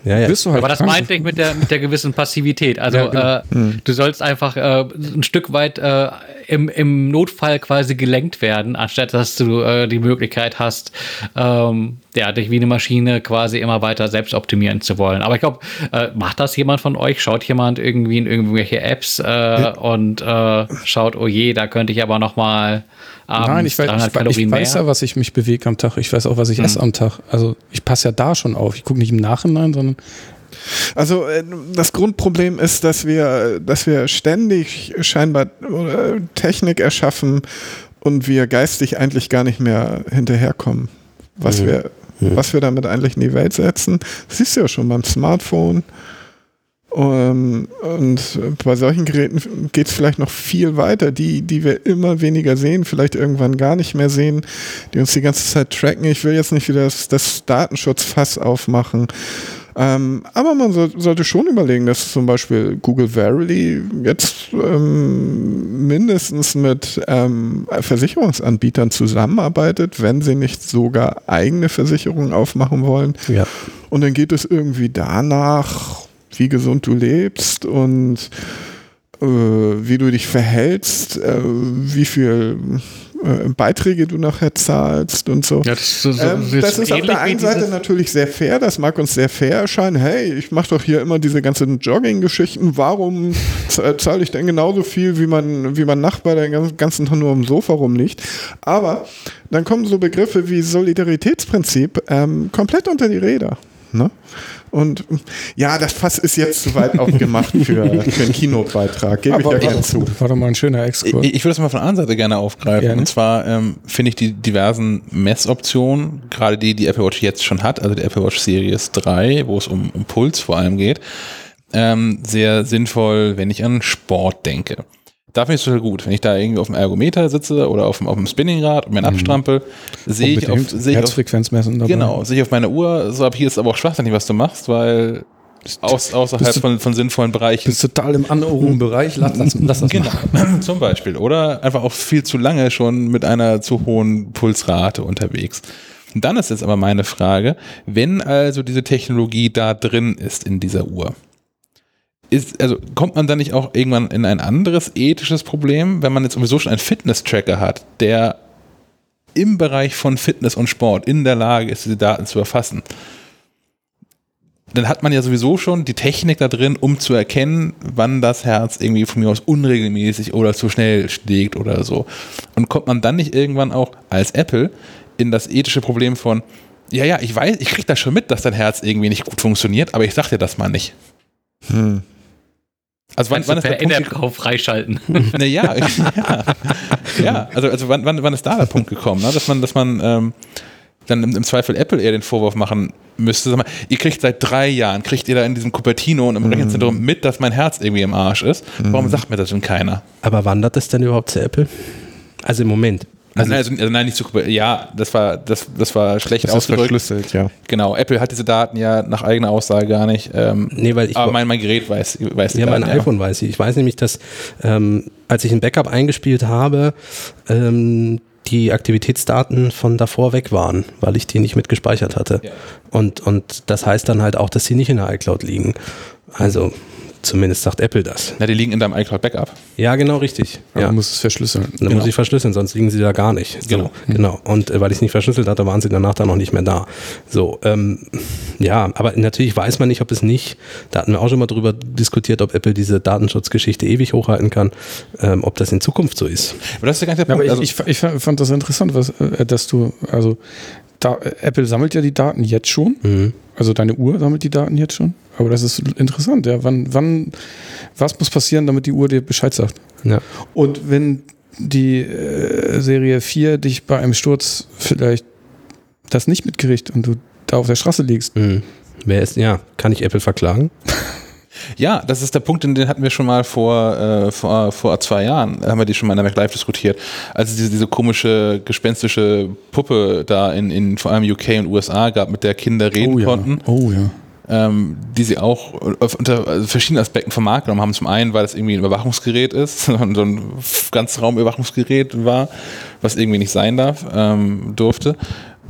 Ja, ja. Halt Aber das meinte ich mit der, mit der gewissen Passivität. Also ja, genau. äh, hm. du sollst einfach äh, ein Stück weit äh, im, im Notfall quasi gelenkt werden, anstatt dass du äh, die Möglichkeit hast, ähm, ja, dich wie eine Maschine quasi immer weiter selbst optimieren zu wollen. Aber ich glaube, äh, macht das jemand von euch? Schaut jemand irgendwie in irgendwelche Apps äh, und äh, schaut, oh je, da könnte ich aber noch mal Nein, ich, weiß, ich, ich weiß ja, was ich mich bewege am Tag. Ich weiß auch, was ich hm. esse am Tag. Also ich passe ja da schon auf. Ich gucke nicht im Nachhinein, sondern also äh, das Grundproblem ist, dass wir, dass wir ständig scheinbar Technik erschaffen und wir geistig eigentlich gar nicht mehr hinterherkommen, was mhm. wir, mhm. was wir damit eigentlich in die Welt setzen. Das siehst du ja schon beim Smartphone. Um, und bei solchen Geräten geht es vielleicht noch viel weiter, die, die wir immer weniger sehen, vielleicht irgendwann gar nicht mehr sehen, die uns die ganze Zeit tracken. Ich will jetzt nicht wieder das, das Datenschutzfass aufmachen. Ähm, aber man so, sollte schon überlegen, dass zum Beispiel Google Verily jetzt ähm, mindestens mit ähm, Versicherungsanbietern zusammenarbeitet, wenn sie nicht sogar eigene Versicherungen aufmachen wollen. Ja. Und dann geht es irgendwie danach, wie gesund du lebst und äh, wie du dich verhältst, äh, wie viel äh, Beiträge du nachher zahlst und so. Ja, das, das, ähm, das ist auf der einen Seite natürlich sehr fair, das mag uns sehr fair erscheinen. Hey, ich mache doch hier immer diese ganzen Jogging-Geschichten, warum zahle ich denn genauso viel, wie mein, wie mein Nachbar, der den ganzen Tag nur am Sofa rumliegt? Aber dann kommen so Begriffe wie Solidaritätsprinzip ähm, komplett unter die Räder. Ne? Und ja, das Fass ist jetzt zu weit aufgemacht für, für einen Kinobeitrag, gebe ich ja gerne zu. War doch mal ein schöner Exkurs. Ich, ich würde das mal von der anderen Seite gerne aufgreifen. Ja, Und zwar ähm, finde ich die diversen Messoptionen, gerade die, die Apple Watch jetzt schon hat, also die Apple Watch Series 3, wo es um, um Puls vor allem geht, ähm, sehr sinnvoll, wenn ich an Sport denke. Da finde ich es total gut. Wenn ich da irgendwie auf dem Ergometer sitze oder auf dem, auf dem Spinningrad und mir mhm. abstrampel, sehe ich auf seh Herzfrequenz messen dabei. Genau, sehe ich auf meiner Uhr, so ab hier ist aber auch schwachsinnig, was du machst, weil aus, außerhalb von, von sinnvollen Bereichen. Bist total im anaeroben Bereich, lass, lass, lass das genau. Zum Beispiel. Oder einfach auch viel zu lange schon mit einer zu hohen Pulsrate unterwegs. Und dann ist jetzt aber meine Frage, wenn also diese Technologie da drin ist in dieser Uhr, ist, also kommt man dann nicht auch irgendwann in ein anderes ethisches Problem, wenn man jetzt sowieso schon einen Fitness-Tracker hat, der im Bereich von Fitness und Sport in der Lage ist, diese Daten zu erfassen? Dann hat man ja sowieso schon die Technik da drin, um zu erkennen, wann das Herz irgendwie von mir aus unregelmäßig oder zu schnell schlägt oder so. Und kommt man dann nicht irgendwann auch als Apple in das ethische Problem von, ja, ja, ich weiß, ich krieg das schon mit, dass dein Herz irgendwie nicht gut funktioniert, aber ich sag dir das mal nicht. Hm. Also wann, wann ist der Punkt drauf freischalten? Naja, ja, ja. Also, also wann, wann, wann ist da der Punkt gekommen, ne? dass man, dass man ähm, dann im, im, Zweifel Apple eher den Vorwurf machen müsste. Sag mal, ihr kriegt seit drei Jahren, kriegt ihr da in diesem Cupertino und im mhm. Rechenzentrum mit, dass mein Herz irgendwie im Arsch ist. Warum mhm. sagt mir das denn keiner? Aber wandert das denn überhaupt zu Apple? Also im Moment. Also, also, also, nein, nicht zu Ja, das war, das, das war schlecht das ausgedrückt. verschlüsselt, ja. Genau, Apple hat diese Daten ja nach eigener Aussage gar nicht. Ähm, nee, weil ich aber mein, mein Gerät weiß, weiß Ja, mein iPhone weiß ich. Ich weiß nämlich, dass ähm, als ich ein Backup eingespielt habe, ähm, die Aktivitätsdaten von davor weg waren, weil ich die nicht mit gespeichert hatte. Ja. Und, und das heißt dann halt auch, dass sie nicht in der iCloud liegen. Also Zumindest sagt Apple das. Na, die liegen in deinem iCloud Backup. Ja, genau richtig. Aber ja. Du musst es verschlüsseln. Dann genau. muss ich verschlüsseln, sonst liegen sie da gar nicht. So, genau. genau. Und äh, weil ich es nicht verschlüsselt hatte, waren sie danach dann noch nicht mehr da. So, ähm, Ja, aber natürlich weiß man nicht, ob es nicht, da hatten wir auch schon mal drüber diskutiert, ob Apple diese Datenschutzgeschichte ewig hochhalten kann, ähm, ob das in Zukunft so ist. Aber, das ist ja Punkt, aber ich, also ich, ich, fand das interessant, was, äh, dass du, also da, Apple sammelt ja die Daten jetzt schon. Mhm. Also deine Uhr sammelt die Daten jetzt schon. Aber das ist interessant, ja. Wann, wann, was muss passieren, damit die Uhr dir Bescheid sagt? Ja. Und wenn die äh, Serie 4 dich bei einem Sturz vielleicht das nicht mitkriegt und du da auf der Straße liegst. Mhm. Wer ist, ja, kann ich Apple verklagen? Ja, das ist der Punkt, den hatten wir schon mal vor, äh, vor, vor zwei Jahren, haben wir die schon mal in der MacLive diskutiert, als es diese, diese komische, gespenstische Puppe da in, in vor allem UK und USA gab, mit der Kinder reden oh, ja. konnten. Oh ja. Ähm, die sie auch unter also verschiedenen Aspekten vom Markt genommen haben. Zum einen, weil es irgendwie ein Überwachungsgerät ist, so ein Ganzraumüberwachungsgerät war, was irgendwie nicht sein darf, ähm, durfte.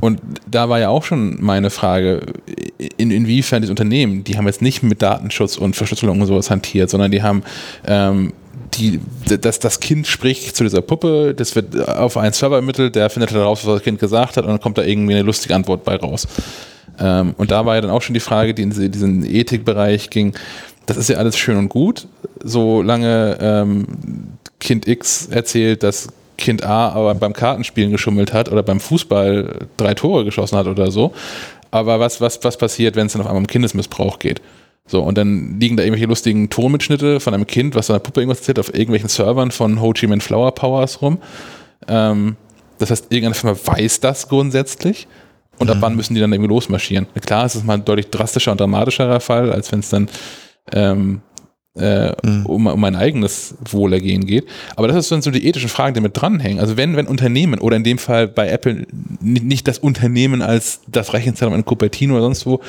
Und da war ja auch schon meine Frage, in, inwiefern diese Unternehmen, die haben jetzt nicht mit Datenschutz und Verschlüsselung und sowas hantiert, sondern die haben ähm, die, dass das Kind spricht zu dieser Puppe, das wird auf einen Server ermittelt, der findet heraus, was das Kind gesagt hat und dann kommt da irgendwie eine lustige Antwort bei raus. Ähm, und da war ja dann auch schon die Frage, die in diesen Ethikbereich ging, das ist ja alles schön und gut, solange ähm, Kind X erzählt, dass Kind A aber beim Kartenspielen geschummelt hat oder beim Fußball drei Tore geschossen hat oder so. Aber was, was, was passiert, wenn es dann auf einmal um Kindesmissbrauch geht? So, und dann liegen da irgendwelche lustigen Tonmitschnitte von einem Kind, was seiner Puppe irgendwas erzählt, auf irgendwelchen Servern von Ho Chi Minh Flower Powers rum. Ähm, das heißt, irgendeine Firma weiß das grundsätzlich. Und ab mhm. wann müssen die dann irgendwie losmarschieren? Klar, es ist mal ein deutlich drastischer und dramatischerer Fall, als wenn es dann ähm, äh, mhm. um, um mein eigenes Wohlergehen geht. Aber das sind so die ethischen Fragen, die mit dranhängen. Also wenn, wenn Unternehmen oder in dem Fall bei Apple nicht das Unternehmen als das Rechenzentrum in Cupertino oder sonst wo,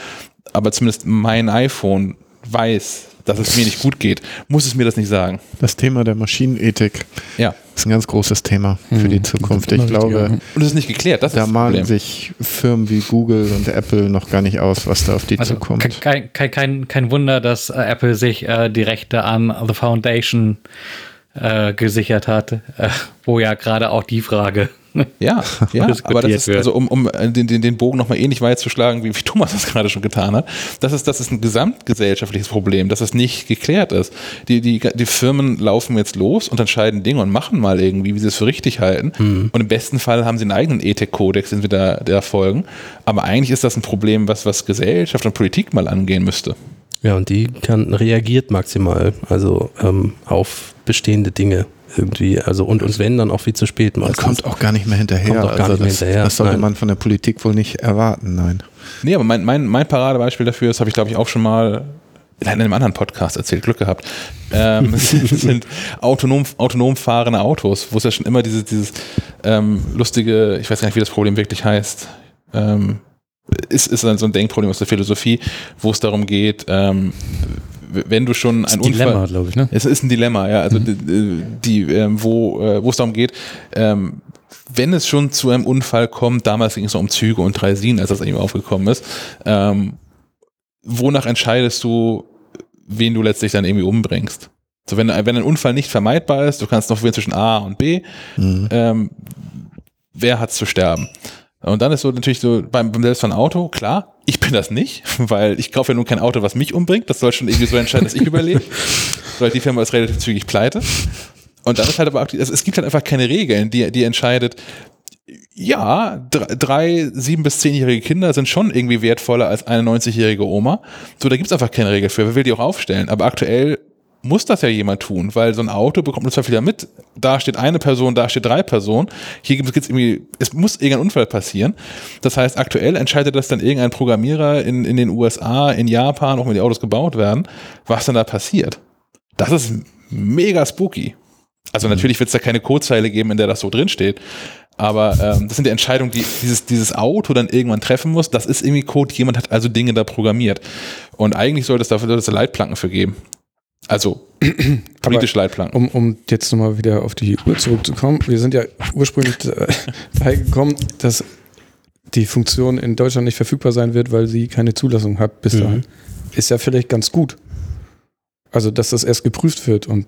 aber zumindest mein iPhone weiß, dass es mir nicht gut geht, muss es mir das nicht sagen. Das Thema der Maschinenethik ja. ist ein ganz großes Thema für hm. die Zukunft. Ich glaube, und es ist nicht geklärt. Das da malen sich Firmen wie Google und Apple noch gar nicht aus, was da auf die also zukommt. Kein, kein, kein, kein Wunder, dass äh, Apple sich äh, die Rechte an The Foundation äh, gesichert hat, äh, wo ja gerade auch die Frage ja, ja aber das ist, also um, um den, den, den Bogen nochmal ähnlich weit zu schlagen, wie, wie Thomas das gerade schon getan hat, das ist, das ist ein gesamtgesellschaftliches Problem, dass das nicht geklärt ist. Die, die, die Firmen laufen jetzt los und entscheiden Dinge und machen mal irgendwie, wie sie es für richtig halten. Mhm. Und im besten Fall haben sie einen eigenen Ethikkodex, den sie da, da folgen. Aber eigentlich ist das ein Problem, was, was Gesellschaft und Politik mal angehen müsste. Ja, und die kann, reagiert maximal, also ähm, auf bestehende Dinge irgendwie. Also und, und wenn dann auch viel zu spät. Man kommt auch gar nicht mehr hinterher. Kommt auch gar also nicht das, mehr hinterher. Das sollte nein. man von der Politik wohl nicht erwarten, nein. Nee, aber mein, mein, mein Paradebeispiel dafür ist, habe ich glaube ich auch schon mal in einem anderen Podcast erzählt, Glück gehabt. Ähm, sind autonom, autonom fahrende Autos, wo es ja schon immer dieses, dieses ähm, lustige, ich weiß gar nicht, wie das Problem wirklich heißt. Ähm, ist, ist dann so ein Denkproblem aus der Philosophie, wo es darum geht, ähm, wenn du schon ein, ein Dilemma, glaube ich, ne? Es ist ein Dilemma, ja. Also mhm. die, die ähm, wo, äh, wo es darum geht, ähm, wenn es schon zu einem Unfall kommt, damals ging es um Züge und Dreisin, als das eben aufgekommen ist, ähm, wonach entscheidest du, wen du letztlich dann irgendwie umbringst? So, wenn, wenn ein Unfall nicht vermeidbar ist, du kannst noch wählen zwischen A und B, mhm. ähm, wer hat zu sterben? Und dann ist so natürlich so beim, beim selbstfahrenden Auto, klar, ich bin das nicht, weil ich kaufe ja nun kein Auto, was mich umbringt. Das soll schon irgendwie so entscheiden, dass ich überlebe. Weil die Firma ist relativ zügig pleite. Und dann ist halt aber auch, es gibt halt einfach keine Regeln, die, die entscheidet, ja, drei, sieben bis zehnjährige Kinder sind schon irgendwie wertvoller als eine 90-jährige Oma. So, da gibt es einfach keine Regel für. Wer will die auch aufstellen? Aber aktuell muss das ja jemand tun, weil so ein Auto bekommt man zwar wieder mit, da steht eine Person, da steht drei Personen, hier gibt es irgendwie, es muss irgendein Unfall passieren. Das heißt, aktuell entscheidet das dann irgendein Programmierer in, in den USA, in Japan, auch wenn die Autos gebaut werden, was dann da passiert. Das ist mega spooky. Also natürlich wird es da keine Codezeile geben, in der das so drin steht. Aber ähm, das sind die Entscheidungen, die dieses, dieses Auto dann irgendwann treffen muss. Das ist irgendwie Code. Jemand hat also Dinge da programmiert. Und eigentlich sollte es dafür sollte es Leitplanken für geben. Also politische Leitplanken. Um, um jetzt nochmal wieder auf die Uhr zurückzukommen, wir sind ja ursprünglich daher gekommen, dass die Funktion in Deutschland nicht verfügbar sein wird, weil sie keine Zulassung hat bis mhm. dahin. Ist ja vielleicht ganz gut. Also, dass das erst geprüft wird und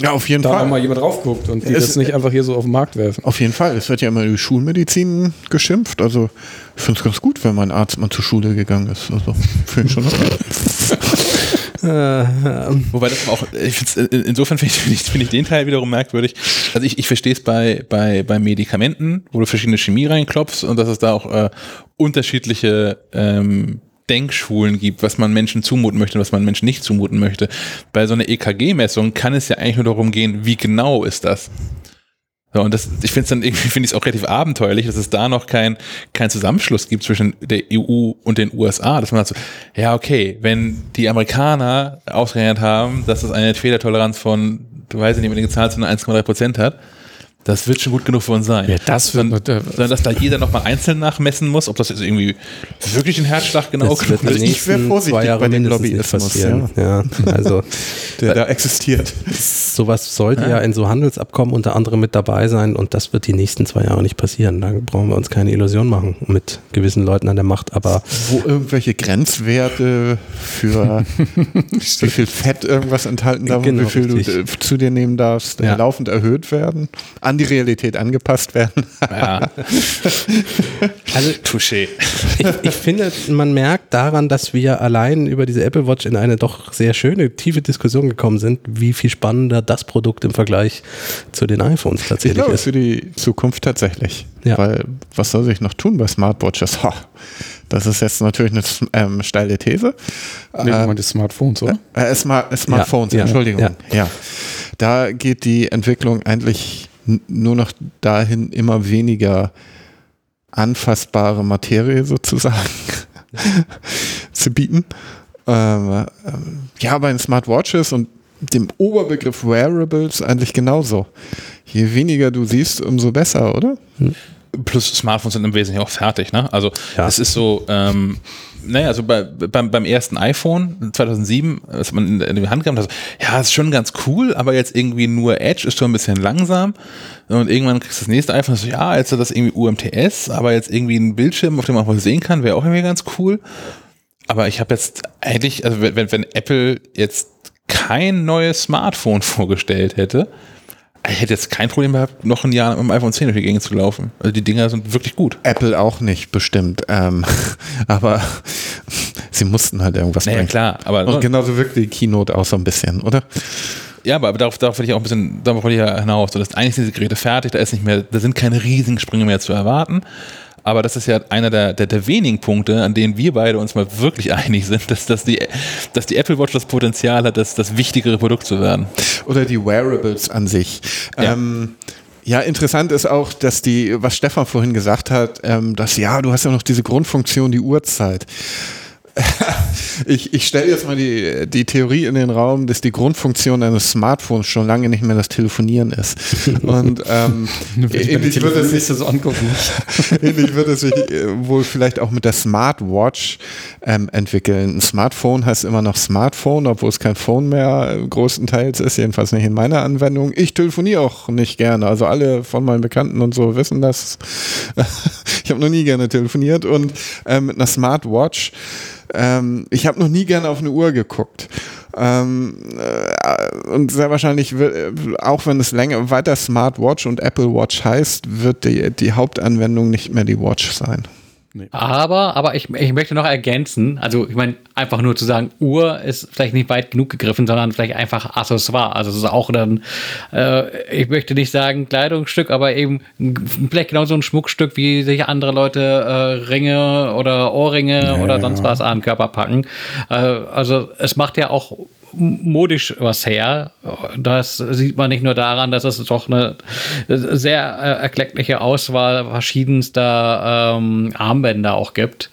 Ja, auf jeden da Fall. Mal jemand drauf guckt und die es, das nicht einfach hier so auf den Markt werfen. Auf jeden Fall. Es wird ja immer die Schulmedizin geschimpft. Also ich finde es ganz gut, wenn mein Arzt mal zur Schule gegangen ist. Also finde ich schon okay. Äh, Wobei das auch, ich insofern finde ich, find ich den Teil wiederum merkwürdig. Also ich, ich verstehe es bei, bei, bei Medikamenten, wo du verschiedene Chemie reinklopfst und dass es da auch äh, unterschiedliche ähm, Denkschulen gibt, was man Menschen zumuten möchte und was man Menschen nicht zumuten möchte. Bei so einer EKG-Messung kann es ja eigentlich nur darum gehen, wie genau ist das. So, und das, ich finde es dann irgendwie, finde ich es auch relativ abenteuerlich, dass es da noch kein, kein Zusammenschluss gibt zwischen der EU und den USA, dass man sagt so, ja, okay, wenn die Amerikaner ausgerechnet haben, dass es eine Fehlertoleranz von, du weißt nicht, wenn die Zahl zu 1,3 Prozent hat, das wird schon gut genug für uns sein. Ja, das wird sondern, sondern dass da jeder nochmal einzeln nachmessen muss, ob das jetzt irgendwie wirklich ein Herzschlag genau das wird ist. Ich wäre vorsichtig bei dem Lobbyismus. Ja. ja. also der da existiert. Sowas sollte ja. ja in so Handelsabkommen unter anderem mit dabei sein und das wird die nächsten zwei Jahre nicht passieren. Da brauchen wir uns keine Illusion machen mit gewissen Leuten an der Macht. Aber wo irgendwelche Grenzwerte für wie viel Fett irgendwas enthalten darf genau, und wie viel richtig. du zu dir nehmen darfst, ja. laufend erhöht werden. An die Realität angepasst werden. ja. also, Touché. Ich, ich, finde, man merkt daran, dass wir allein über diese Apple Watch in eine doch sehr schöne, tiefe Diskussion gekommen sind, wie viel spannender das Produkt im Vergleich zu den iPhones tatsächlich ich glaube, ist. für die Zukunft tatsächlich. Ja. Weil, was soll sich noch tun bei Smartwatches? Ha, das ist jetzt natürlich eine ähm, steile These. Nee, äh, die Smartphones, oder? Äh, Smart, Smartphones, ja, Entschuldigung. Ja. ja. Da geht die Entwicklung eigentlich nur noch dahin, immer weniger anfassbare Materie sozusagen zu bieten. Ähm, ähm, ja, bei den Smartwatches und dem Oberbegriff Wearables eigentlich genauso. Je weniger du siehst, umso besser, oder? Hm. Plus Smartphones sind im Wesentlichen auch fertig, ne? Also ja. es ist so, ähm, naja, also bei, beim, beim ersten iPhone 2007, was man in, die Hand gehabt hat, ja, ist schon ganz cool, aber jetzt irgendwie nur Edge ist schon ein bisschen langsam. Und irgendwann kriegst du das nächste iPhone, so, ja, jetzt hat das irgendwie UMTS, aber jetzt irgendwie ein Bildschirm, auf dem man auch was sehen kann, wäre auch irgendwie ganz cool. Aber ich habe jetzt eigentlich, also wenn, wenn Apple jetzt kein neues Smartphone vorgestellt hätte, ich hätte jetzt kein Problem gehabt, noch ein Jahr mit dem iPhone 10 durch die Gänge zu laufen. Also die Dinger sind wirklich gut. Apple auch nicht, bestimmt. Ähm, aber sie mussten halt irgendwas naja, bringen. klar. Aber, Und genauso wirkt die Keynote auch so ein bisschen, oder? Ja, aber darauf, darauf will ich auch ein bisschen, darauf will ich ja hinaus. So, dass eigentlich sind diese Geräte fertig, da ist nicht mehr, da sind keine riesigen Sprünge mehr zu erwarten. Aber das ist ja einer der, der, der, wenigen Punkte, an denen wir beide uns mal wirklich einig sind, dass, dass, die, dass die Apple Watch das Potenzial hat, das, das wichtigere Produkt zu werden. Oder die Wearables an sich. Ja. Ähm, ja, interessant ist auch, dass die, was Stefan vorhin gesagt hat, ähm, dass ja, du hast ja noch diese Grundfunktion, die Uhrzeit. ich, ich stelle jetzt mal die, die Theorie in den Raum, dass die Grundfunktion eines Smartphones schon lange nicht mehr das Telefonieren ist. Und ähm, ähnlich, wird es sich, so angucken. ähnlich wird es sich äh, wohl vielleicht auch mit der Smartwatch ähm, entwickeln. Ein Smartphone heißt immer noch Smartphone, obwohl es kein Phone mehr größtenteils ist, jedenfalls nicht in meiner Anwendung. Ich telefoniere auch nicht gerne. Also alle von meinen Bekannten und so wissen das. ich habe noch nie gerne telefoniert und ähm, mit einer Smartwatch ähm, ich habe noch nie gerne auf eine Uhr geguckt. Ähm, äh, und sehr wahrscheinlich, wird, auch wenn es länger weiter Smartwatch und Apple Watch heißt, wird die, die Hauptanwendung nicht mehr die Watch sein. Nee. Aber, aber ich, ich möchte noch ergänzen, also ich meine, einfach nur zu sagen, Uhr ist vielleicht nicht weit genug gegriffen, sondern vielleicht einfach Accessoire. Also es ist auch dann, äh, ich möchte nicht sagen Kleidungsstück, aber eben vielleicht genau so ein Schmuckstück, wie sich andere Leute äh, Ringe oder Ohrringe ja, oder sonst was an den Körper packen. Äh, also es macht ja auch modisch was her. Das sieht man nicht nur daran, dass es doch eine sehr äh, erkleckliche Auswahl verschiedenster ähm, Armbänder auch gibt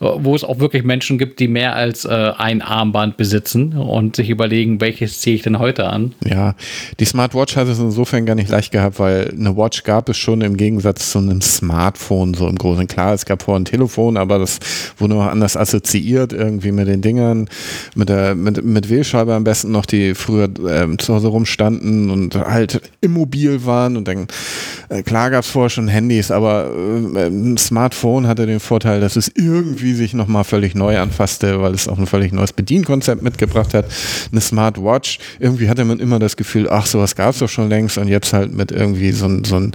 wo es auch wirklich Menschen gibt, die mehr als äh, ein Armband besitzen und sich überlegen, welches ziehe ich denn heute an. Ja, die Smartwatch hat es insofern gar nicht leicht gehabt, weil eine Watch gab es schon im Gegensatz zu einem Smartphone so im Großen. Klar, es gab vorher ein Telefon, aber das wurde noch anders assoziiert irgendwie mit den Dingern, mit der mit, mit Wählscheibe am besten noch, die früher ähm, zu Hause rumstanden und halt immobil waren und dann äh, klar gab es vorher schon Handys, aber äh, ein Smartphone hatte den Vorteil, dass es irgendwie irgendwie sich nochmal völlig neu anfasste, weil es auch ein völlig neues Bedienkonzept mitgebracht hat. Eine Smartwatch, irgendwie hatte man immer das Gefühl, ach, sowas gab es doch schon längst und jetzt halt mit irgendwie so ein, so ein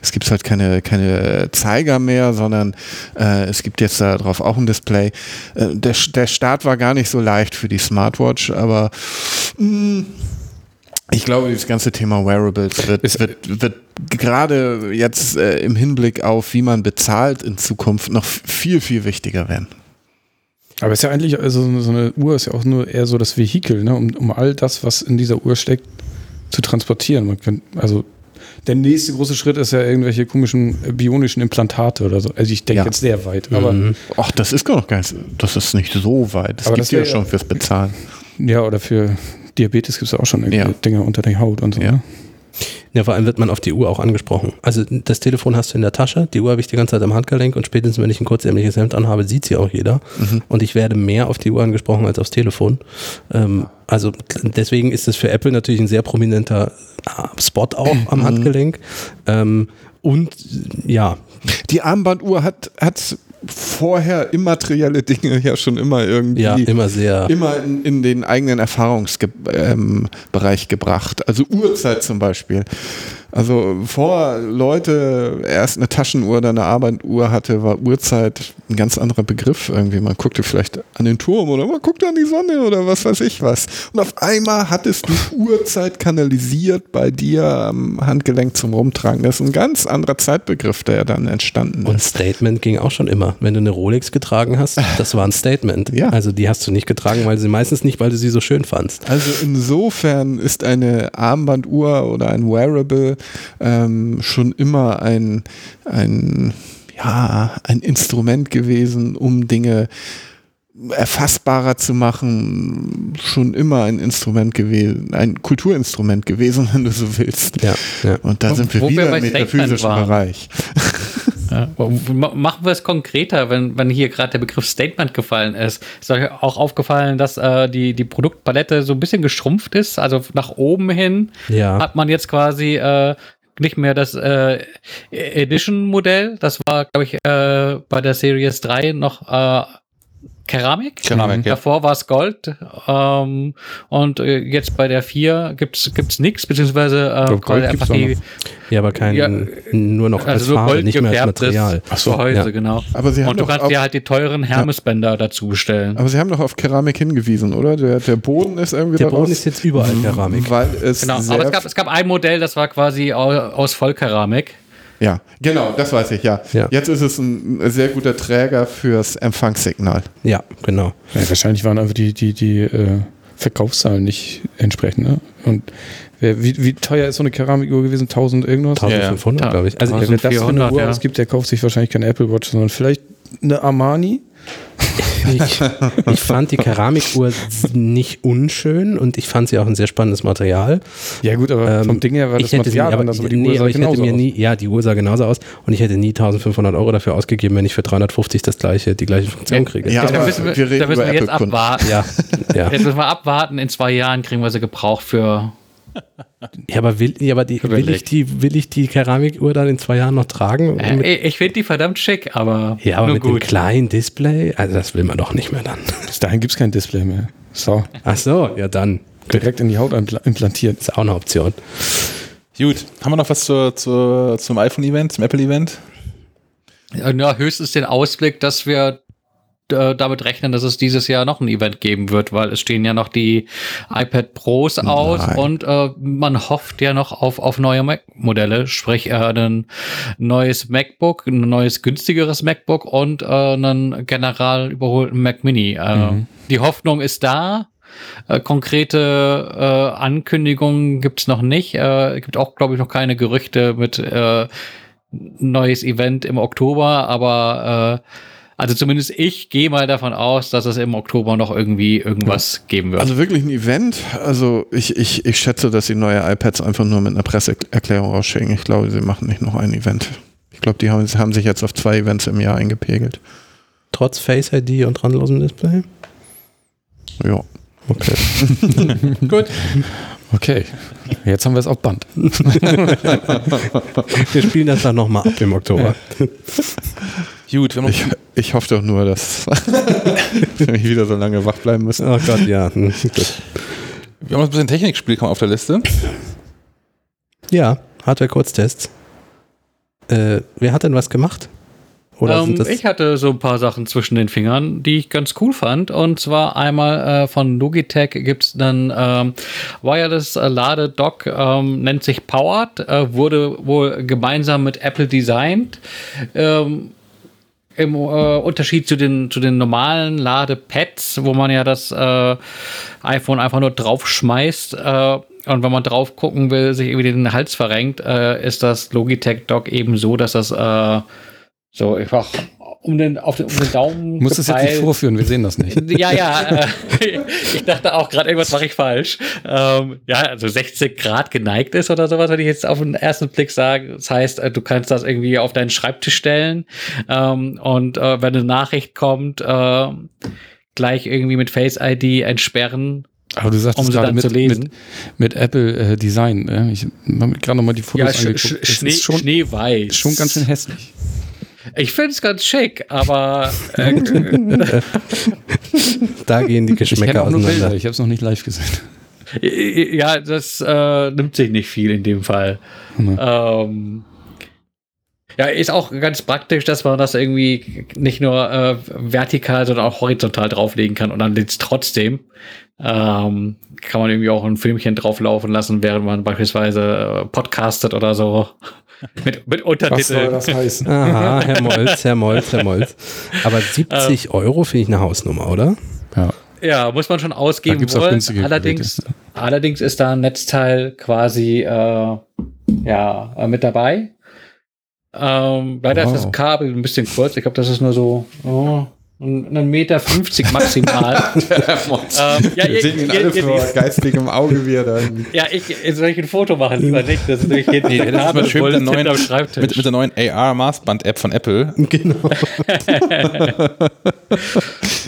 es gibt halt keine, keine Zeiger mehr, sondern äh, es gibt jetzt da drauf auch ein Display. Äh, der, der Start war gar nicht so leicht für die Smartwatch, aber mh, mm, ich glaube, das ganze Thema Wearables wird, wird, wird gerade jetzt äh, im Hinblick auf, wie man bezahlt in Zukunft, noch viel, viel wichtiger werden. Aber es ist ja eigentlich, also so eine Uhr ist ja auch nur eher so das Vehikel, ne, um, um all das, was in dieser Uhr steckt, zu transportieren. Man kann, also der nächste große Schritt ist ja irgendwelche komischen bionischen Implantate oder so. Also ich denke ja. jetzt sehr weit. Aber mhm. Ach, das ist gar noch gar nicht, das ist nicht so weit. Das aber gibt das ja schon fürs Bezahlen. Ja, oder für Diabetes gibt es auch schon ja. Dinge unter der Haut und so. Ja. Ne? Ja, vor allem wird man auf die Uhr auch angesprochen. Also das Telefon hast du in der Tasche, die Uhr habe ich die ganze Zeit am Handgelenk und spätestens, wenn ich ein kurzärmliches Hemd anhabe, sieht sie auch jeder. Mhm. Und ich werde mehr auf die Uhr angesprochen als aufs Telefon. Ähm, also deswegen ist es für Apple natürlich ein sehr prominenter äh, Spot auch am mhm. Handgelenk. Ähm, und ja. Die Armbanduhr hat, hat vorher immaterielle Dinge ja schon immer irgendwie ja, immer sehr immer in, in den eigenen Erfahrungsbereich ähm, gebracht. Also Uhrzeit zum Beispiel. Also vor Leute erst eine Taschenuhr oder eine Arbeituhr hatte, war Uhrzeit ein ganz anderer Begriff irgendwie. Man guckte vielleicht an den Turm oder man guckte an die Sonne oder was weiß ich was. Und auf einmal hattest du Uhrzeit kanalisiert bei dir am Handgelenk zum Rumtragen. Das ist ein ganz anderer Zeitbegriff, der dann entstanden ist. Und Statement ging auch schon immer. Wenn du eine Rolex getragen hast, das war ein Statement. ja. Also die hast du nicht getragen, weil sie meistens nicht, weil du sie so schön fandst. Also insofern ist eine Armbanduhr oder ein Wearable ähm, schon immer ein, ein, ja, ein Instrument gewesen, um Dinge erfassbarer zu machen, schon immer ein Instrument gewesen, ein Kulturinstrument gewesen, wenn du so willst. Ja, ja. Und da sind wir Wo wieder wir im metaphysischen Bereich. Ja. Machen wir es konkreter, wenn, wenn hier gerade der Begriff Statement gefallen ist. Ist euch auch aufgefallen, dass äh, die, die Produktpalette so ein bisschen geschrumpft ist? Also nach oben hin ja. hat man jetzt quasi äh, nicht mehr das äh, Edition-Modell. Das war, glaube ich, äh, bei der Series 3 noch äh, Keramik. Keramik, mhm. ja. Davor war es Gold. Ähm, und äh, jetzt bei der 4 gibt es nichts, beziehungsweise äh, Gold einfach die. Ja, aber kein, ja, nur noch als also Farbe, Gold nicht mehr als Material. Ach so, Gehäuse, ja. genau. Aber Sie haben und du kannst dir halt die teuren Hermesbänder ja. dazu bestellen. Aber Sie haben doch auf Keramik hingewiesen, oder? Der, der Boden ist irgendwie Der Boden ist jetzt überall Keramik. Weil es genau, aber es gab, es gab ein Modell, das war quasi aus Vollkeramik. Ja, genau, das weiß ich, ja. ja. Jetzt ist es ein sehr guter Träger fürs Empfangssignal. Ja, genau. Ja, wahrscheinlich waren einfach die, die, die äh, Verkaufszahlen nicht entsprechend. Ne? Und wie, wie teuer ist so eine Keramikuhr gewesen? 1000 irgendwas? 1500, ja, glaube ich. Also, wenn das für eine Uhr ja. ausgibt, der kauft sich wahrscheinlich keine Apple Watch, sondern vielleicht eine Armani ich, ich fand die Keramikuhr nicht unschön und ich fand sie auch ein sehr spannendes Material. Ja gut, aber ähm, vom Ding her war das Material nie, aber, anders, aber die nee, Uhr sah aber ich hätte mir nie, ja, die Uhr sah genauso aus und ich hätte nie 1500 Euro dafür ausgegeben, wenn ich für 350 das gleiche, die gleiche Funktion kriege. Ja, ja da müssen wir, wir, da müssen wir jetzt abwarten. Ja, ja. Jetzt müssen wir abwarten, in zwei Jahren kriegen wir sie gebraucht für ja, aber will, ja, aber die, will, ich die, will ich die Keramikuhr dann in zwei Jahren noch tragen? Äh, ich finde die verdammt schick, aber. Ja, aber mit gut. dem kleinen Display, also das will man doch nicht mehr dann. Bis dahin gibt es kein Display mehr. So. Ach so, ja dann. Direkt in die Haut implantiert. Ist auch eine Option. Gut, haben wir noch was zur, zur, zum iPhone-Event, zum Apple-Event? Ja, höchstens den Ausblick, dass wir äh, damit rechnen, dass es dieses Jahr noch ein Event geben wird, weil es stehen ja noch die iPad Pros aus Nein. und äh, man hofft ja noch auf, auf neue Mac-Modelle, sprich äh, ein neues MacBook, ein neues günstigeres MacBook und äh, einen general überholten Mac Mini. Äh, mhm. Die Hoffnung ist da, äh, konkrete äh, Ankündigungen gibt's noch nicht. Äh, gibt auch, glaube ich, noch keine Gerüchte mit äh, neues Event im Oktober, aber äh, also zumindest ich gehe mal davon aus, dass es im Oktober noch irgendwie irgendwas ja. geben wird. Also wirklich ein Event. Also ich, ich, ich schätze, dass sie neue iPads einfach nur mit einer Presseerklärung rausschicken. Ich glaube, sie machen nicht noch ein Event. Ich glaube, die haben, haben sich jetzt auf zwei Events im Jahr eingepegelt. Trotz Face ID und dranlosem Display? Ja. Okay. Gut. Okay, jetzt haben wir es auf Band. wir spielen das dann nochmal ab im Oktober. Gut, ich, ich hoffe doch nur, dass wir nicht wieder so lange wach bleiben müssen. Oh Gott, ja. Hm, wir haben ein bisschen Technikspiel auf der Liste. Ja, Hardware-Kurztests. Äh, wer hat denn was gemacht? Oder ähm, ich hatte so ein paar Sachen zwischen den Fingern, die ich ganz cool fand. Und zwar einmal äh, von Logitech gibt es einen ähm, Wireless äh, Ladedock, ähm, nennt sich Powered, äh, wurde wohl gemeinsam mit Apple designt. Ähm, im äh, Unterschied zu den, zu den normalen Ladepads, wo man ja das äh, iPhone einfach nur draufschmeißt äh, und wenn man drauf gucken will, sich irgendwie den Hals verrenkt, äh, ist das Logitech Dock eben so, dass das äh, so einfach um den, auf den, um den Daumen. Muss es jetzt nicht vorführen, wir sehen das nicht. ja, ja. Äh, ich dachte auch gerade, irgendwas mache ich falsch. Ähm, ja, also 60 Grad geneigt ist oder sowas, würde ich jetzt auf den ersten Blick sagen. Das heißt, äh, du kannst das irgendwie auf deinen Schreibtisch stellen ähm, und äh, wenn eine Nachricht kommt, äh, gleich irgendwie mit Face ID entsperren aber du sagst um gerade mit, mit, mit, Apple äh, Design. Äh? Ich habe gerade nochmal die Fotos ja, angeguckt. Sch Schnee, schon, Schneeweiß. Schon ganz schön hässlich. Ich finde es ganz schick, aber äh, da gehen die Geschmäcker ich auseinander. Bilder. Ich habe es noch nicht live gesehen. Ja, das äh, nimmt sich nicht viel in dem Fall. Mhm. Ähm, ja, ist auch ganz praktisch, dass man das irgendwie nicht nur äh, vertikal, sondern auch horizontal drauflegen kann und dann es trotzdem. Ähm, kann man irgendwie auch ein Filmchen drauflaufen lassen, während man beispielsweise äh, podcastet oder so. mit, mit Untertiteln. Was soll das heißen? Aha, Herr Molz, Herr Molz, Herr Molz. Aber 70 ähm, Euro finde ich eine Hausnummer, oder? Ja. Ja, muss man schon ausgeben gibt's wollen. Auch allerdings, Geräte. allerdings ist da ein Netzteil quasi äh, ja, äh, mit dabei. Ähm, leider wow. ist das Kabel ein bisschen kurz. Ich glaube, das ist nur so oh, einen Meter 50 maximal. ähm, ja, Wir sehen ihn alle vor geistigem Auge, wie er da. Ja, ich, soll ich ein Foto machen? Lieber nicht. Das ist nämlich hier nee, das ist mal schön mit der, neuen, mit, mit der neuen AR-Maßband-App von Apple. Genau.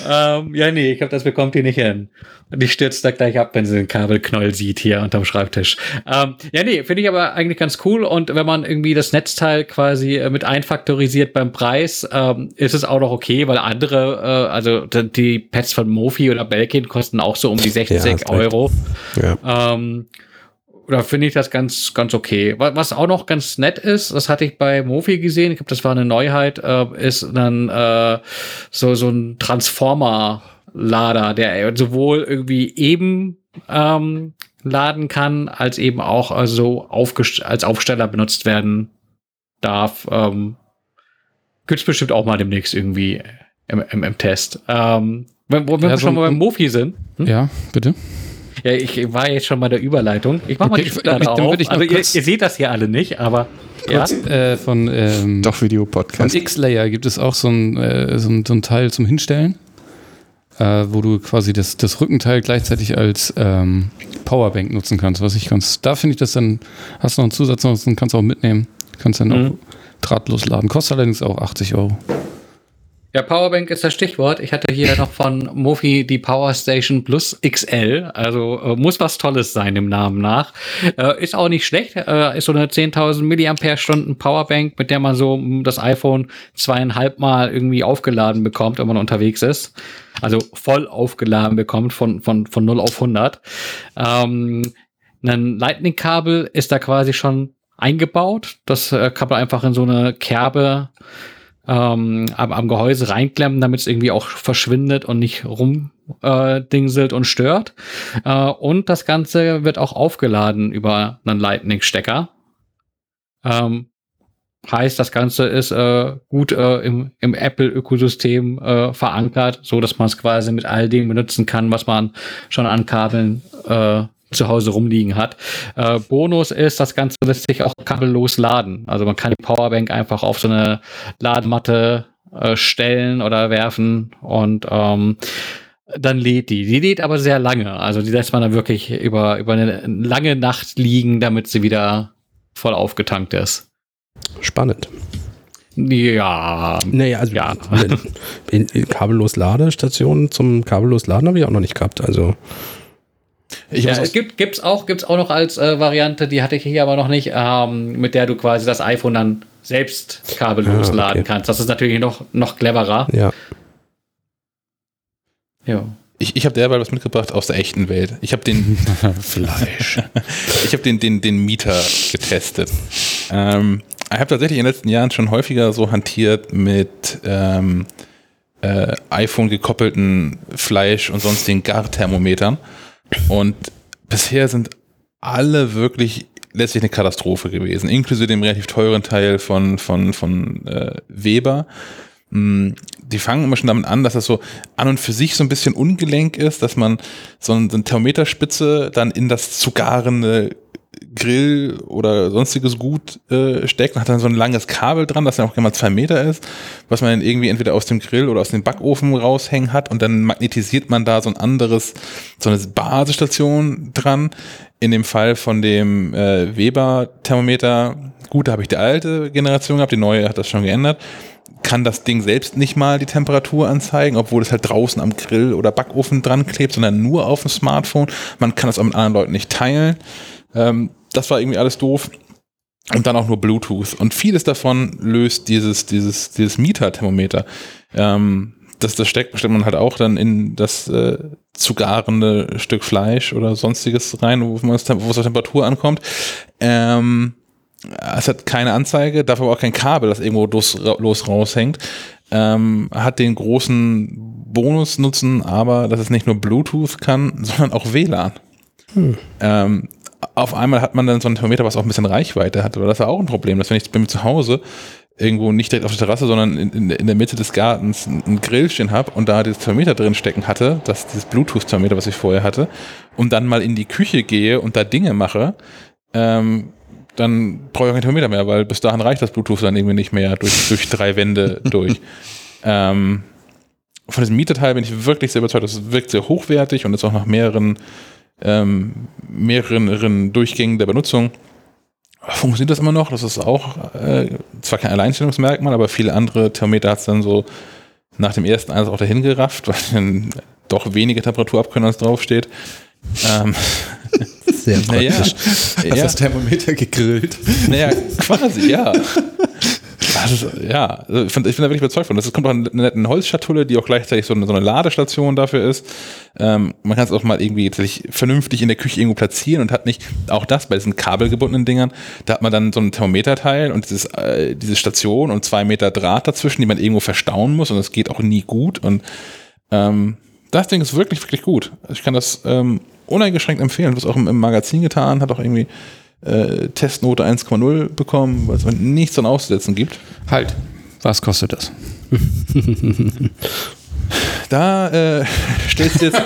ähm, ja, nee, ich glaube, das bekommt ihr nicht hin. Und die stürzt da gleich ab, wenn sie den Kabelknäuel sieht hier unterm Schreibtisch. Ähm, ja, nee, finde ich aber eigentlich ganz cool. Und wenn man irgendwie das Netzteil quasi äh, mit einfaktorisiert beim Preis, ähm, ist es auch noch okay, weil andere, also die Pads von Mofi oder Belkin kosten auch so um die 60 ja, Euro. Ja. Ähm, oder finde ich das ganz, ganz okay. Was auch noch ganz nett ist, das hatte ich bei Mofi gesehen, ich glaube, das war eine Neuheit, äh, ist dann äh, so, so ein Transformer Lader, der sowohl irgendwie eben ähm, laden kann, als eben auch also als Aufsteller benutzt werden darf. Ähm, Gibt es bestimmt auch mal demnächst irgendwie im, im, im Test. Ähm, wenn, wenn ja, wir so schon mal beim Mofi sind. Hm? Ja, bitte. Ja, ich war jetzt schon bei der Überleitung. Ich mach okay, mal die Schublade auf. Also ihr, ihr, seht das hier alle nicht, aber kurz, ja. Äh, von ähm, Doch Video-Podcast. Von X-Layer gibt es auch so ein, äh, so, ein, so ein Teil zum Hinstellen äh, wo du quasi das, das Rückenteil gleichzeitig als ähm, Powerbank nutzen kannst. Was ich ganz, da finde ich das dann, hast du noch einen Zusatz und kannst auch mitnehmen. Kannst dann mhm. auch drahtlos laden. Kostet allerdings auch 80 Euro. Ja, Powerbank ist das Stichwort. Ich hatte hier noch von Mofi die Power Station Plus XL. Also äh, muss was Tolles sein dem Namen nach. Äh, ist auch nicht schlecht. Äh, ist so eine 10.000 Milliampere-Stunden Powerbank, mit der man so das iPhone zweieinhalb Mal irgendwie aufgeladen bekommt, wenn man unterwegs ist. Also voll aufgeladen bekommt von, von, von 0 auf 100. Ähm, ein Lightning-Kabel ist da quasi schon eingebaut. Das äh, kann man einfach in so eine Kerbe ähm, am, am Gehäuse reinklemmen, damit es irgendwie auch verschwindet und nicht rumdingselt äh, und stört. Äh, und das Ganze wird auch aufgeladen über einen Lightning-Stecker. Ähm, heißt, das Ganze ist äh, gut äh, im, im Apple-Ökosystem äh, verankert, so dass man es quasi mit all dem benutzen kann, was man schon an Kabeln äh, zu Hause rumliegen hat. Äh, Bonus ist, das Ganze lässt sich auch kabellos laden. Also man kann die Powerbank einfach auf so eine Ladematte äh, stellen oder werfen und ähm, dann lädt die. Die lädt aber sehr lange. Also die lässt man dann wirklich über, über eine lange Nacht liegen, damit sie wieder voll aufgetankt ist. Spannend. Ja. Naja, also ja. kabellos Ladestationen zum kabellos Laden habe ich auch noch nicht gehabt. Also Ich ja, es gibt gibt's auch gibt's auch noch als äh, Variante, die hatte ich hier aber noch nicht, ähm, mit der du quasi das iPhone dann selbst kabellos ah, laden kannst. Das ist natürlich noch noch cleverer. Ja. Ja. Ich, ich habe derweil was mitgebracht aus der echten Welt. Ich habe den Fleisch. ich habe den, den, den Mieter getestet. Ähm, ich habe tatsächlich in den letzten Jahren schon häufiger so hantiert mit ähm, äh, iPhone gekoppelten Fleisch und sonstigen Garthermometern. Und bisher sind alle wirklich letztlich eine Katastrophe gewesen, inklusive dem relativ teuren Teil von, von, von äh, Weber. Hm, die fangen immer schon damit an, dass das so an und für sich so ein bisschen ungelenk ist, dass man so eine Thermometerspitze dann in das zu garende Grill oder sonstiges Gut äh, steckt und hat dann so ein langes Kabel dran, das ja auch immer zwei Meter ist, was man dann irgendwie entweder aus dem Grill oder aus dem Backofen raushängen hat und dann magnetisiert man da so ein anderes, so eine Basisstation dran. In dem Fall von dem äh, Weber-Thermometer, gut, da habe ich die alte Generation gehabt, die neue hat das schon geändert kann das Ding selbst nicht mal die Temperatur anzeigen, obwohl es halt draußen am Grill oder Backofen dran klebt, sondern nur auf dem Smartphone. Man kann das auch mit anderen Leuten nicht teilen. Ähm, das war irgendwie alles doof. Und dann auch nur Bluetooth. Und vieles davon löst dieses, dieses, dieses Mieter-Thermometer. Ähm, das, das steckt, stellt man halt auch dann in das äh, zu garende Stück Fleisch oder sonstiges rein, wo, man es, wo es auf Temperatur ankommt. Ähm, es hat keine Anzeige, dafür aber auch kein Kabel, das irgendwo los, los raushängt. Ähm, hat den großen Bonusnutzen, aber dass es nicht nur Bluetooth kann, sondern auch WLAN. Hm. Ähm, auf einmal hat man dann so ein Thermometer, was auch ein bisschen Reichweite hat. Aber das war auch ein Problem, dass wenn ich bei mir zu Hause irgendwo nicht direkt auf der Terrasse, sondern in, in, in der Mitte des Gartens ein Grill stehen habe und da dieses Thermometer drin stecken hatte, das dieses Bluetooth-Thermometer, was ich vorher hatte, und dann mal in die Küche gehe und da Dinge mache, ähm, dann brauche ich auch kein Thermometer mehr, weil bis dahin reicht das Bluetooth dann irgendwie nicht mehr durch, durch drei Wände durch. Ähm, von diesem Mieterteil bin ich wirklich sehr überzeugt. Das wirkt sehr hochwertig und ist auch nach mehreren ähm, mehreren Durchgängen der Benutzung funktioniert das immer noch. Das ist auch äh, zwar kein Alleinstellungsmerkmal, aber viele andere Thermometer hat es dann so nach dem ersten Einsatz auch dahin gerafft, weil dann doch wenige Temperatur abkönnen, als draufsteht. Ähm, Sehr praktisch. Naja, Hast ja. das Thermometer gegrillt? Naja, quasi, ja. Also, ja, also ich, find, ich bin da wirklich überzeugt von. Das kommt auch eine nette Holzschatulle, die auch gleichzeitig so eine, so eine Ladestation dafür ist. Ähm, man kann es auch mal irgendwie vernünftig in der Küche irgendwo platzieren und hat nicht, auch das bei diesen kabelgebundenen Dingern, da hat man dann so ein Thermometerteil und dieses, äh, diese Station und zwei Meter Draht dazwischen, die man irgendwo verstauen muss und das geht auch nie gut. Und ähm, das Ding ist wirklich, wirklich gut. Ich kann das ähm, uneingeschränkt empfehlen. Was auch im, im Magazin getan, hat auch irgendwie äh, Testnote 1,0 bekommen, weil es nichts dran auszusetzen gibt. Halt, was kostet das? Da äh, stellst du jetzt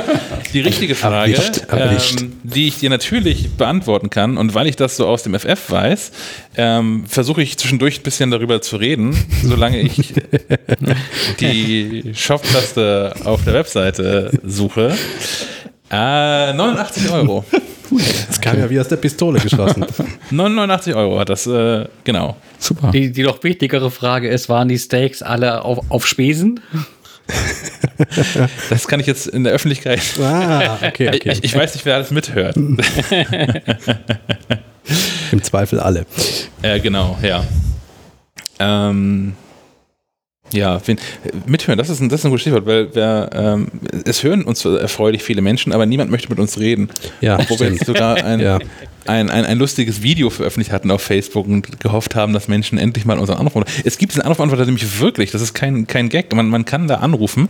die richtige Frage, ähm, die ich dir natürlich beantworten kann. Und weil ich das so aus dem FF weiß, ähm, versuche ich zwischendurch ein bisschen darüber zu reden, solange ich die Shop-Taste auf der Webseite suche. Äh, 89 Euro. Das kam ja wie aus der Pistole geschossen. 89 Euro hat das, äh, genau. Super. Die, die noch wichtigere Frage ist, waren die Steaks alle auf, auf Spesen? das kann ich jetzt in der Öffentlichkeit. Ah, okay, okay. Ich, ich weiß nicht, wer alles mithört. Im Zweifel alle. Äh, genau, ja. Ähm, ja, wen, mithören, das ist ein, das ist ein gutes Stichwort, weil wir, ähm, es hören uns erfreulich viele Menschen, aber niemand möchte mit uns reden. Ja, Obwohl wir jetzt sogar ein, ja. ein, ein, ein, lustiges Video veröffentlicht hatten auf Facebook und gehofft haben, dass Menschen endlich mal unseren Anruf Es gibt diesen Anrufantworter nämlich wirklich, das ist kein, kein Gag, man, man kann da anrufen.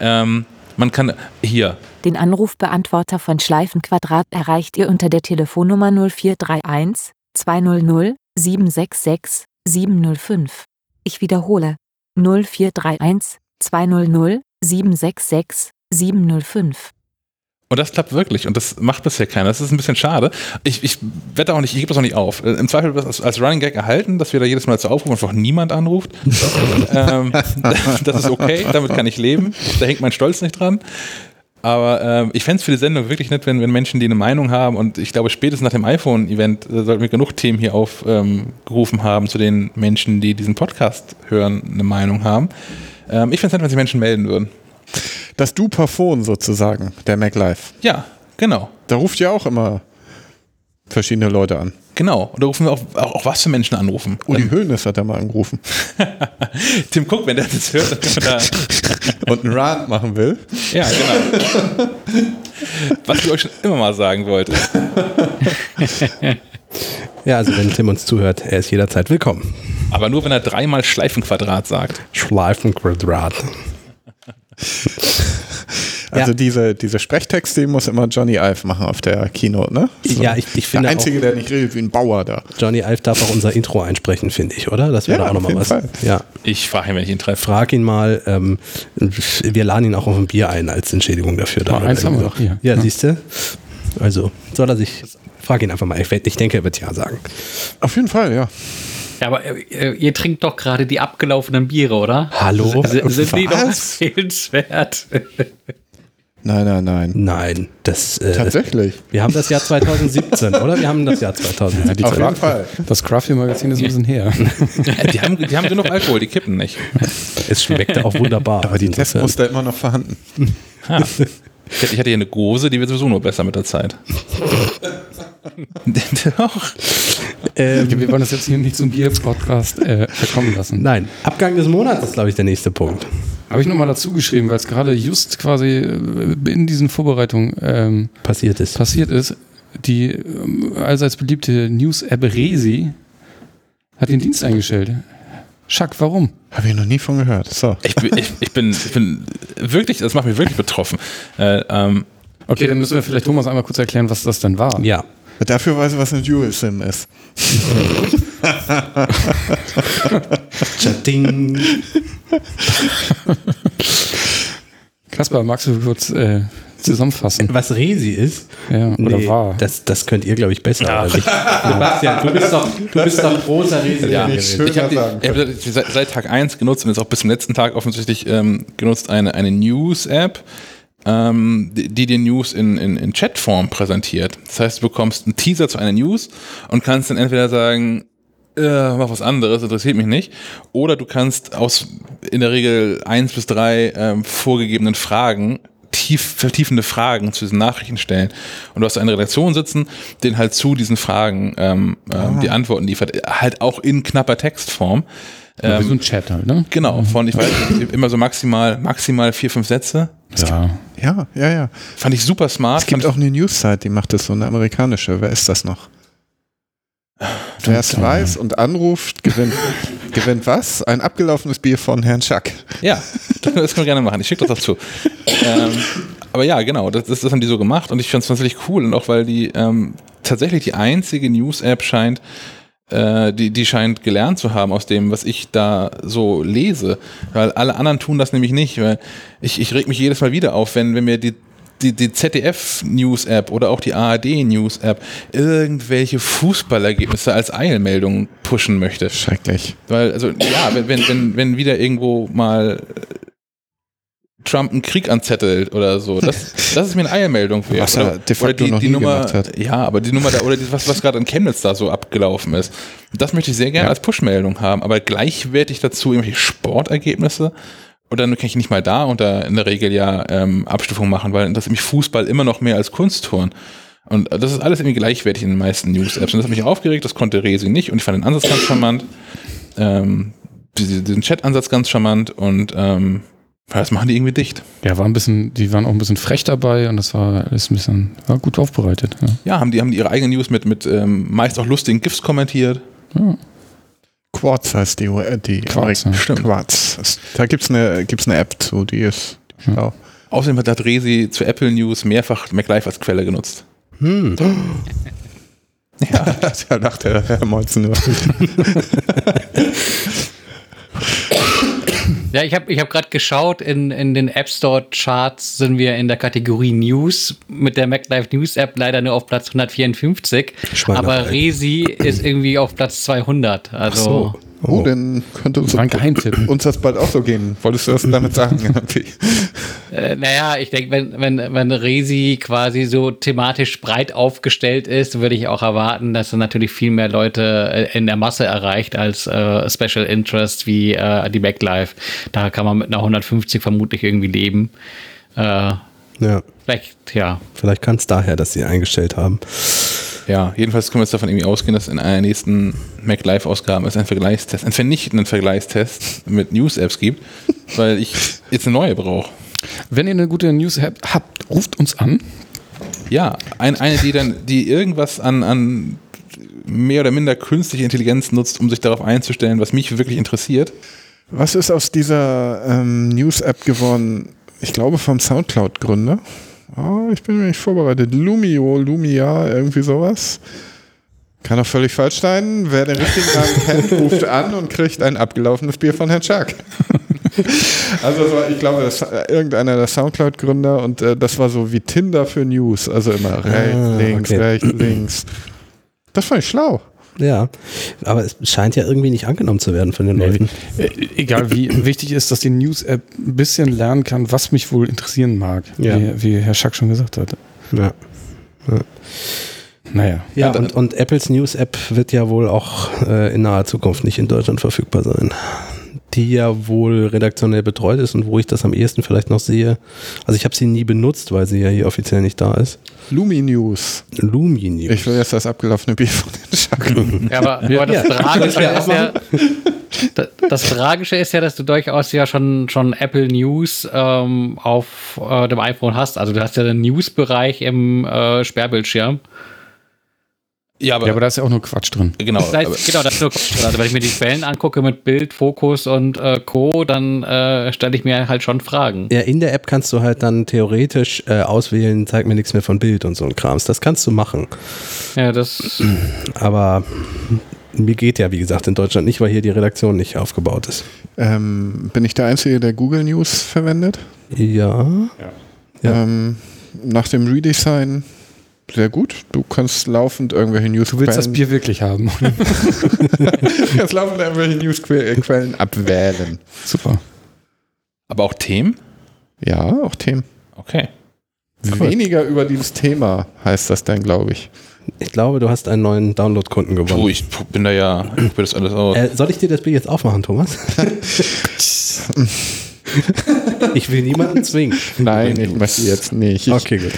Ähm, man kann hier. Den Anrufbeantworter von Schleifenquadrat erreicht ihr unter der Telefonnummer 0431 200 766 705. Ich wiederhole 0431 200 766 705. Und das klappt wirklich und das macht bisher keiner. Das ist ein bisschen schade. Ich, ich wette auch nicht, ich gebe das auch nicht auf. Im Zweifel wird das als Running Gag erhalten, dass wir da jedes Mal zu aufrufen und einfach niemand anruft. ähm, das ist okay, damit kann ich leben. Da hängt mein Stolz nicht dran. Aber ähm, ich fände es für die Sendung wirklich nett, wenn, wenn Menschen, die eine Meinung haben, und ich glaube, spätestens nach dem iPhone-Event äh, sollten wir genug Themen hier aufgerufen ähm, haben, zu den Menschen, die diesen Podcast hören, eine Meinung haben. Ähm, ich fände es nett, wenn sich Menschen melden würden. Das Du-Parfon sozusagen, der MacLife. Ja, Genau. Da ruft ja auch immer verschiedene Leute an. Genau. Und da rufen wir auch, auch, auch was für Menschen anrufen. Uli Hoeneß hat da mal angerufen. Tim Cook, wenn der das hört, da und einen Rant machen will. Ja, genau. was ich euch schon immer mal sagen wollte. ja, also wenn Tim uns zuhört, er ist jederzeit willkommen. Aber nur, wenn er dreimal Schleifenquadrat sagt. Schleifenquadrat. Also ja. diese, diese Sprechtexte, die muss immer Johnny Ive machen auf der Keynote, ne? So ja, ich, ich finde. Der Einzige, der nicht redet wie ein Bauer da. Johnny Ive darf auch unser Intro einsprechen, finde ich, oder? Das wäre ja, auch nochmal was. Fall. Ja. Ich frage ihn, wenn ich ihn treffe. Frag ihn mal. Ähm, wir laden ihn auch auf ein Bier ein als Entschädigung dafür. Oh, eins haben wir noch hier. Ja, ja. siehst du? Also, soll er sich. Frag ihn einfach mal. Ich, ich denke, er wird ja sagen. Auf jeden Fall, ja. Ja, aber äh, ihr trinkt doch gerade die abgelaufenen Biere, oder? Hallo? S sind die doch empfehlenswert? Nein, nein, nein. Nein, das. Äh, Tatsächlich. Wir haben das Jahr 2017, oder? Wir haben das Jahr 2017. Ja, Auf jeden Fall. Das Crafty-Magazin ist ein bisschen her. die, haben, die haben genug Alkohol, die kippen nicht. Es schmeckte auch wunderbar. Aber die Testmuster immer noch vorhanden. Ha. Ich hatte hier eine Gose, die wird sowieso nur besser mit der Zeit. Doch. Ähm, wir wollen das jetzt hier nicht zum Bier-Podcast äh, verkommen lassen. Nein, Abgang des Monats ist, glaube ich, der nächste Punkt. Habe ich nochmal dazu geschrieben, weil es gerade just quasi äh, in diesen Vorbereitungen ähm, passiert ist. Passiert ist. Die ähm, allseits beliebte News-App Resi hat den Dienst eingestellt. Schack, warum? Habe ich noch nie von gehört. So. Ich, ich, ich, bin, ich bin wirklich, das macht mich wirklich betroffen. Äh, ähm, okay, dann müssen wir vielleicht Thomas einmal kurz erklären, was das denn war. Ja. Dafür weiß ich, was ein Dual-SIM ist. Chatting. Kaspar, magst du kurz äh, zusammenfassen? Was Resi ist? Ja, oder nee, war? Das, das könnt ihr, glaube ich, besser. Ja. Also ich, Sebastian, du bist doch, du bist doch großer Resi. Ja, ich habe hab seit, seit, Tag 1 genutzt und jetzt auch bis zum letzten Tag offensichtlich ähm, genutzt eine, eine News-App, ähm, die, die dir News in, in, in Chatform präsentiert. Das heißt, du bekommst einen Teaser zu einer News und kannst dann entweder sagen, äh, mach was anderes, interessiert mich nicht. Oder du kannst aus in der Regel eins bis drei ähm, vorgegebenen Fragen tief, vertiefende Fragen zu diesen Nachrichten stellen. Und du hast eine Redaktion sitzen, den halt zu diesen Fragen ähm, ähm, die Antworten liefert. Halt auch in knapper Textform. Ja, wie so ein Chat halt, ne? Genau, von, ich weiß nicht, immer so maximal, maximal vier, fünf Sätze. Ja. Ja, ja, ja. Fand ich super smart. Es gibt auch eine News-Site, die macht das so, eine amerikanische. Wer ist das noch? Wer es weiß und anruft, gewinnt, gewinnt was? Ein abgelaufenes Bier von Herrn Schack. Ja, das können wir gerne machen. Ich schicke das auch zu. ähm, aber ja, genau, das, das, haben die so gemacht und ich fand es tatsächlich cool und auch weil die ähm, tatsächlich die einzige News-App scheint, äh, die, die scheint gelernt zu haben aus dem, was ich da so lese. Weil alle anderen tun das nämlich nicht. Weil ich, ich reg mich jedes Mal wieder auf, wenn, wenn mir die die, die ZDF-News-App oder auch die ARD-News-App irgendwelche Fußballergebnisse als Eilmeldung pushen möchte. Schrecklich. Weil, also, ja, wenn, wenn, wenn wieder irgendwo mal Trump einen Krieg anzettelt oder so. Das, das ist mir eine Eilmeldung für. Was er de facto die, noch die Nummer, hat. Ja, aber die Nummer da, oder die, was, was gerade in Chemnitz da so abgelaufen ist. Das möchte ich sehr gerne ja. als Push-Meldung haben, aber gleichwertig dazu irgendwelche Sportergebnisse und dann kann ich nicht mal da unter in der Regel ja ähm, Abstufung machen, weil das mich Fußball immer noch mehr als Kunstturn. Und das ist alles irgendwie gleichwertig in den meisten News-Apps. Und das hat mich aufgeregt, das konnte Resi nicht. Und ich fand den Ansatz ganz charmant. Ähm, diesen Chat-Ansatz ganz charmant und ähm, das machen die irgendwie dicht. Ja, war ein bisschen, die waren auch ein bisschen frech dabei und das war alles ein bisschen war gut aufbereitet. Ja, ja haben die haben die ihre eigenen News mit, mit ähm, meist auch lustigen GIFs kommentiert. Ja. Quartz heißt die, äh, die Quartz, ja. Stimmt. Quartz. Da gibt es eine, gibt's eine App zu, die ist schlau. Außerdem hat Resi zu Apple News mehrfach MacLife als Quelle genutzt. Hm. ja, da lacht der Herr Molzen nur. Ja, ich habe ich hab gerade geschaut, in, in den App Store Charts sind wir in der Kategorie News mit der MacLife News App leider nur auf Platz 154. Aber Resi ist irgendwie auf Platz 200. Also. So. Oh, oh, dann könnte uns, uns das bald auch so gehen. Wolltest du das damit sagen? äh, naja, ich denke, wenn, wenn, wenn Resi quasi so thematisch breit aufgestellt ist, würde ich auch erwarten, dass er natürlich viel mehr Leute äh, in der Masse erreicht als äh, Special Interest wie äh, die Backlife. Da kann man mit einer 150 vermutlich irgendwie leben. Äh, Ja. Vielleicht, ja. Vielleicht kann es daher, dass sie eingestellt haben. Ja, jedenfalls können wir jetzt davon irgendwie ausgehen, dass in einer nächsten Mac Live-Ausgabe es einen Vergleichstest, einen vernichtenden Vergleichstest mit News-Apps gibt, weil ich jetzt eine neue brauche. Wenn ihr eine gute News-App habt, ruft uns an. Ja, ein, eine, die dann, die irgendwas an, an mehr oder minder künstliche Intelligenz nutzt, um sich darauf einzustellen, was mich wirklich interessiert. Was ist aus dieser ähm, News-App geworden? Ich glaube vom Soundcloud-Gründer. Oh, ich bin mir nicht vorbereitet. Lumio, Lumia, irgendwie sowas. Kann auch völlig falsch sein. Wer den richtigen Namen kennt, ruft an und kriegt ein abgelaufenes Bier von Herrn Schack. also war, ich glaube, das war irgendeiner der Soundcloud-Gründer und äh, das war so wie Tinder für News. Also immer rechts, ah, links, okay. rechts, links. Das fand ich schlau. Ja, aber es scheint ja irgendwie nicht angenommen zu werden von den nee. Leuten. Äh, egal wie wichtig ist, dass die News-App ein bisschen lernen kann, was mich wohl interessieren mag, ja. wie, wie, Herr Schack schon gesagt hat. Ja. ja. Naja. Ja, und, und Apples News-App wird ja wohl auch äh, in naher Zukunft nicht in Deutschland verfügbar sein die ja wohl redaktionell betreut ist und wo ich das am ehesten vielleicht noch sehe. Also ich habe sie nie benutzt, weil sie ja hier offiziell nicht da ist. Luminews. Luminews. Ich will jetzt das abgelaufene Bier von den Schackeln. Ja, aber, aber das, ja, Tragische ist ja, das, das, Tragische ist ja, dass du durchaus ja schon, schon Apple News ähm, auf äh, dem iPhone hast. Also du hast ja den News-Bereich im äh, Sperrbildschirm. Ja aber, ja, aber da ist ja auch nur Quatsch drin. Genau, das heißt, genau, da ist nur Quatsch drin. Also wenn ich mir die Quellen angucke mit Bild, Fokus und äh, Co., dann äh, stelle ich mir halt schon Fragen. Ja, in der App kannst du halt dann theoretisch äh, auswählen, zeig mir nichts mehr von Bild und so ein Krams. Das kannst du machen. Ja, das. Aber mir geht ja, wie gesagt, in Deutschland nicht, weil hier die Redaktion nicht aufgebaut ist. Ähm, bin ich der Einzige, der Google News verwendet? Ja. ja. ja. Ähm, nach dem Redesign sehr gut. Du kannst laufend irgendwelche News. Du willst das Bier wirklich haben. du kannst laufend irgendwelche Newsquellen abwählen. Super. Aber auch Themen? Ja, auch Themen. Okay. Weniger über dieses Thema heißt das dann, glaube ich. Ich glaube, du hast einen neuen Download-Kunden gewonnen. Oh, ich bin da ja, ich probiere das alles aus. Äh, soll ich dir das Bier jetzt aufmachen, Thomas? ich will niemanden zwingen. Nein, ich möchte jetzt nicht. Okay, gut.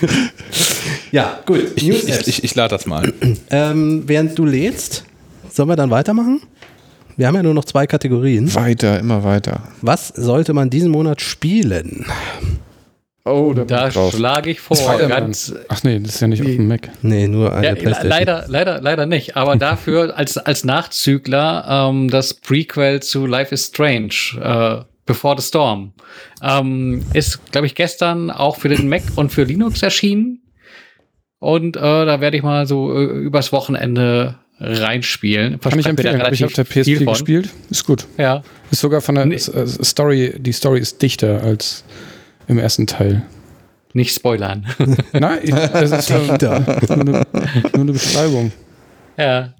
ja, gut. Ich, ich, ich, ich lade das mal. Ähm, während du lädst, sollen wir dann weitermachen? Wir haben ja nur noch zwei Kategorien. Weiter, immer weiter. Was sollte man diesen Monat spielen? Oh, da, da schlage ich vor. Ganz, Ach nee, das ist ja nicht auf dem Mac. Nee, nur eine ja, PlayStation. Leider, leider, leider nicht. Aber dafür als, als Nachzügler ähm, das Prequel zu Life is Strange. Äh, Before the Storm. Ähm, ist, glaube ich, gestern auch für den Mac und für Linux erschienen. Und äh, da werde ich mal so äh, übers Wochenende reinspielen. Kann ich empfehlen, habe ich auf der PSP gespielt. Ist gut. Ja. Ist sogar von der nee. Äh, Story, die Story ist dichter als im ersten Teil. Nicht spoilern. Nein, das ist nur eine, nur eine Beschreibung. Ja,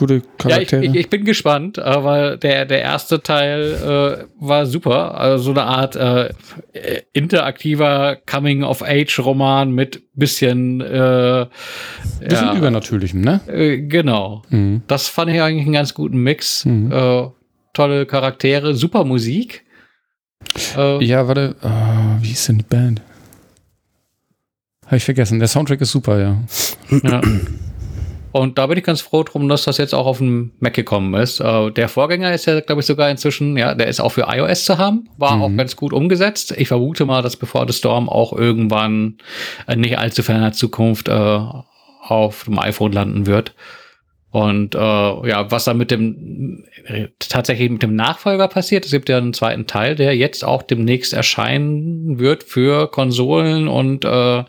Gute Charaktere. Ja, ich, ich, ich bin gespannt, weil der, der erste Teil äh, war super. Also so eine Art äh, interaktiver Coming-of-Age-Roman mit bisschen, äh, bisschen ja, übernatürlichem, ne? Äh, genau. Mhm. Das fand ich eigentlich einen ganz guten Mix. Mhm. Äh, tolle Charaktere, super Musik. Äh, ja, warte, uh, wie hieß denn die Band? Habe ich vergessen. Der Soundtrack ist super, ja. ja. Und da bin ich ganz froh drum, dass das jetzt auch auf den Mac gekommen ist. Äh, der Vorgänger ist ja, glaube ich, sogar inzwischen, ja, der ist auch für iOS zu haben, war mhm. auch ganz gut umgesetzt. Ich vermute mal, dass Before the Storm auch irgendwann äh, nicht allzu ferner Zukunft äh, auf dem iPhone landen wird. Und äh, ja, was da mit dem tatsächlich mit dem Nachfolger passiert, es gibt ja einen zweiten Teil, der jetzt auch demnächst erscheinen wird für Konsolen und äh,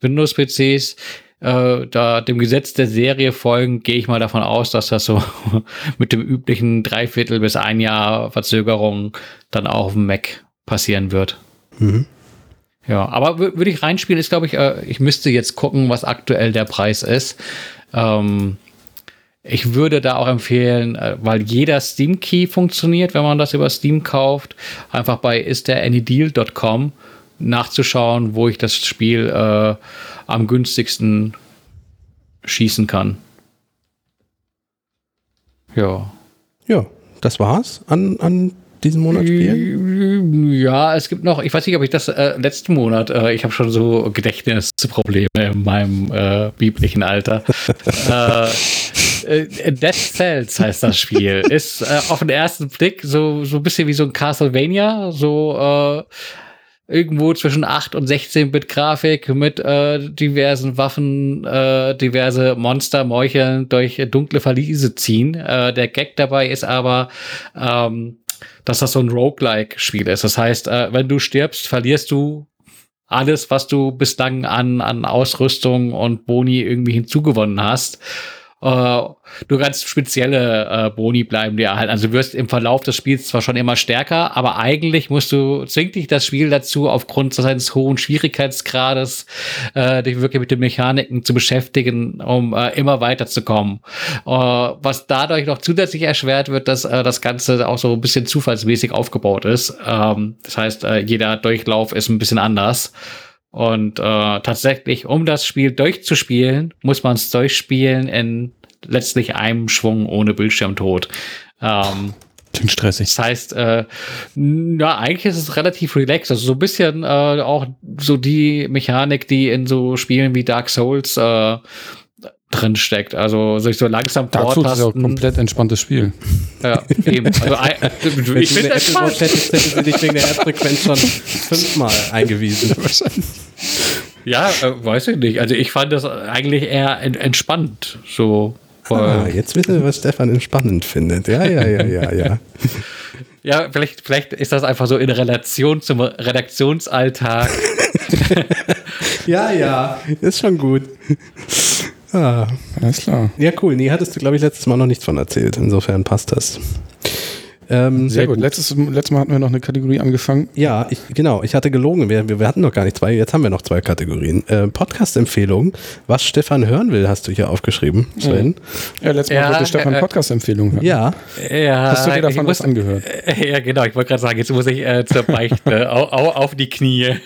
Windows-PCs äh, da dem Gesetz der Serie folgen, gehe ich mal davon aus, dass das so mit dem üblichen Dreiviertel bis ein Jahr Verzögerung dann auch auf dem Mac passieren wird. Mhm. Ja, aber würde ich reinspielen, ist glaube ich, äh, ich müsste jetzt gucken, was aktuell der Preis ist. Ähm, ich würde da auch empfehlen, äh, weil jeder Steam Key funktioniert, wenn man das über Steam kauft, einfach bei istthereanydeal.com nachzuschauen, wo ich das Spiel äh, am günstigsten schießen kann. Ja. Ja, das war's an, an diesen Monat spielen? Ja, es gibt noch, ich weiß nicht, ob ich das äh, letzten Monat, äh, ich habe schon so Gedächtnisprobleme in meinem äh, biblischen Alter. äh, äh, Dead Cells heißt das Spiel. Ist äh, auf den ersten Blick so, so ein bisschen wie so ein Castlevania, so äh, irgendwo zwischen 8 und 16-Bit Grafik mit äh, diversen Waffen, äh, diverse Monster meucheln durch dunkle Verliese ziehen. Äh, der Gag dabei ist aber, ähm, dass das so ein Roguelike-Spiel ist. Das heißt, äh, wenn du stirbst, verlierst du alles, was du bislang an, an Ausrüstung und Boni irgendwie hinzugewonnen hast. Äh, du kannst spezielle äh, Boni bleiben dir erhalten. Also du wirst im Verlauf des Spiels zwar schon immer stärker, aber eigentlich musst du, zwingt dich das Spiel dazu, aufgrund seines hohen Schwierigkeitsgrades, äh, dich wirklich mit den Mechaniken zu beschäftigen, um äh, immer weiterzukommen. Äh, was dadurch noch zusätzlich erschwert wird, dass äh, das Ganze auch so ein bisschen zufallsmäßig aufgebaut ist. Ähm, das heißt, äh, jeder Durchlauf ist ein bisschen anders. Und äh, tatsächlich, um das Spiel durchzuspielen, muss man es durchspielen in letztlich einem Schwung ohne Bildschirmtod. Ähm, Klingt stressig. Das heißt, äh, ja, eigentlich ist es relativ relaxed. Also so ein bisschen äh, auch so die Mechanik, die in so Spielen wie Dark Souls äh, drin steckt. Also sich so langsam Souls ist ja auch ein komplett entspanntes Spiel. Ja, eben. Also, ich finde entspannt. Hättest, hättest du dich wegen der Herzfrequenz schon fünfmal eingewiesen. ja, äh, weiß ich nicht. Also ich fand das eigentlich eher entspannt. So. Ah, jetzt wissen wir, was Stefan entspannend findet. Ja, ja, ja, ja, ja. ja, vielleicht, vielleicht ist das einfach so in Relation zum Redaktionsalltag. ja, ja, ist schon gut. Ah. Alles klar. Ja, cool. Nee, hattest du, glaube ich, letztes Mal noch nichts von erzählt. Insofern passt das. Ähm, sehr, sehr, gut. gut. Letztes, letztes Mal hatten wir noch eine Kategorie angefangen. Ja, ich, genau. Ich hatte gelogen. Wir, wir, hatten noch gar nicht zwei. Jetzt haben wir noch zwei Kategorien. Äh, Podcast-Empfehlung. Was Stefan hören will, hast du hier aufgeschrieben, Sven. Ja, letztes Mal ja, wollte Stefan äh, Podcast-Empfehlung hören. Ja. ja. Hast du dir davon muss, was angehört? Ja, genau. Ich wollte gerade sagen, jetzt muss ich äh, zur Beichte auf, auf die Knie.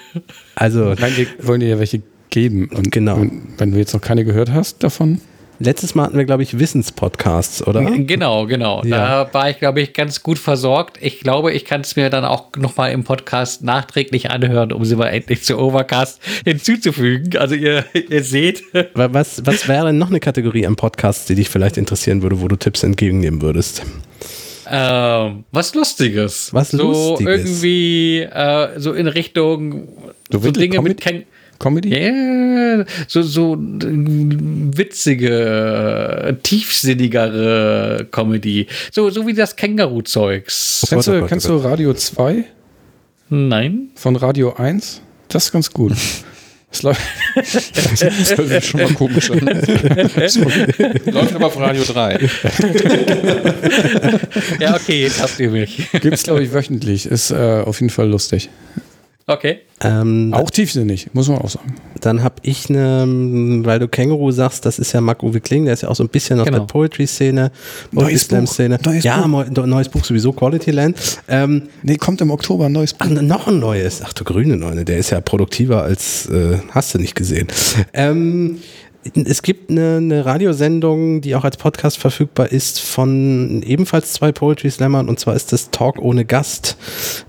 Also. Nein, wir wollen dir ja welche geben. Und, genau. Und wenn du jetzt noch keine gehört hast davon. Letztes Mal hatten wir, glaube ich, Wissenspodcasts, oder? Genau, genau. Ja. Da war ich, glaube ich, ganz gut versorgt. Ich glaube, ich kann es mir dann auch nochmal im Podcast nachträglich anhören, um sie mal endlich zu Overcast hinzuzufügen. Also ihr, ihr seht. Was, was wäre denn noch eine Kategorie am Podcast, die dich vielleicht interessieren würde, wo du Tipps entgegennehmen würdest? Ähm, was Lustiges. Was so Lustiges. irgendwie äh, so in Richtung so Dinge Comedy? mit Ken Comedy? Ja, so, so witzige, tiefsinnigere Comedy. So, so wie das Känguru-Zeugs. Kennst, du, kennst du Radio 2? Nein. Von Radio 1? Das ist ganz gut. Das läuft das hört schon mal komisch an. läuft aber auf Radio 3. ja, okay, jetzt habt ihr mich. Gibt es, glaube ich, wöchentlich. Ist äh, auf jeden Fall lustig. Okay. Ähm, auch tiefsinnig, muss man auch sagen. Dann habe ich eine, weil du Känguru sagst, das ist ja Marc-Uwe Kling, der ist ja auch so ein bisschen aus genau. der Poetry-Szene, Poetry Slam-Szene. Ja, Buch. neues Buch sowieso, Quality Land. Ähm, nee, kommt im Oktober ein neues Buch. Ach, noch ein neues. Ach du grüne Neune, der ist ja produktiver als, äh, hast du nicht gesehen. Ähm, es gibt eine, eine, Radiosendung, die auch als Podcast verfügbar ist, von ebenfalls zwei Poetry Slammern, und zwar ist das Talk ohne Gast.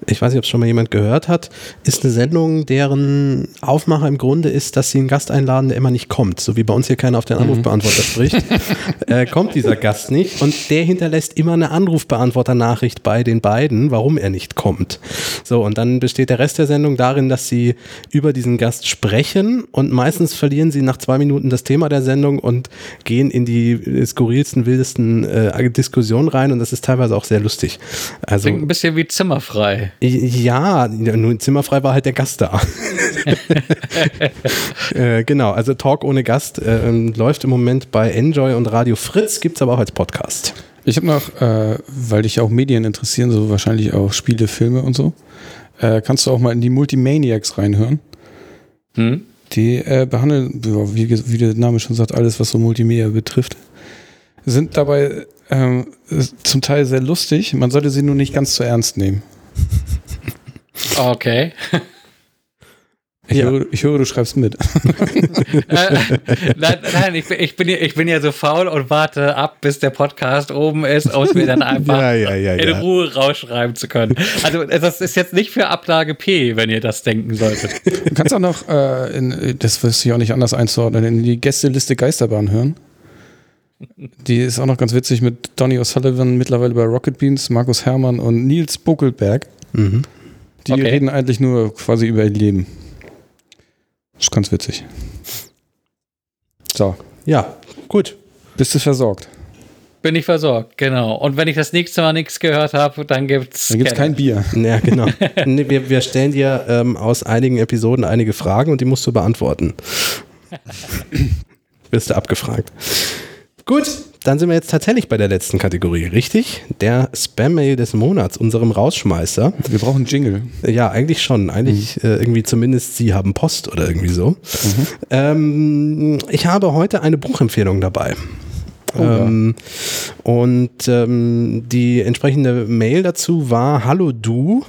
Ich weiß nicht, ob es schon mal jemand gehört hat. Ist eine Sendung, deren Aufmacher im Grunde ist, dass sie einen Gast einladen, der immer nicht kommt. So wie bei uns hier keiner auf den mhm. Anrufbeantworter spricht, äh, kommt dieser Gast nicht. Und der hinterlässt immer eine Anrufbeantworter-Nachricht bei den beiden, warum er nicht kommt. So, und dann besteht der Rest der Sendung darin, dass sie über diesen Gast sprechen und meistens verlieren sie nach zwei Minuten das das Thema der Sendung und gehen in die skurrilsten, wildesten äh, Diskussionen rein und das ist teilweise auch sehr lustig. Also, Klingt ein bisschen wie Zimmerfrei. Ja, nur Zimmerfrei war halt der Gast da. äh, genau, also Talk ohne Gast äh, läuft im Moment bei Enjoy und Radio Fritz, gibt es aber auch als Podcast. Ich habe noch, äh, weil dich auch Medien interessieren, so wahrscheinlich auch Spiele, Filme und so, äh, kannst du auch mal in die Multimaniacs reinhören. Hm? Die äh, behandeln, wie, wie, der Name schon sagt, alles, was so Multimedia betrifft. Sind dabei ähm, zum Teil sehr lustig. Man sollte sie nur nicht ganz zu ernst nehmen. Okay. Ich, ja. höre, ich höre, du schreibst mit. äh, nein, nein ich, bin, ich, bin, ich bin ja so faul und warte ab, bis der Podcast oben ist, um mir dann einfach ja, ja, in Ruhe rausschreiben zu können. Also das ist jetzt nicht für Ablage P, wenn ihr das denken solltet. Du kannst auch noch, äh, in, das wirst du auch nicht anders einzuordnen, in die Gästeliste Geisterbahn hören. Die ist auch noch ganz witzig mit Donny O'Sullivan, mittlerweile bei Rocket Beans, Markus Herrmann und Nils Buckelberg. Mhm. Die okay. reden eigentlich nur quasi über ihr Leben. Das ist ganz witzig. So. Ja, gut. Bist du versorgt? Bin ich versorgt, genau. Und wenn ich das nächste Mal nichts gehört habe, dann gibt's dann gibt's kein Bier. Ja, genau. nee, wir, wir stellen dir ähm, aus einigen Episoden einige Fragen und die musst du beantworten. Wirst du abgefragt. Gut, dann sind wir jetzt tatsächlich bei der letzten Kategorie, richtig? Der Spam-Mail des Monats, unserem Rausschmeißer. Wir brauchen Jingle. Ja, eigentlich schon. Eigentlich mhm. äh, irgendwie zumindest Sie haben Post oder irgendwie so. Mhm. Ähm, ich habe heute eine Buchempfehlung dabei. Oh, ähm, ja. Und ähm, die entsprechende Mail dazu war, hallo du,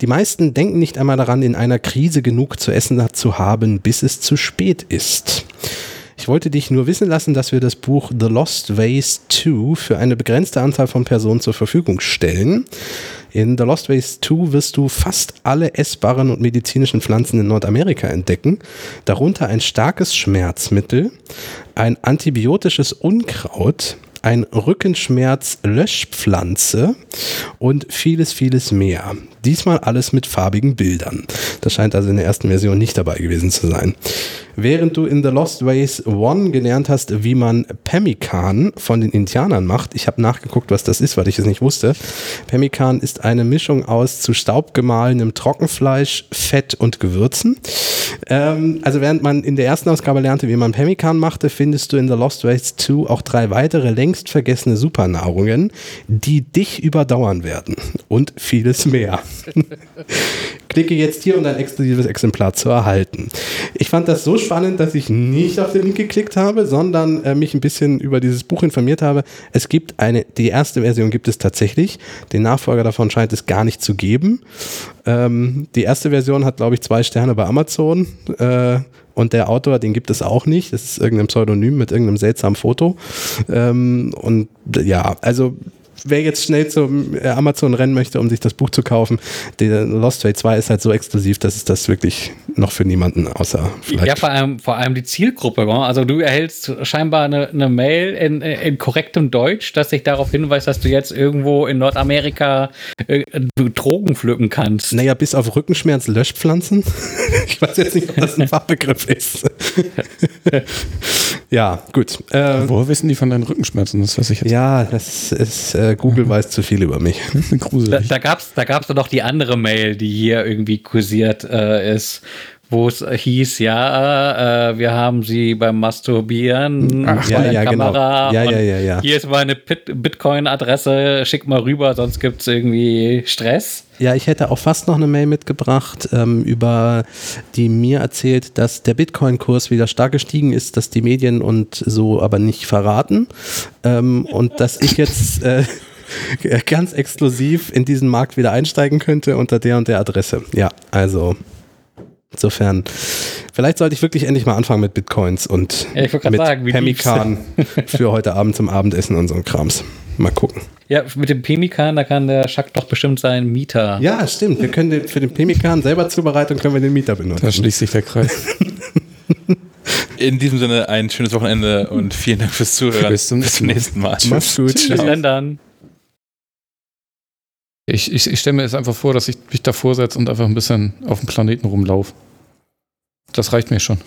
die meisten denken nicht einmal daran, in einer Krise genug zu essen zu haben, bis es zu spät ist. Ich wollte dich nur wissen lassen, dass wir das Buch The Lost Ways 2 für eine begrenzte Anzahl von Personen zur Verfügung stellen. In The Lost Ways 2 wirst du fast alle essbaren und medizinischen Pflanzen in Nordamerika entdecken, darunter ein starkes Schmerzmittel, ein antibiotisches Unkraut, ein Rückenschmerz-Löschpflanze und vieles, vieles mehr. Diesmal alles mit farbigen Bildern. Das scheint also in der ersten Version nicht dabei gewesen zu sein. Während du in The Lost Ways One gelernt hast, wie man Pemmican von den Indianern macht, ich habe nachgeguckt, was das ist, weil ich es nicht wusste. Pemmican ist eine Mischung aus zu Staub gemahlenem Trockenfleisch, Fett und Gewürzen. Ähm, also während man in der ersten Ausgabe lernte, wie man Pemmican machte, findest du in The Lost Ways 2 auch drei weitere längst vergessene Supernahrungen, die dich überdauern werden. Und vieles mehr. Klicke jetzt hier, um ein exklusives Exemplar zu erhalten. Ich fand das so spannend, dass ich nicht auf den Link geklickt habe, sondern äh, mich ein bisschen über dieses Buch informiert habe. Es gibt eine, die erste Version gibt es tatsächlich. Den Nachfolger davon scheint es gar nicht zu geben. Ähm, die erste Version hat, glaube ich, zwei Sterne bei Amazon. Äh, und der Autor, den gibt es auch nicht. Das ist irgendein Pseudonym mit irgendeinem seltsamen Foto. Ähm, und ja, also wer jetzt schnell zum äh, Amazon rennen möchte, um sich das Buch zu kaufen, der Lost Way 2 ist halt so exklusiv, dass es das wirklich noch für niemanden außer vielleicht. Ja, vor allem, vor allem die Zielgruppe. Also du erhältst scheinbar eine, eine Mail in, in, korrektem Deutsch, dass sich darauf hinweist, dass du jetzt irgendwo in Nordamerika äh, Drogen pflücken kannst. Naja, bis auf Rückenschmerz Löschpflanzen. ich weiß jetzt nicht, ob das ein Fachbegriff ist. ja, gut. Äh, Woher wissen die von deinen Rückenschmerzen? Das weiß ich jetzt. Ja, das ist äh, Google weiß zu viel über mich. da, da gab es da gab's doch die andere Mail, die hier irgendwie kursiert äh, ist, wo es hieß, ja, äh, wir haben sie beim Masturbieren Ach, ja, ja, genau. Kamera. Genau. Ja, ja, ja, ja. Hier ist meine Bitcoin-Adresse, schick mal rüber, sonst gibt es irgendwie Stress. Ja, ich hätte auch fast noch eine Mail mitgebracht, ähm, über die mir erzählt, dass der Bitcoin-Kurs wieder stark gestiegen ist, dass die Medien und so aber nicht verraten. Ähm, und dass ich jetzt äh, ganz exklusiv in diesen Markt wieder einsteigen könnte unter der und der Adresse. Ja, also Insofern, vielleicht sollte ich wirklich endlich mal anfangen mit Bitcoins und ja, mit sagen, Pemmikan für heute Abend zum Abendessen und so ein Krams. Mal gucken. Ja, mit dem Pemmikan, da kann der Schack doch bestimmt sein Mieter. Ja, stimmt. Wir können den, für den Pemmikan selber Zubereitung können wir den Mieter benutzen. Da schließt sich der Kreis. In diesem Sinne ein schönes Wochenende und vielen Dank fürs Zuhören. Bis zum, Bis zum nächsten Mal. Mach's gut. Bis dann. Ich, ich, ich stelle mir jetzt einfach vor, dass ich mich davor setze und einfach ein bisschen auf dem Planeten rumlaufe. Das reicht mir schon.